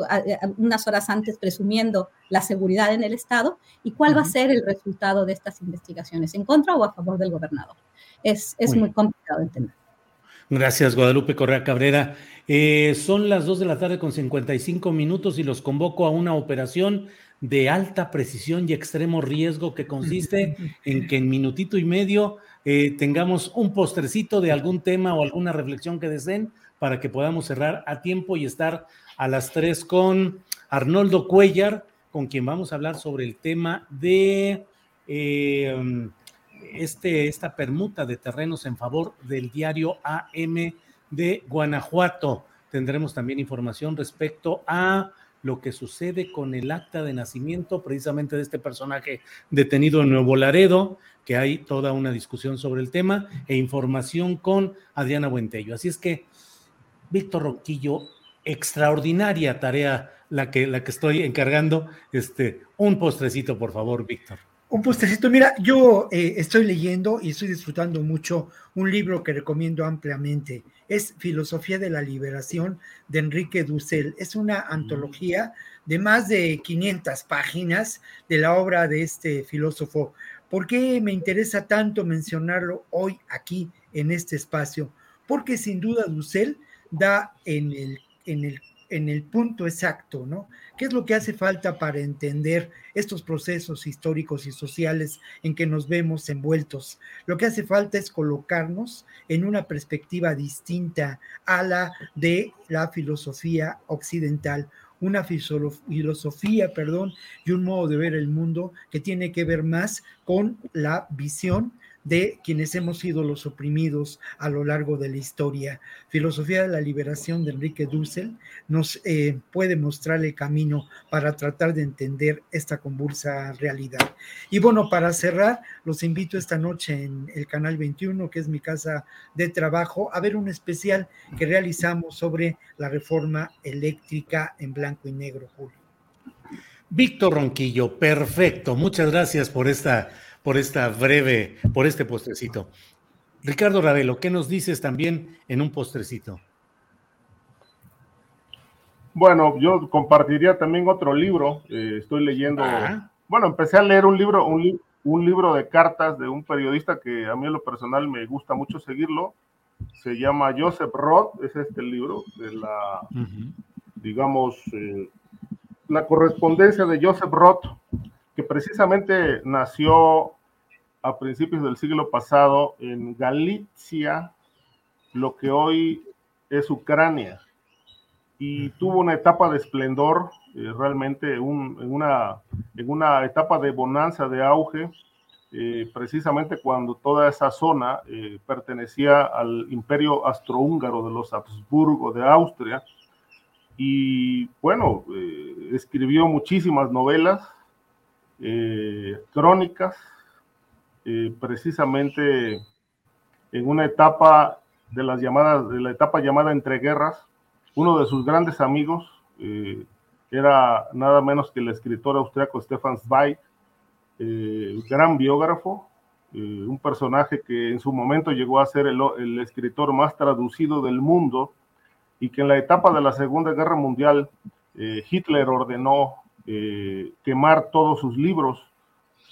unas horas antes presumiendo la seguridad en el Estado? ¿Y cuál va a ser el resultado de estas investigaciones? ¿En contra o a favor del gobernador? Es, es muy complicado entender. Gracias, Guadalupe Correa Cabrera. Eh, son las 2 de la tarde con 55 minutos y los convoco a una operación de alta precisión y extremo riesgo que consiste en que en minutito y medio eh, tengamos un postrecito de algún tema o alguna reflexión que deseen para que podamos cerrar a tiempo y estar a las 3 con Arnoldo Cuellar, con quien vamos a hablar sobre el tema de... Eh, este, esta permuta de terrenos en favor del diario AM de Guanajuato. Tendremos también información respecto a lo que sucede con el acta de nacimiento precisamente de este personaje detenido en Nuevo Laredo, que hay toda una discusión sobre el tema, e información con Adriana Buentello. Así es que, Víctor Roquillo, extraordinaria tarea la que, la que estoy encargando. Este, un postrecito, por favor, Víctor. Un postrecito. Mira, yo eh, estoy leyendo y estoy disfrutando mucho un libro que recomiendo ampliamente. Es Filosofía de la Liberación de Enrique Dussel. Es una antología de más de 500 páginas de la obra de este filósofo. ¿Por qué me interesa tanto mencionarlo hoy aquí en este espacio? Porque sin duda Dussel da en el, en el en el punto exacto, ¿no? ¿Qué es lo que hace falta para entender estos procesos históricos y sociales en que nos vemos envueltos? Lo que hace falta es colocarnos en una perspectiva distinta a la de la filosofía occidental, una filosofía, perdón, y un modo de ver el mundo que tiene que ver más con la visión de quienes hemos sido los oprimidos a lo largo de la historia. Filosofía de la liberación de Enrique Dussel nos eh, puede mostrar el camino para tratar de entender esta convulsa realidad. Y bueno, para cerrar, los invito esta noche en el canal 21, que es mi casa de trabajo, a ver un especial que realizamos sobre la reforma eléctrica en blanco y negro, Julio. Víctor Ronquillo, perfecto. Muchas gracias por esta por esta breve, por este postrecito. Ricardo Ravelo, ¿qué nos dices también en un postrecito? Bueno, yo compartiría también otro libro. Eh, estoy leyendo. Ah. Bueno, empecé a leer un libro, un, libro de cartas de un periodista que a mí en lo personal me gusta mucho seguirlo. Se llama Joseph Roth, es este libro de la, digamos, eh, la correspondencia de Joseph Roth que precisamente nació a principios del siglo pasado en Galicia, lo que hoy es Ucrania, y tuvo una etapa de esplendor, eh, realmente en, una, en una etapa de bonanza, de auge, eh, precisamente cuando toda esa zona eh, pertenecía al imperio astrohúngaro de los Habsburgo de Austria. Y bueno, escribió muchísimas novelas, eh, crónicas, eh, precisamente en una etapa de las llamadas, de la etapa llamada entre guerras, uno de sus grandes amigos eh, era nada menos que el escritor austriaco Stefan Zweig, gran biógrafo, un personaje que en su momento llegó a ser el, el, escritor más traducido del mundo y que en la etapa de la Segunda Guerra Mundial Hitler ordenó eh, quemar todos sus libros,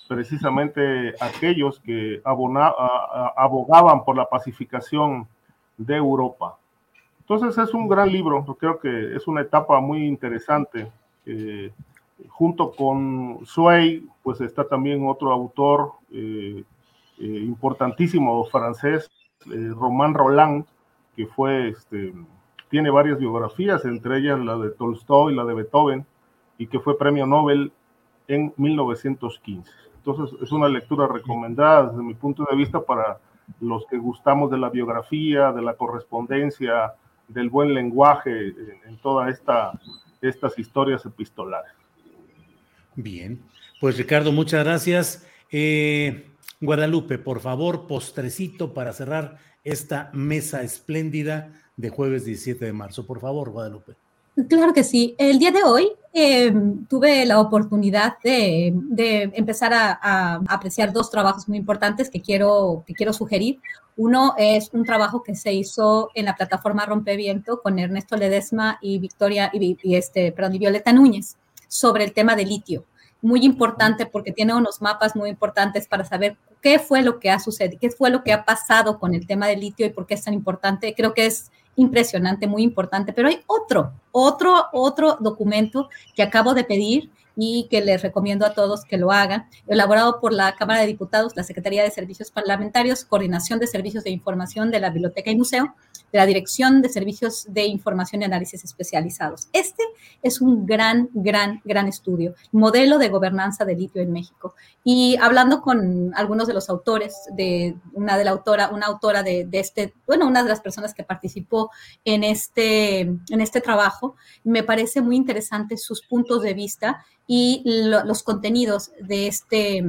precisamente aquellos que abogaban por la pacificación de Europa. Entonces es un gran libro, creo que es una etapa muy interesante. Eh, junto con Sway, pues está también otro autor eh, importantísimo francés, Romain Roland, que fue, este, tiene varias biografías, entre ellas la de Tolstoy, la de Beethoven, y que fue premio Nobel en 1915. Entonces es una lectura recomendada desde mi punto de vista para los que gustamos de la biografía, de la correspondencia, del buen lenguaje en, todas esta, estas historias epistolares. Bien, pues Ricardo, muchas gracias. Eh, Guadalupe, por favor, postrecito para cerrar esta mesa espléndida de jueves 17 de marzo. Por favor, Guadalupe. Claro que sí. El día de hoy em, tuve la oportunidad de, empezar a, apreciar dos trabajos muy importantes que quiero, que quiero sugerir. Uno es un trabajo que se hizo en la plataforma Rompeviento con Ernesto Ledesma y Victoria y, este, perdón, y Violeta Núñez sobre el tema del litio. Muy importante porque tiene unos mapas muy importantes para saber qué fue lo que ha sucedido, qué fue lo que ha pasado con el tema del litio y por qué es tan importante. Creo que es impresionante, muy importante, pero hay otro, otro, otro documento que acabo de pedir y que les recomiendo a todos que lo hagan, elaborado por la Cámara de Diputados, la Secretaría de Servicios Parlamentarios, Coordinación de Servicios de Información de la Biblioteca y Museo, de la Dirección de Servicios de Información y Análisis Especializados. Este es un gran, gran, gran estudio, modelo de gobernanza de litio en México. Y hablando con algunos de los autores, de una de la autora, una autora de, este, bueno, una de las personas que participó en este, en este trabajo, me parece muy interesante sus puntos de vista y los contenidos de este,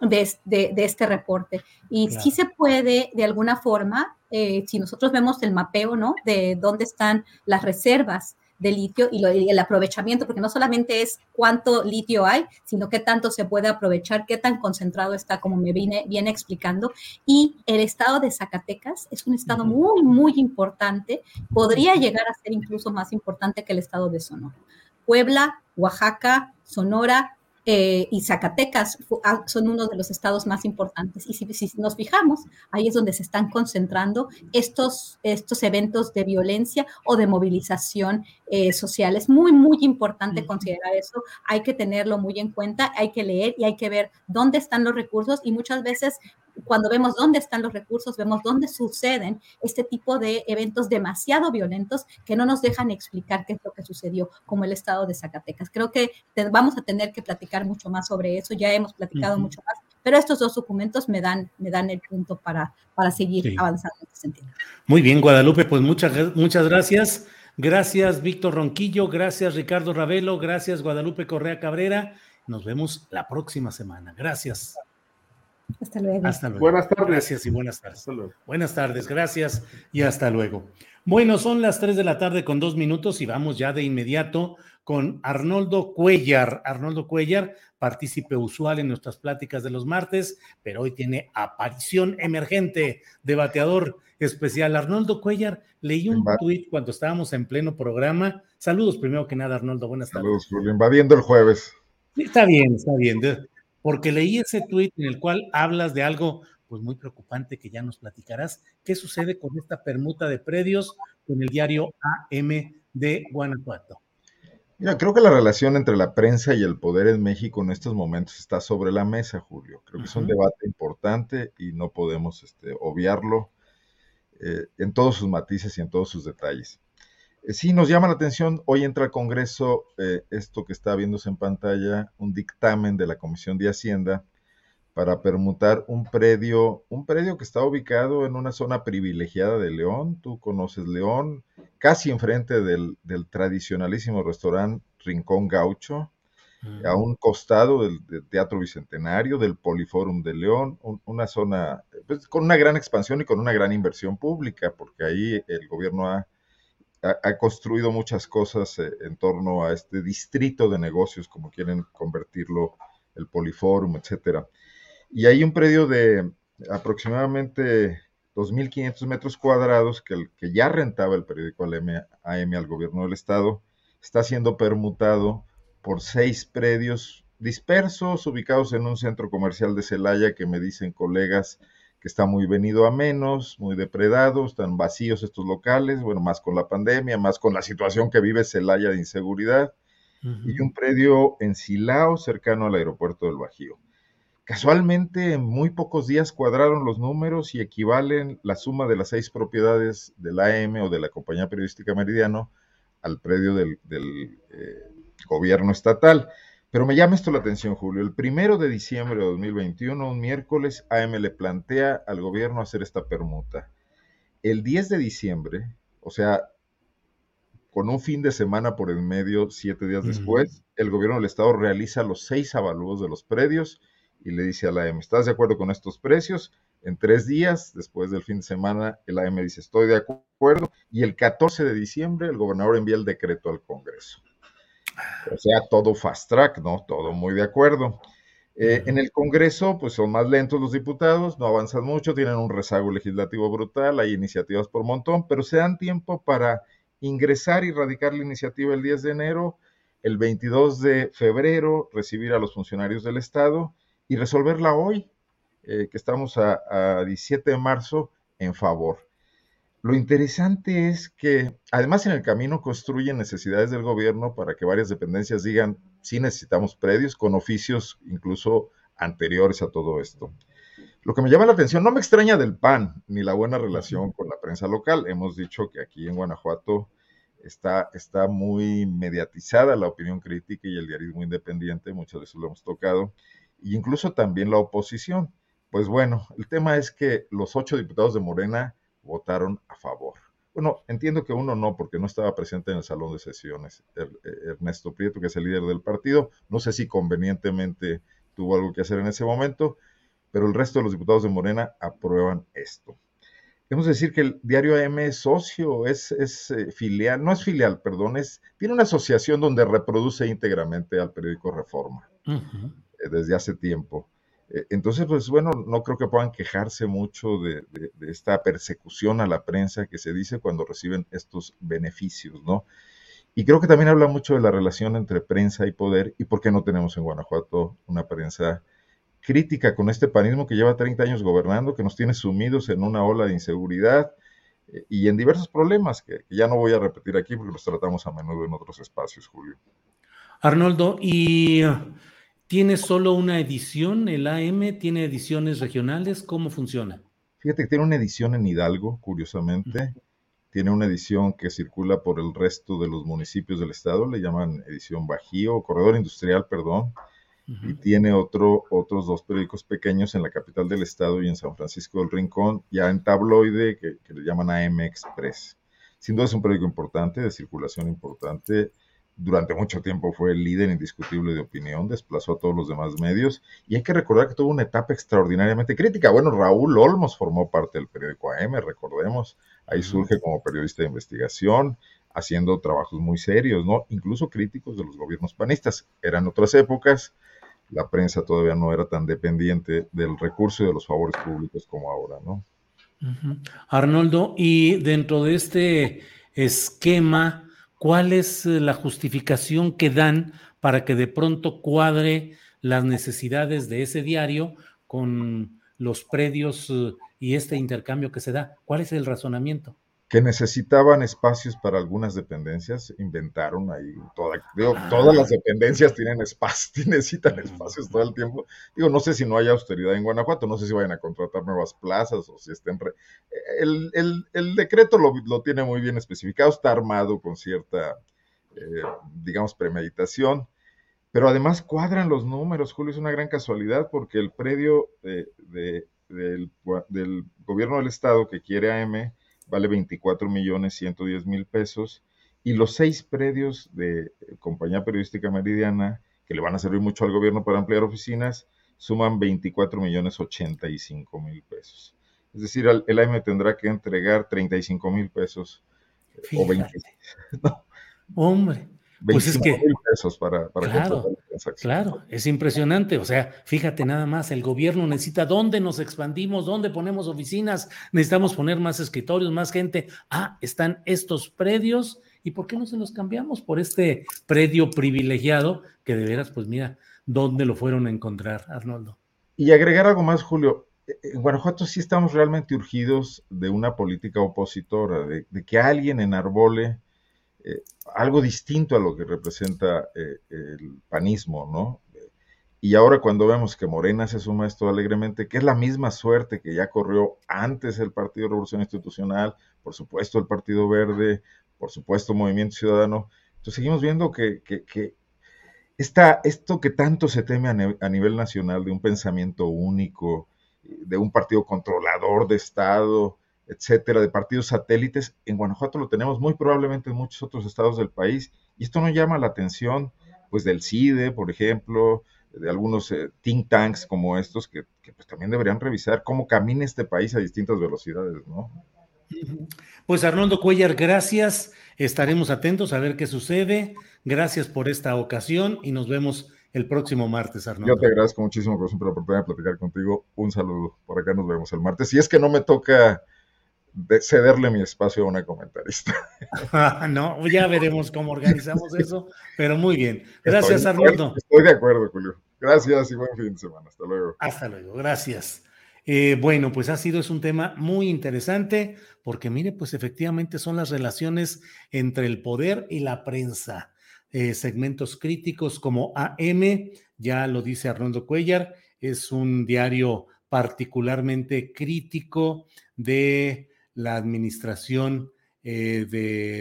de, de, este reporte. Y si se puede, de alguna forma, eh, si nosotros vemos el mapeo, ¿no? De dónde están las reservas de litio y, el aprovechamiento, porque no solamente es cuánto litio hay, sino qué tanto se puede aprovechar, qué tan concentrado está, como me viene, viene explicando. Y el estado de Zacatecas es un estado muy, muy importante, podría llegar a ser incluso más importante que el estado de Sonora. Puebla, Oaxaca, Sonora, eh, y Zacatecas ah, son uno de los estados más importantes. Y si, nos fijamos, ahí es donde se están concentrando estos, estos eventos de violencia o de movilización eh, social. Es muy, muy importante considerar eso. Hay que tenerlo muy en cuenta, hay que leer y hay que ver dónde están los recursos y muchas veces cuando vemos dónde están los recursos, vemos dónde suceden este tipo de eventos demasiado violentos que no nos dejan explicar qué es lo que sucedió, como el estado de Zacatecas. Creo que vamos a tener que platicar mucho más sobre eso, ya hemos platicado mucho más, Pero estos dos documentos me dan, me dan el punto para, para seguir avanzando en este sentido. Muy bien, Guadalupe, pues muchas, muchas gracias. Gracias, Víctor Ronquillo. Gracias, Ricardo Ravelo. Gracias, Guadalupe Correa Cabrera. Nos vemos la próxima semana. Gracias. Hasta luego. Hasta luego. Buenas tardes. Gracias y buenas tardes. Buenas tardes, gracias y hasta luego. Bueno, son las 3 de la tarde con dos minutos y vamos ya de inmediato con Arnoldo Cuellar. Arnoldo Cuellar, partícipe usual en nuestras pláticas de los martes, pero hoy tiene aparición emergente, debateador especial. Arnoldo Cuellar, leí un tuit cuando estábamos en pleno programa. Saludos primero que nada, Arnoldo, buenas tardes. Saludos, Julio, invadiendo el jueves. Está bien, está bien porque leí ese tuit en el cual hablas de algo pues muy preocupante que ya nos platicarás. ¿Qué sucede con esta permuta de predios con el diario AM de Guanajuato? Mira, creo que la relación entre la prensa y el poder en México en estos momentos está sobre la mesa, Julio. Creo que es un debate importante y no podemos este, obviarlo eh, en todos sus matices y en todos sus detalles. Eh, sí, nos llama la atención, hoy entra al Congreso eh, esto que está viéndose en pantalla, un dictamen de la Comisión de Hacienda para permutar un predio, un predio que está ubicado en una zona privilegiada de León, tú conoces León, casi enfrente del, tradicionalísimo restaurante Rincón Gaucho, a un costado del, Teatro Bicentenario, del Poliforum de León, una zona pues, con una gran expansión y con una gran inversión pública, porque ahí el gobierno ha ha, construido muchas cosas eh, en torno a este distrito de negocios, como quieren convertirlo, el Poliforum, etcétera. Y hay un predio de aproximadamente 2.500 metros cuadrados que, que ya rentaba el periódico AM al gobierno del estado, está siendo permutado por seis predios dispersos, ubicados en un centro comercial de Celaya que me dicen colegas que está muy venido a menos, muy depredado, están vacíos estos locales, bueno, más con la pandemia, más con la situación que vive Celaya de inseguridad, y un predio en Silao, cercano al aeropuerto del Bajío. Casualmente, en muy pocos días cuadraron los números y equivalen la suma de las seis propiedades de la AM o de la Compañía Periodística Meridiano al predio del, eh, gobierno estatal. Pero me llama esto la atención, Julio. El primero de diciembre de 2021, un miércoles, AM le plantea al gobierno hacer esta permuta. El 10 de diciembre, o sea, con un fin de semana por en medio, siete días después, el gobierno del estado realiza los seis avalúos de los predios y le dice a la AM, ¿estás de acuerdo con estos precios? En tres días, después del fin de semana, el AM dice, estoy de acuerdo. Y el 14 de diciembre, el gobernador envía el decreto al Congreso. O sea, todo fast track, ¿no? Todo muy de acuerdo. Eh, en el Congreso, pues son más lentos los diputados, no avanzan mucho, tienen un rezago legislativo brutal, hay iniciativas por montón, pero se dan tiempo para ingresar y radicar la iniciativa el 10 de enero, el 22 de febrero, recibir a los funcionarios del Estado y resolverla hoy, eh, que estamos a, a 17 de marzo, en favor. Lo interesante es que además en el camino construyen necesidades del gobierno para que varias dependencias digan, sí necesitamos predios con oficios incluso anteriores a todo esto. Lo que me llama la atención, no me extraña del PAN ni la buena relación con la prensa local. Hemos dicho que aquí en Guanajuato está, está muy mediatizada la opinión crítica y el diarismo independiente, muchas veces lo hemos tocado, e incluso también la oposición. Pues bueno, el tema es que los ocho diputados de Morena votaron a favor. Bueno, entiendo que uno no, porque no estaba presente en el salón de sesiones. Er, eh, Ernesto Prieto, que es el líder del partido, no sé si convenientemente tuvo algo que hacer en ese momento, pero el resto de los diputados de Morena aprueban esto. Debemos decir que el diario AM es socio, es, es eh, filial, no es filial, perdón, es, tiene una asociación donde reproduce íntegramente al periódico Reforma eh, desde hace tiempo. Eh, entonces, pues bueno, no creo que puedan quejarse mucho de, esta persecución a la prensa que se dice cuando reciben estos beneficios, ¿no? Y creo que también habla mucho de la relación entre prensa y poder y por qué no tenemos en Guanajuato una prensa crítica con este panismo que lleva 30 años gobernando, que nos tiene sumidos en una ola de inseguridad eh, y en diversos problemas que, que ya no voy a repetir aquí porque los tratamos a menudo en otros espacios, Julio. Arnoldo, y ¿Tiene solo una edición? ¿El AM tiene ediciones regionales? ¿Cómo funciona? Fíjate que tiene una edición en Hidalgo, curiosamente. Tiene una edición que circula por el resto de los municipios del estado, le llaman edición Bajío, Corredor Industrial, perdón. y tiene otro, otros dos periódicos pequeños en la capital del estado y en San Francisco del Rincón, ya en tabloide, que, que le llaman AM Express. Sin duda es un periódico importante, de circulación importante, durante mucho tiempo fue el líder indiscutible de opinión, desplazó a todos los demás medios y hay que recordar que tuvo una etapa extraordinariamente crítica. Bueno, Raúl Olmos formó parte del periódico AM, recordemos, ahí surge como periodista de investigación, haciendo trabajos muy serios, ¿no? Incluso críticos de los gobiernos panistas. Eran otras épocas, la prensa todavía no era tan dependiente del recurso y de los favores públicos como ahora, ¿no? Arnoldo, y dentro de este esquema, ¿cuál es eh, la justificación que dan para que de pronto cuadre las necesidades de ese diario con los predios eh, y este intercambio que se da? ¿Cuál es el razonamiento? Que necesitaban espacios para algunas dependencias, inventaron ahí toda, todas las dependencias tienen espacio, [laughs] necesitan espacios todo el tiempo. Digo, no sé si no hay austeridad en Guanajuato, no sé si vayan a contratar nuevas plazas o si estén... El, el, decreto lo, lo, tiene muy bien especificado, está armado con cierta, eh, digamos, premeditación, pero además cuadran los números, Julio, es una gran casualidad porque el predio de, del, del gobierno del estado que quiere AM vale 24 millones 110 mil pesos y los seis predios de Compañía Periodística Meridiana, que le van a servir mucho al gobierno para ampliar oficinas, suman 24 millones 85 mil pesos. Es decir, el AM tendrá que entregar 35 mil pesos o 20. [laughs] Hombre, pues es que, mil pesos para, para claro, claro, es impresionante. O sea, fíjate nada más, el gobierno necesita dónde nos expandimos, dónde ponemos oficinas, necesitamos poner más escritorios, más gente. Ah, están estos predios y ¿por qué no se los cambiamos por este predio privilegiado que de veras, pues mira, dónde lo fueron a encontrar, Arnoldo? Y agregar algo más, Julio. En Guanajuato sí estamos realmente urgidos de una política opositora, de, de que alguien enarbole eh, algo distinto a lo que representa eh, el panismo, ¿no? Y ahora cuando vemos que Morena se suma a esto alegremente, que es la misma suerte que ya corrió antes el Partido Revolución Institucional, por supuesto el Partido Verde, por supuesto Movimiento Ciudadano, entonces seguimos viendo que, esto que tanto se teme a, nivel nacional de un pensamiento único, de un partido controlador de Estado, etcétera, de partidos satélites. En Guanajuato lo tenemos muy probablemente en muchos otros estados del país y esto no llama la atención pues del CIDE, por ejemplo, de algunos eh, think tanks como estos que, pues también deberían revisar cómo camina este país a distintas velocidades, ¿no? Pues Arnoldo Cuellar, gracias. Estaremos atentos a ver qué sucede. Gracias por esta ocasión y nos vemos el próximo martes, Arnoldo. Yo te agradezco muchísimo por siempre la oportunidad de platicar contigo. Un saludo. Por acá nos vemos el martes. Si es que no me toca de cederle mi espacio a una comentarista. [laughs] no, ya veremos cómo organizamos eso, pero muy bien. Gracias, Arnoldo. Estoy de acuerdo, Julio. Gracias y buen fin de semana. Hasta luego. Hasta luego, gracias. Eh, bueno, pues ha sido, es un tema muy interesante, porque mire, pues efectivamente son las relaciones entre el poder y la prensa. Eh, segmentos críticos como AM, ya lo dice Arnoldo Cuellar, es un diario particularmente crítico de la administración eh,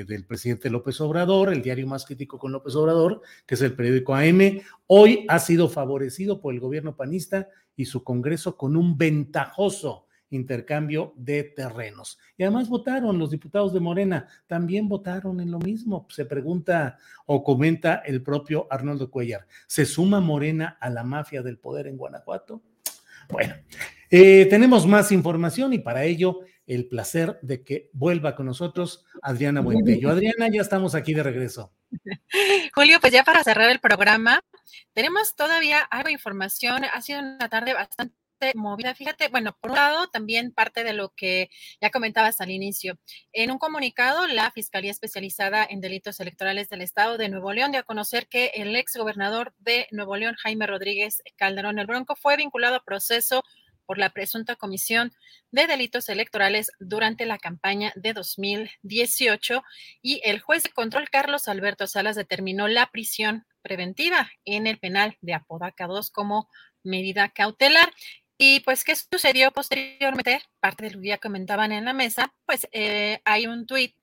del presidente López Obrador, el diario más crítico con López Obrador, que es el periódico AM, hoy ha sido favorecido por el gobierno panista y su Congreso con un ventajoso intercambio de terrenos. Y además votaron los diputados de Morena, también votaron en lo mismo. Se pregunta o comenta el propio Arnoldo Cuellar, ¿se suma Morena a la mafia del poder en Guanajuato? Bueno, eh, tenemos más información y para ello el placer de que vuelva con nosotros Adriana Buentello. Adriana, ya estamos aquí de regreso. [laughs] Julio, pues ya para cerrar el programa, tenemos todavía algo de información. Ha sido una tarde bastante movida. Fíjate, bueno, por un lado, también parte de lo que ya comentabas al inicio. En un comunicado, la Fiscalía Especializada en Delitos Electorales del Estado de Nuevo León dio a conocer que el ex gobernador de Nuevo León, Jaime Rodríguez Calderón el Bronco, fue vinculado a proceso por la presunta comisión de delitos electorales durante la campaña de 2018 y el juez de control Carlos Alberto Salas determinó la prisión preventiva en el penal de Apodaca 2 como medida cautelar. Y pues, ¿qué sucedió posteriormente? Parte de lo que ya comentaban en la mesa, pues eh, hay un tuit,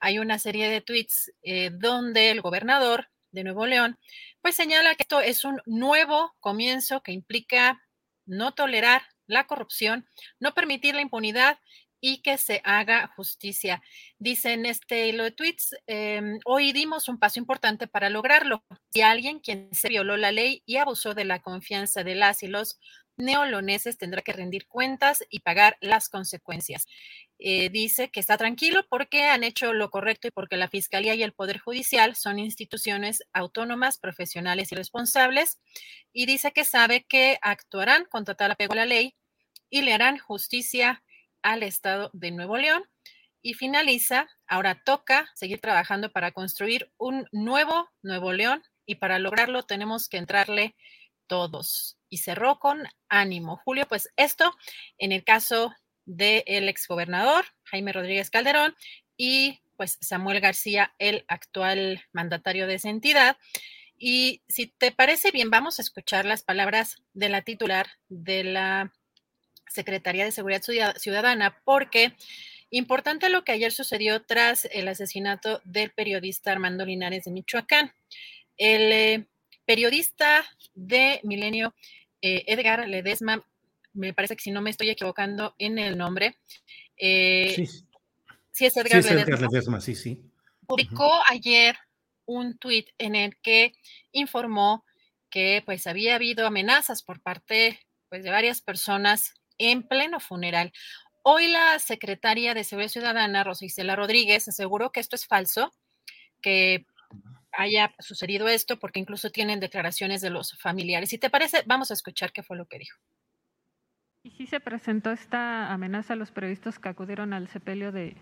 hay una serie de tweets eh, donde el gobernador de Nuevo León, pues señala que esto es un nuevo comienzo que implica no tolerar la corrupción, no permitir la impunidad y que se haga justicia. Dice en este hilo de tweets, em, hoy dimos un paso importante para lograrlo. Si alguien quien se violó la ley y abusó de la confianza de las y los neoloneses tendrá que rendir cuentas y pagar las consecuencias. Eh, dice que está tranquilo porque han hecho lo correcto y porque la Fiscalía y el Poder Judicial son instituciones autónomas, profesionales y responsables. Y dice que sabe que actuarán con total apego a la ley y le harán justicia al Estado de Nuevo León. Y finaliza, ahora toca seguir trabajando para construir un nuevo Nuevo León y para lograrlo tenemos que entrarle todos. Y cerró con ánimo. Julio, pues esto en el caso del exgobernador Jaime Rodríguez Calderón y pues Samuel García, el actual mandatario de esa entidad. Y si te parece bien, vamos a escuchar las palabras de la titular de la Secretaría de Seguridad Ciudadana, porque importante lo que ayer sucedió tras el asesinato del periodista Armando Linares de Michoacán. El eh, periodista de Milenio, eh, Edgar Ledesma, me parece que si no me estoy equivocando en el nombre, eh, sí. es Edgar, Ledesma. sí, sí. Publicó ayer un tuit en el que informó que pues había habido amenazas por parte pues, de varias personas en pleno funeral. Hoy la secretaria de Seguridad Ciudadana, Rosa Isela Rodríguez, aseguró que esto es falso, que haya sucedido esto, porque incluso tienen declaraciones de los familiares. Si te parece, vamos a escuchar qué fue lo que dijo. ¿Y si se presentó esta amenaza a los periodistas que acudieron al sepelio de...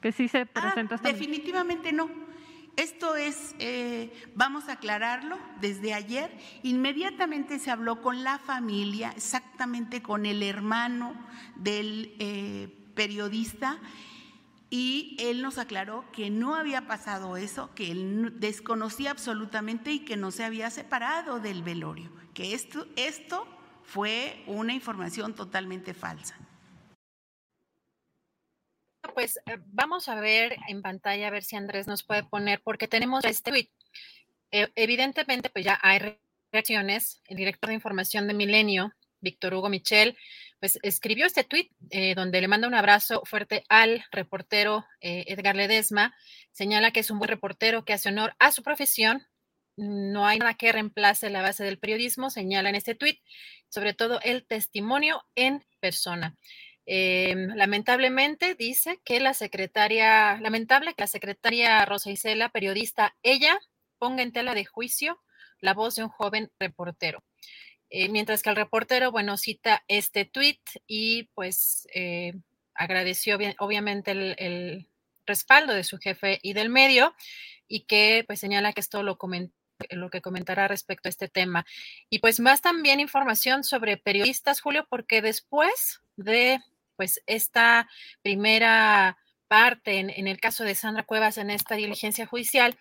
que sí se presentó ah, Definitivamente no. Esto es, eh, vamos a aclararlo, desde ayer inmediatamente se habló con la familia, exactamente con el hermano del eh, periodista, y él nos aclaró que no había pasado eso, que él desconocía absolutamente y que no se había separado del velorio, que esto, esto fue una información totalmente falsa. Pues eh, vamos a ver en pantalla, a ver si Andrés nos puede poner, porque tenemos este tweet. Eh, evidentemente, pues ya hay reacciones. El director de información de Milenio, Víctor Hugo Michel, pues escribió este tweet eh, donde le manda un abrazo fuerte al reportero eh, Edgar Ledesma. Señala que es un buen reportero que hace honor a su profesión. No hay nada que reemplace la base del periodismo, señala en este tweet, sobre todo el testimonio en persona. Em, lamentablemente dice que la secretaria, lamentable que la secretaria Rosa Isela, periodista, ella ponga en tela de juicio la voz de un joven reportero. Eh, mientras que el reportero, bueno, cita este tweet y pues eh, agradeció obviamente el, respaldo de su jefe y del medio y que pues señala que esto lo lo que comentará respecto a este tema. Y pues más también información sobre periodistas, Julio, porque después de pues esta primera parte en, el caso de Sandra Cuevas en esta diligencia judicial,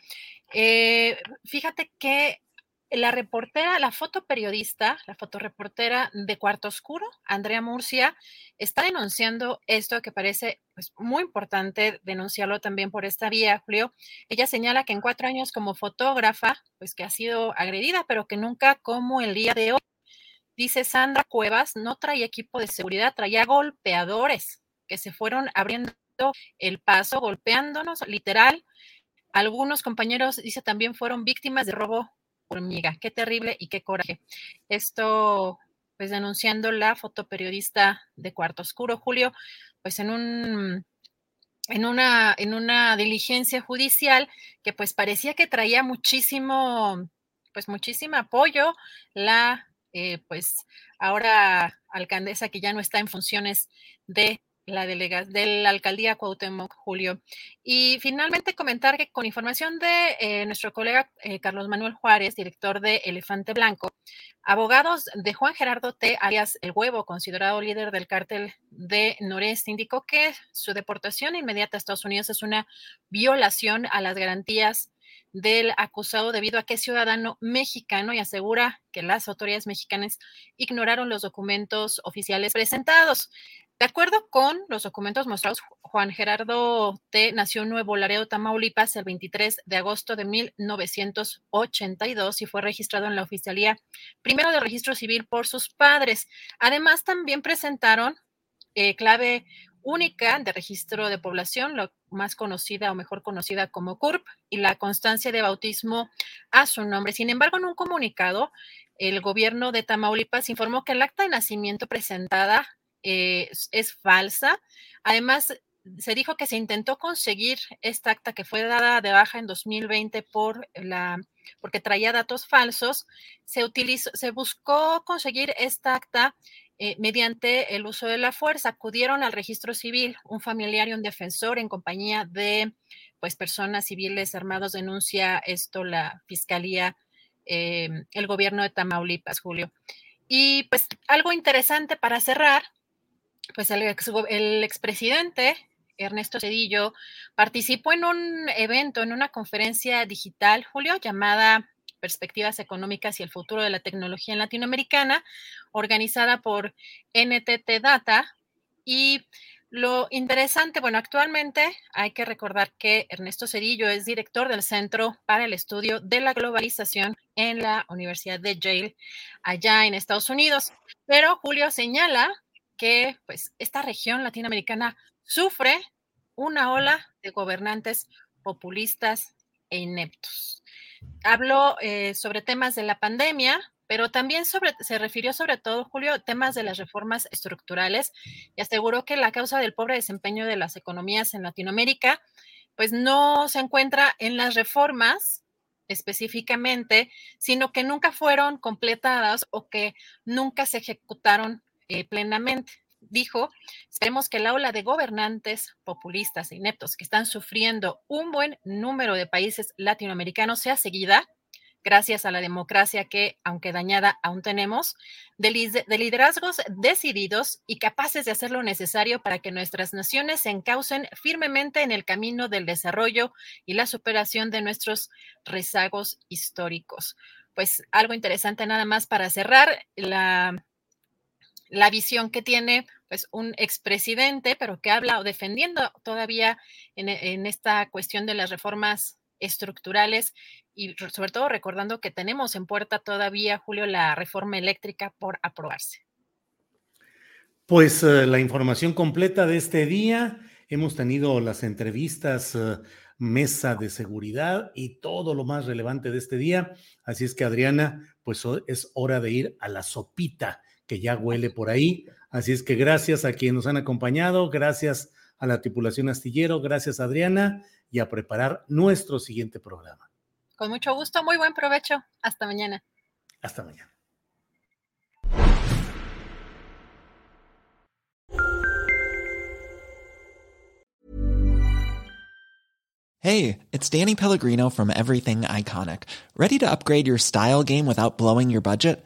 eh, fíjate que la reportera, la fotoperiodista, la fotoreportera de Cuarto Oscuro, Andrea Murcia, está denunciando esto que parece pues, muy importante denunciarlo también por esta vía, Julio. Ella señala que en cuatro años como fotógrafa, pues que ha sido agredida, pero que nunca como el día de hoy. Dice Sandra Cuevas, no traía equipo de seguridad, traía golpeadores que se fueron abriendo el paso, golpeándonos, literal. Algunos compañeros, dice, también fueron víctimas de robo hormiga. Qué terrible y qué coraje. Esto, pues denunciando la fotoperiodista de Cuarto Oscuro, Julio, pues en un en una, en una diligencia judicial que pues parecía que traía muchísimo, pues muchísimo apoyo la, eh, pues ahora alcaldesa que ya no está en funciones de la delega de la alcaldía Cuauhtémoc, Julio. Y finalmente comentar que con información de eh, nuestro colega eh, Carlos Manuel Juárez, director de Elefante Blanco, abogados de Juan Gerardo T. alias El Huevo, considerado líder del cártel de Noreste, indicó que su deportación inmediata a Estados Unidos es una violación a las garantías del acusado debido a que es ciudadano mexicano y asegura que las autoridades mexicanas ignoraron los documentos oficiales presentados. De acuerdo con los documentos mostrados, Juan Gerardo T. nació en Nuevo Laredo, Tamaulipas, el 23 de agosto de 1982 y fue registrado en la Oficialía Primero de Registro Civil por sus padres. Además, también presentaron eh, clave única de registro de población, lo más conocida o mejor conocida como CURP, y la constancia de bautismo a su nombre. Sin embargo, en un comunicado, el gobierno de Tamaulipas informó que el acta de nacimiento presentada eh, es, falsa. Además, se dijo que se intentó conseguir esta acta que fue dada de baja en 2020 por la porque traía datos falsos. Se utilizó, se buscó conseguir esta acta eh, mediante el uso de la fuerza. Acudieron al registro civil, un familiar y un defensor en compañía de pues personas civiles armados denuncia esto la fiscalía, eh, el gobierno de Tamaulipas, Julio. Y pues algo interesante para cerrar pues el, expresidente Ernesto Cedillo participó en un evento, en una conferencia digital, Julio, llamada Perspectivas Económicas y el Futuro de la Tecnología en Latinoamericana, organizada por NTT Data. Y lo interesante, bueno, actualmente hay que recordar que Ernesto Cedillo es director del Centro para el Estudio de la Globalización en la Universidad de Yale, allá en Estados Unidos. Pero Julio señala que pues esta región latinoamericana sufre una ola de gobernantes populistas e ineptos. Habló eh, sobre temas de la pandemia, pero también sobre, se refirió sobre todo, Julio, temas de las reformas estructurales y aseguró que la causa del pobre desempeño de las economías en Latinoamérica, pues no se encuentra en las reformas específicamente, sino que nunca fueron completadas o que nunca se ejecutaron eh, plenamente. Dijo, esperemos que la ola de gobernantes populistas e ineptos que están sufriendo un buen número de países latinoamericanos sea seguida gracias a la democracia que, aunque dañada, aún tenemos, de, liderazgos decididos y capaces de hacer lo necesario para que nuestras naciones se encaucen firmemente en el camino del desarrollo y la superación de nuestros rezagos históricos. Pues algo interesante nada más para cerrar, la la visión que tiene pues un expresidente, pero que habla o defendiendo todavía en, esta cuestión de las reformas estructurales y sobre todo recordando que tenemos en puerta todavía, Julio, la reforma eléctrica por aprobarse. Pues eh, la información completa de este día, hemos tenido las entrevistas, eh, mesa de seguridad y todo lo más relevante de este día. Así es que Adriana, pues es hora de ir a la sopita que ya huele por ahí. Así es que gracias a quienes nos han acompañado, gracias a la tripulación astillero, gracias Adriana y a preparar nuestro siguiente programa. Con mucho gusto, muy buen provecho. Hasta mañana. Hasta mañana. Hey, it's Danny Pellegrino from Everything Iconic. Ready to upgrade your style game without blowing your budget?